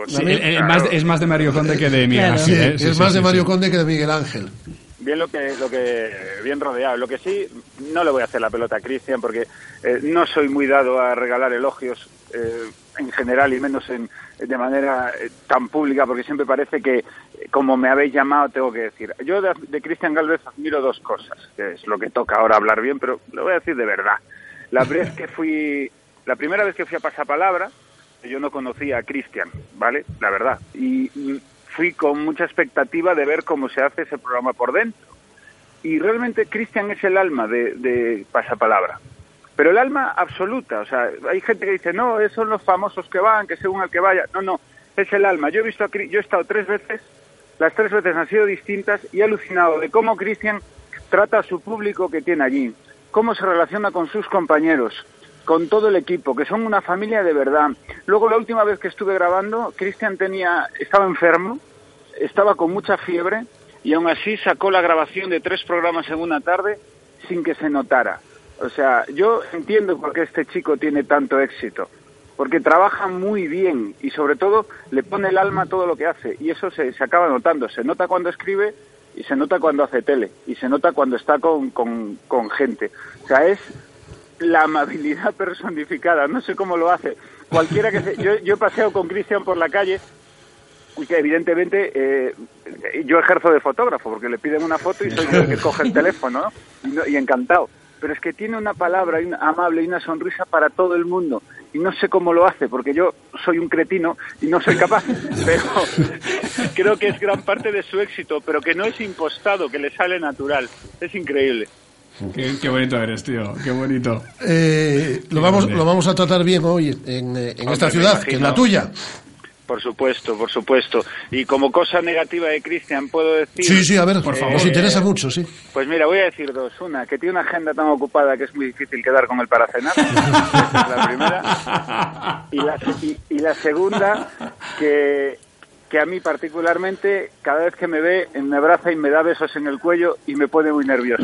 Sí, el- el más- es más de Mario Conde que de Miguel Sí, Ángel. ¿eh? Sí, es sí, más sí, de sí. Mario Conde que de Miguel Ángel. Bien lo que, lo que, bien rodeado. Lo que sí, no le voy a hacer la pelota a Cristian porque eh, no soy muy dado a regalar elogios eh, en general y menos en, de manera eh, tan pública porque siempre parece que, eh, como me habéis llamado, tengo que decir. Yo de, de Cristian Galvez admiro dos cosas, que es lo que toca ahora hablar bien, pero lo voy a decir de verdad. La vez que fui, la primera vez que fui a Pasapalabra, yo no conocía a Cristian, ¿vale? La verdad. Y mm, fui con mucha expectativa de ver cómo se hace ese programa por dentro. Y realmente Cristian es el alma de, de Pasapalabra. Pero el alma absoluta, o sea, hay gente que dice, no, esos son los famosos que van, que según el que vaya. No, no, es el alma. Yo he visto, a, yo he estado tres veces, las tres veces han sido distintas y he alucinado de cómo Cristian trata a su público que tiene allí, cómo se relaciona con sus compañeros, con todo el equipo, que son una familia de verdad. Luego la última vez que estuve grabando, Cristian tenía, estaba enfermo, estaba con mucha fiebre y aún así sacó la grabación de tres programas en una tarde sin que se notara. O sea, yo entiendo por qué este chico tiene tanto éxito, porque trabaja muy bien y sobre todo le pone el alma a todo lo que hace y eso se, se acaba notando. Se nota cuando escribe y se nota cuando hace tele y se nota cuando está con, con, con gente. O sea, es la amabilidad personificada, no sé cómo lo hace. Cualquiera que se... Yo, yo he paseado con Cristian por la calle y que evidentemente eh, yo ejerzo de fotógrafo porque le piden una foto y soy yo el que coge el teléfono ¿no? Y, no- y encantado. Pero es que tiene una palabra amable y una sonrisa para todo el mundo. Y no sé cómo lo hace, porque yo soy un cretino y no soy capaz. Pero creo que es gran parte de su éxito, pero que no es impostado, que le sale natural. Es increíble. Qué, qué bonito eres, tío. Qué bonito. Eh, lo, vamos, lo vamos a tratar bien hoy en, eh, en esta Hombre, me ciudad, que es la tuya. Por supuesto, por supuesto. Y como cosa negativa de Cristian, puedo decir... Sí, sí, a ver, por eh, favor, nos interesa mucho, sí. Pues mira, voy a decir dos. Una, que tiene una agenda tan ocupada que es muy difícil quedar con él para cenar. Esa es la primera. Y la, y, y la segunda, que, que a mí particularmente, cada vez que me ve, me abraza y me da besos en el cuello y me pone muy nervioso.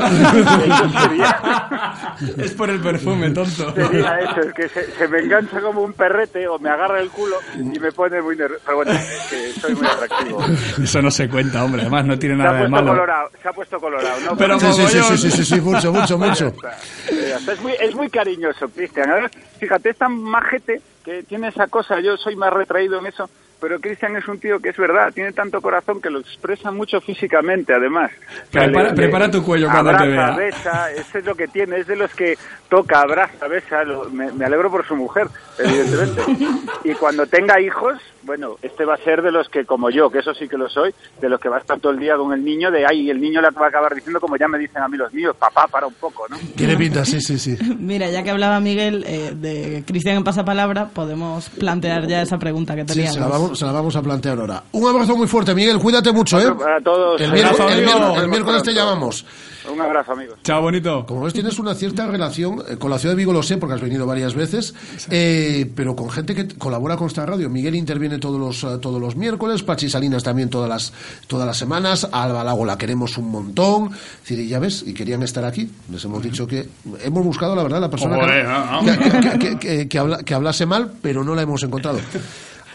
Sería, Es por el perfume, tonto. sería eso, es que se, se me engancha como un perrete o me agarra el culo y me pone muy nervioso. Pero bueno, es que soy muy atractivo. Eso no se cuenta, hombre. Además, no tiene nada de malo. colorado, se ha puesto colorado. ¿no? Pero Sí, sí, sí, sí, sí, sí, sí, mucho, mucho, mucho. Eh, Es muy, es muy cariñoso, Cristian. Fíjate, es tan majete que tiene esa cosa. Yo soy más retraído en eso. Pero Cristian es un tío que es verdad, tiene tanto corazón que lo expresa mucho físicamente, además. O sea, Prepara- le- prepara tu cuello cuando abraza, te vea. besa, eso es lo que tiene, es de los que toca, abraza, besa. lo- me, me alegro por su mujer, evidentemente. y cuando tenga hijos, bueno, este va a ser de los que, como yo, que eso sí que lo soy, de los que va a estar todo el día con el niño, de ahí el niño le va a acabar diciendo, como ya me dicen a mí los míos, papá, para un poco, ¿no? Tiene pinta, sí, sí, sí. Mira, ya que hablaba Miguel eh, de Cristian en Pasapalabra, podemos plantear ya esa pregunta que Sí, teníamos. se la, vamos, se la vamos a plantear ahora. Un abrazo muy fuerte, Miguel. Cuídate mucho, ¿eh? Para todos. El, miércoles, abrazo, el amigo. miércoles- el Nos miércoles te llamamos. Un abrazo, amigos. Chao, bonito. Como ves, tienes una cierta relación eh, con la ciudad de Vigo, lo sé, porque has venido varias veces, eh, pero con gente que colabora con esta radio. Miguel interviene todos los, eh, todos los miércoles, Pachi Salinas también todas las, todas las semanas, Alba Lago la queremos un montón. Es decir, y ya ves, y querían estar aquí. Les hemos dicho que hemos buscado, la verdad, la persona habla- que hablase mal, pero no la hemos encontrado.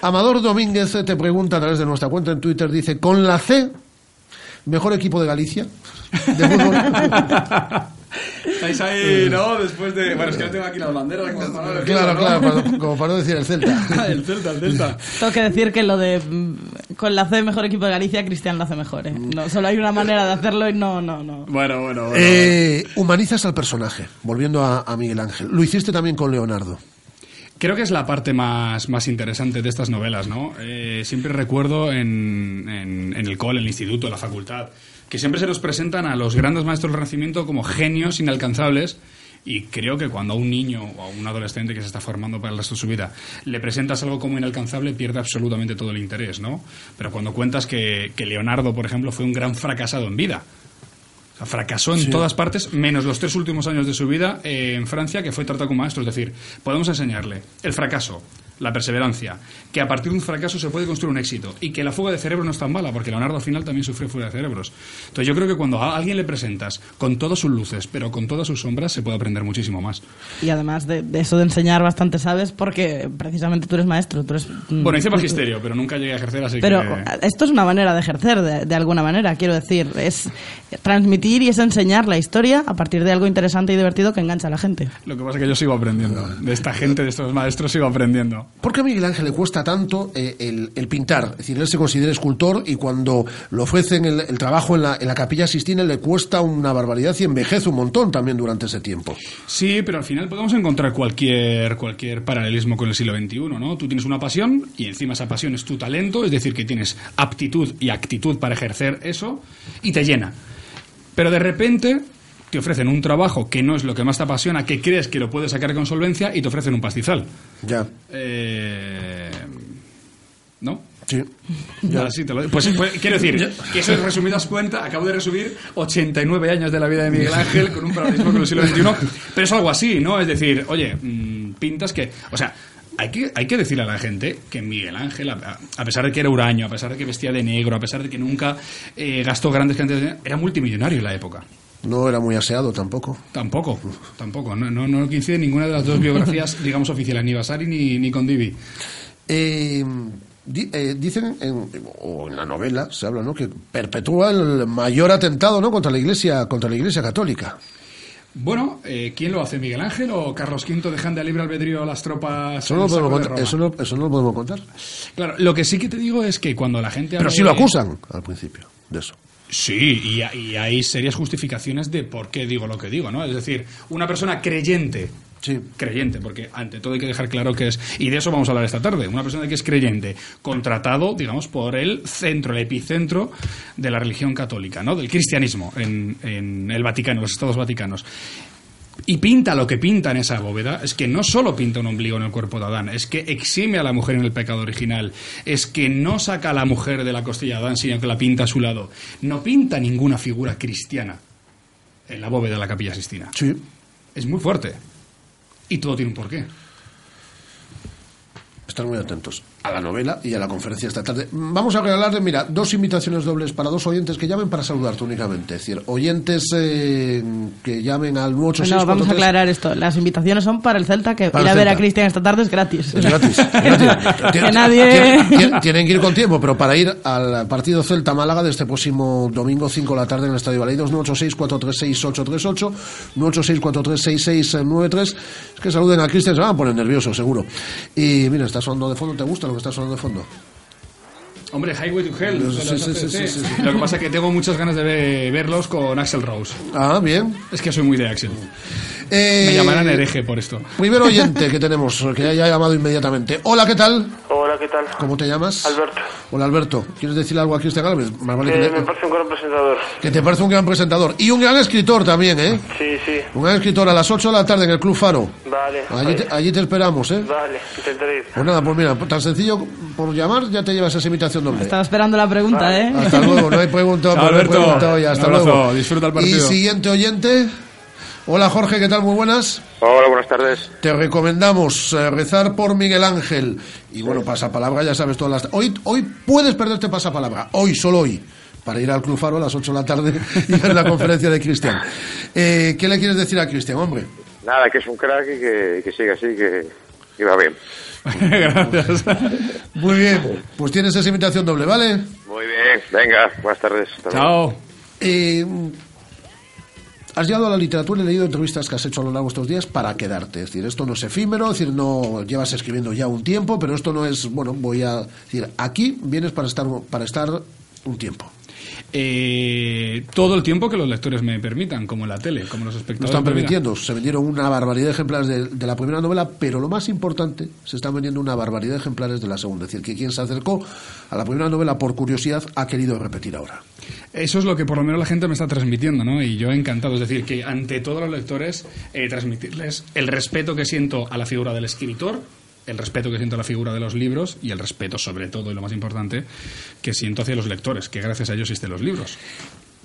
Amador Domínguez te pregunta a través de nuestra cuenta en Twitter, dice, con la C, mejor equipo de Galicia. De fútbol. Estáis ahí, ¿no? Después de. Bueno, es que no tengo aquí las banderas. Como para no Claro, ¿no? claro, para- como para no decir el Celta. el Celta, el Celta. Tengo que decir que lo de mm, con la C mejor equipo de Galicia, Cristian lo hace mejor. ¿eh? No, solo hay una manera de hacerlo y no, no, no. Bueno, bueno, bueno. Eh, humanizas al personaje, volviendo a, a Miguel Ángel. Lo hiciste también con Leonardo. Creo que es la parte más, más interesante de estas novelas, ¿no? Eh, siempre recuerdo en, en, el cole, en el instituto, en la facultad, que siempre se nos presentan a los grandes maestros del Renacimiento como genios inalcanzables y creo que cuando a un niño o a un adolescente que se está formando para el resto de su vida le presentas algo como inalcanzable, pierde absolutamente todo el interés, ¿no? Pero cuando cuentas que, que Leonardo, por ejemplo, fue un gran fracasado en vida, fracasó en Sí. todas partes, menos los tres últimos años de su vida eh, en Francia, que fue tratado como maestro. Es decir, podemos enseñarle el fracaso, la perseverancia, que a partir de un fracaso se puede construir un éxito y que la fuga de cerebro no es tan mala, porque Leonardo al final también sufrió fuga de cerebros. Entonces yo creo que cuando a alguien le presentas con todas sus luces, pero con todas sus sombras, se puede aprender muchísimo más. Y además de, de eso de enseñar bastante sabes, porque precisamente tú eres maestro. Tú eres, mm, Bueno, hice magisterio, pero nunca llegué a ejercer, así Pero que... esto es una manera de ejercer, de, de alguna manera, quiero decir. Es transmitir y es enseñar la historia a partir de algo interesante y divertido que engancha a la gente. Lo que pasa es que yo sigo aprendiendo. De esta gente, de estos maestros, sigo aprendiendo. ¿Por qué a Miguel Ángel le cuesta tanto eh, el, pintar? Es decir, él se considera escultor y cuando le ofrecen el, el trabajo en la, en la capilla Sistina le cuesta una barbaridad y envejece un montón también durante ese tiempo. Sí, pero al final podemos encontrar cualquier, cualquier paralelismo con el siglo XXI, ¿no? Tú tienes una pasión y encima esa pasión es tu talento, es decir, que tienes aptitud y actitud para ejercer eso y te llena. Pero de repente te ofrecen un trabajo que no es lo que más te apasiona, que crees que lo puedes sacar con solvencia y te ofrecen un pastizal. Ya. Eh, ¿No? Sí. Ya, sí, te lo- pues, pues, quiero decir, que eso en resumidas cuentas, acabo de resumir 89 años de la vida de Miguel Ángel con un paralelismo con el siglo XXI, pero es algo así, ¿no? Es decir, oye, mm, pintas que, o sea, hay que, hay que decirle a la gente que Miguel Ángel, a, a pesar de que era huraño, a pesar de que vestía de negro, a pesar de que nunca eh, gastó grandes cantidades de dinero, era multimillonario en la época. No era muy aseado tampoco. Tampoco, tampoco. No, no, no coincide ninguna de las dos biografías, digamos, oficiales, ni Vasari ni, ni con Divi. Eh, di- eh, dicen, en, o en la novela se habla, ¿no? Que perpetúa el mayor atentado, ¿no? Contra la Iglesia, contra la Iglesia Católica. Bueno, eh, ¿quién lo hace? ¿Miguel Ángel o Carlos V dejan de libre albedrío a las tropas? Eso no, lo podemos contar, eso, no, eso no lo podemos contar. Claro, lo que sí que te digo es que cuando la gente Pero sí lo de- acusan al principio de eso. Sí, y, y hay serias justificaciones de por qué digo lo que digo, ¿no? Es decir, una persona creyente, creyente, porque ante todo hay que dejar claro que es, y de eso vamos a hablar esta tarde, una persona que es creyente, contratado, digamos, por el centro, el epicentro de la religión católica, ¿no? Del cristianismo en, en el Vaticano, los estados vaticanos. Y pinta lo que pinta en esa bóveda, es que no solo pinta un ombligo en el cuerpo de Adán, es que exime a la mujer en el pecado original, es que no saca a la mujer de la costilla de Adán, sino que la pinta a su lado. No pinta ninguna figura cristiana en la bóveda de la capilla Sistina. Sí. Es muy fuerte. Y todo tiene un porqué. Estar muy atentos a la novela y a la conferencia esta tarde. Vamos a regalarle, mira, dos invitaciones dobles para dos oyentes que llamen para saludarte únicamente. Es decir, oyentes eh, que llamen al 986 No, vamos a aclarar esto. Las invitaciones son para el Celta, que Para ir a ver a. Cristian esta tarde es gratis. Es gratis. que nadie... Tien- tien- Tienen que ir con tiempo, pero para ir al partido Celta-Málaga de este próximo domingo 5 de la tarde en el Estadio Baleidos, 986-436-838, 986-436-6693. Es que saluden a Cristian, se van a poner nerviosos, seguro. Y mira, está sonando de fondo, ¿te gusta lo que está sonando de fondo? Hombre, Highway to Hell. Sí, de los sí, sí, ACDC. sí, sí, sí. Lo que pasa es que tengo muchas ganas de ve- verlos con Axel Rose. Ah, bien. Es que soy muy de Axel. Eh, Me llamarán hereje por esto. Primer oyente que tenemos, que haya llamado inmediatamente. Hola, ¿qué tal? Hola, ¿qué tal? ¿Cómo te llamas? Alberto. Hola, Alberto. ¿Quieres decirle algo a Cristian? Más vale Que que, me le- parece un gran presentador. que te parece un gran presentador. Y un gran escritor también, ¿eh? Sí, sí. Un gran escritor a las 8 de la tarde en el Club Faro. Vale. Allí te, allí te esperamos, ¿eh? Vale, intentaré ir. Pues nada, pues mira, tan sencillo por llamar ya te llevas esa invitación doble. Estaba esperando la pregunta, ¿eh? Hasta luego, no hay pregunta, Chao, no Alberto. pregunta hoy, hasta Un abrazo, luego. disfruta el Y partido. siguiente oyente. Hola Jorge, ¿qué tal? Muy buenas. Hola, buenas tardes. Te recomendamos eh, rezar por Miguel Ángel. Y bueno, pasapalabra, ya sabes todas las... Hoy, hoy puedes perderte pasapalabra, hoy, solo hoy, para ir al Club Faro a las 8 de la tarde y ver la conferencia de Cristian. Eh, ¿Qué le quieres decir a Cristian, hombre? Nada, que es un crack y que, que siga así, que, que va bien. Gracias. Muy bien, pues tienes esa invitación doble, ¿vale? Muy bien, venga, buenas tardes. Luego. Eh, has llegado a la literatura y leído entrevistas que has hecho a lo largo de estos días para quedarte. Es decir, esto no es efímero, es decir, no llevas escribiendo ya un tiempo, pero esto no es, bueno, voy a decir, aquí vienes para estar, para estar un tiempo. Eh, todo el tiempo que los lectores me permitan, como en la tele, como los Lo espectadores. están me permitan. permitiendo. Se vendieron una barbaridad de ejemplares de, de la primera novela, pero lo más importante, se están vendiendo una barbaridad de ejemplares de la segunda. Es decir, que quien se acercó a la primera novela por curiosidad ha querido repetir ahora. Eso es lo que por lo menos la gente me está transmitiendo, ¿no? Y yo encantado. Es decir, que ante todos los lectores, eh, transmitirles el respeto que siento a la figura del escritor, el respeto que siento a la figura de los libros y el respeto, sobre todo, y lo más importante, que siento hacia los lectores, que gracias a ellos existen los libros.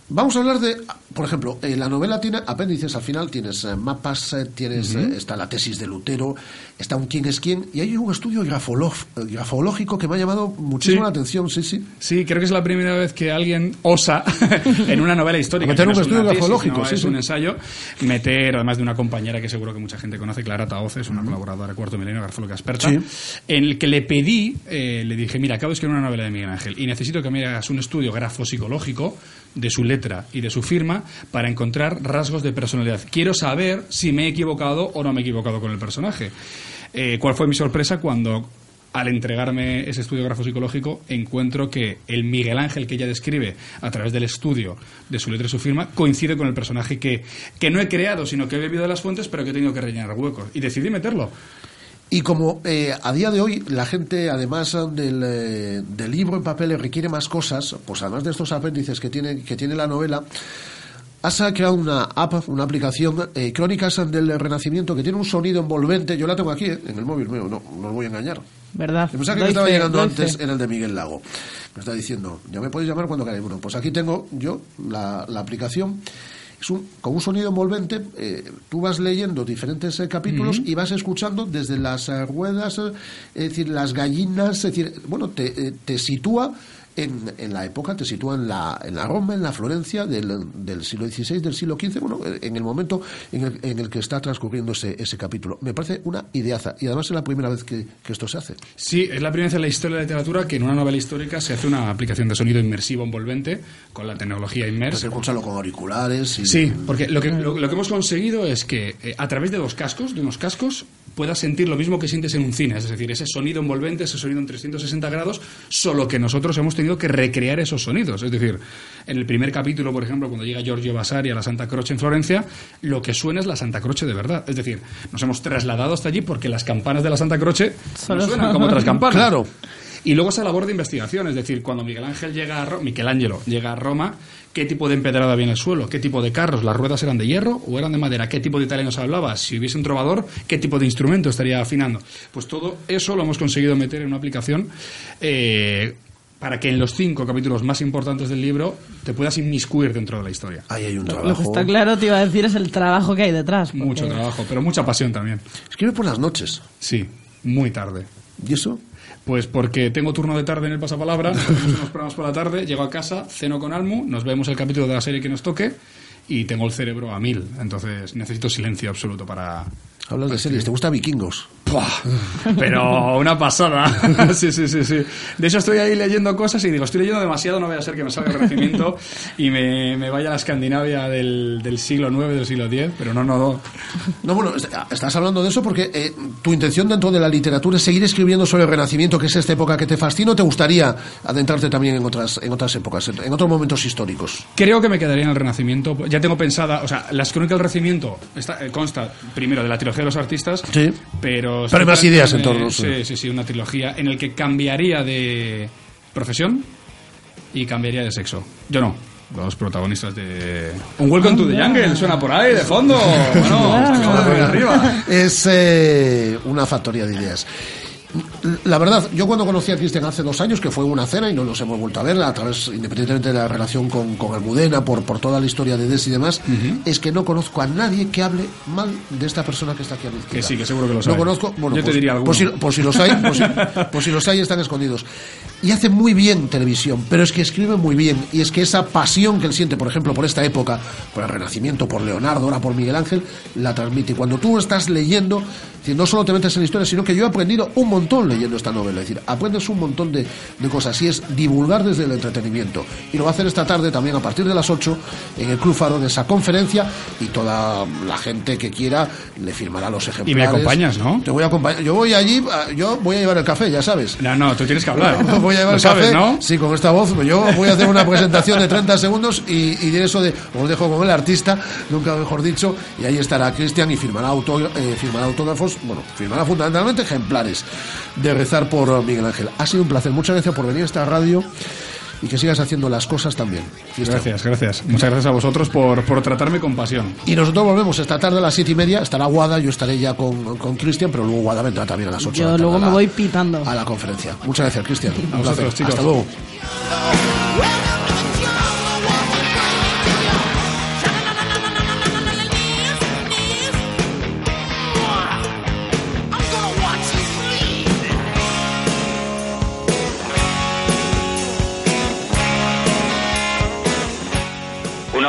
Vamos a hablar de, por ejemplo, eh, la novela tiene apéndices al final, tienes eh, mapas, eh, tienes está la tesis de Lutero, está un quién es quién, y hay un estudio grafológico que me ha llamado muchísimo Sí. la atención, sí, sí. Sí, creo que es la primera vez que alguien osa en una novela histórica. Meter no un es estudio grafológico, no sí, es sí. un ensayo, meter, además de una compañera que seguro que mucha gente conoce, Clara Taoce, es una colaboradora de Cuarto Milenio, grafóloga experta, en el que le pedí, eh, le dije, mira, acabo de escribir una novela de Miguel Ángel y necesito que me hagas un estudio grafopsicológico de su letra y de su firma para encontrar rasgos de personalidad. Quiero saber si me he equivocado o no me he equivocado con el personaje. Eh, ¿Cuál fue mi sorpresa cuando al entregarme ese estudio grafopsicológico encuentro que el Miguel Ángel que ella describe a través del estudio de su letra y su firma coincide con el personaje que, que no he creado, sino que he bebido de las fuentes, pero que he tenido que rellenar huecos. Y decidí meterlo. Y como eh, a día de hoy la gente, además del, eh, del libro en papel, requiere más cosas, pues además de estos apéndices que tiene, que tiene la novela, has creado una app, una aplicación, eh, Crónicas del Renacimiento, que tiene un sonido envolvente. Yo la tengo aquí, eh, en el móvil mío, no, no os voy a engañar. ¿Verdad? Mensaje que Doy estaba llegando antes era el de Miguel Lago. Me está diciendo, ya me podéis llamar cuando queráis. Bueno, pues aquí tengo yo la, la aplicación. Es un, con un sonido envolvente, eh, tú vas leyendo diferentes eh, capítulos y vas escuchando desde las ruedas, eh, es decir, las gallinas, es decir, bueno, te, te sitúa en, en la época, te sitúa en la, en la Roma, en la Florencia del, del siglo XVI, del siglo XV, bueno, en el momento en el, en el que está transcurriendo ese, ese capítulo. Me parece una ideaza y además es la primera vez que, que esto se hace. Sí, es la primera vez en la historia de la literatura que en una novela histórica se hace una aplicación de sonido inmersivo envolvente con la tecnología Puedes Immers. escucharlo con auriculares. Y... Sí, porque lo que, lo, lo que hemos conseguido es que eh, a través de dos cascos, de unos cascos, puedas sentir lo mismo que sientes en un cine, es decir, ese sonido envolvente, ese sonido en 360 grados, solo que nosotros hemos tenido que recrear esos sonidos. Es decir, en el primer capítulo, por ejemplo, cuando llega Giorgio Vasari a la Santa Croce en Florencia, lo que suena es la Santa Croce de verdad. Es decir, nos hemos trasladado hasta allí porque las campanas de la Santa Croce no suenan como otras campanas. Claro. Y luego esa labor de investigación, es decir, cuando Miguel Ángel llega a Ro- Michelangelo llega a Roma, ¿qué tipo de empedrada había en el suelo? ¿Qué tipo de carros? ¿Las ruedas eran de hierro o eran de madera? ¿Qué tipo de italiano se hablaba? Si hubiese un trovador, ¿qué tipo de instrumento estaría afinando? Pues todo eso lo hemos conseguido meter en una aplicación eh, para que en los cinco capítulos más importantes del libro te puedas inmiscuir dentro de la historia. Ahí hay un Lo que está claro, te iba a decir, es el trabajo que hay detrás. porque- Mucho trabajo, pero mucha pasión también. Escribe por las noches. Sí, muy tarde. ¿Y eso? Pues porque tengo turno de tarde en el pasapalabra, hacemos unos programas por la tarde, llego a casa, ceno con Almu, nos vemos el capítulo de la serie que nos toque y tengo el cerebro a mil. Entonces necesito silencio absoluto para... Hablas de series. ¿Te gusta Vikingos? Pero una pasada. sí, sí, sí, sí. De hecho estoy ahí leyendo cosas y digo, estoy leyendo demasiado, no vaya a ser que me salga el Renacimiento y me, me vaya a la Escandinavia del, del siglo IX, del siglo X, pero no, no, no. No, bueno, est- estás hablando de eso porque eh, tu intención dentro de la literatura es seguir escribiendo sobre el Renacimiento, que es esta época que te fascina, o te gustaría adentrarte también en otras, en otras épocas, en, en otros momentos históricos. Creo que me quedaría en el Renacimiento. Ya tengo pensada, o sea, las crónicas del Renacimiento está, eh, consta primero de la trilogía de los artistas, Sí. pero... Pero hay más ideas en torno Sí, sí. sí, sí, una trilogía en el que cambiaría de profesión y cambiaría de sexo. Yo no. Los protagonistas de... Un Welcome to the Jungle, suena por ahí, de fondo. Bueno, arriba. Es eh, una factoría de ideas. La verdad, yo cuando conocí a Cristian hace dos años, que fue una cena y no nos hemos vuelto a ver, a través, independientemente de la relación con, con Almudena, por, por toda la historia de Des y demás, es que no conozco a nadie que hable mal de esta persona que está aquí a mi izquierda. Que sí, que seguro que los No hay. conozco, bueno, Yo te pues, diría alguno. pues si, pues si los hay, pues si, pues si los hay están escondidos. Y hace muy bien televisión, pero es que escribe muy bien. Y es que esa pasión que él siente, por ejemplo, por esta época, por el Renacimiento, por Leonardo, ahora por Miguel Ángel, la transmite. Y cuando tú estás leyendo, no solo te metes en la historia, sino que yo he aprendido un montón leyendo esta novela. Es decir, aprendes un montón de, de cosas. Y es divulgar desde el entretenimiento. Y lo va a hacer esta tarde también a partir de las 8 en el Club Faro de esa conferencia. Y toda la gente que quiera le firmará los ejemplares. Y me acompañas, ¿no? Te voy a acompañar. Yo voy allí, yo voy a llevar el café, ya sabes. No, no, tú tienes que hablar. voy a llevar el sabes, café. ¿no? Sí, con esta voz. Yo voy a hacer una presentación de 30 segundos y, y diré eso de. Os dejo con el artista, nunca mejor dicho. Y ahí estará Cristian y firmará, auto, eh, firmará autógrafos. Bueno, firmará fundamentalmente ejemplares de rezar por Miguel Ángel. Ha sido un placer. Muchas gracias por venir a esta radio y que sigas haciendo las cosas también. Gracias, gracias. Muchas gracias a vosotros por, por tratarme con pasión. Y nosotros volvemos esta tarde a las siete y media. Estará Guada, yo estaré ya con, con Cristian, pero luego Guada vendrá también a las 8 de la Yo luego me voy pitando. a la conferencia. Muchas gracias, Cristian. Un A vosotros, placer. chicos. Hasta luego.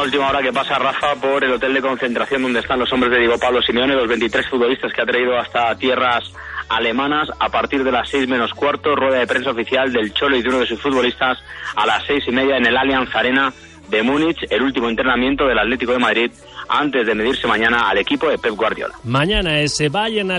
Última hora que pasa Rafa por el hotel de concentración donde están los hombres de Diego Pablo Simeone, los 23 futbolistas que ha traído hasta tierras alemanas a partir de las 6 menos cuarto, rueda de prensa oficial del Cholo y de uno de sus futbolistas a las seis y media en el Allianz Arena de Múnich, el último entrenamiento del Atlético de Madrid antes de medirse mañana al equipo de Pep Guardiola. Mañana ese Bayern Atlético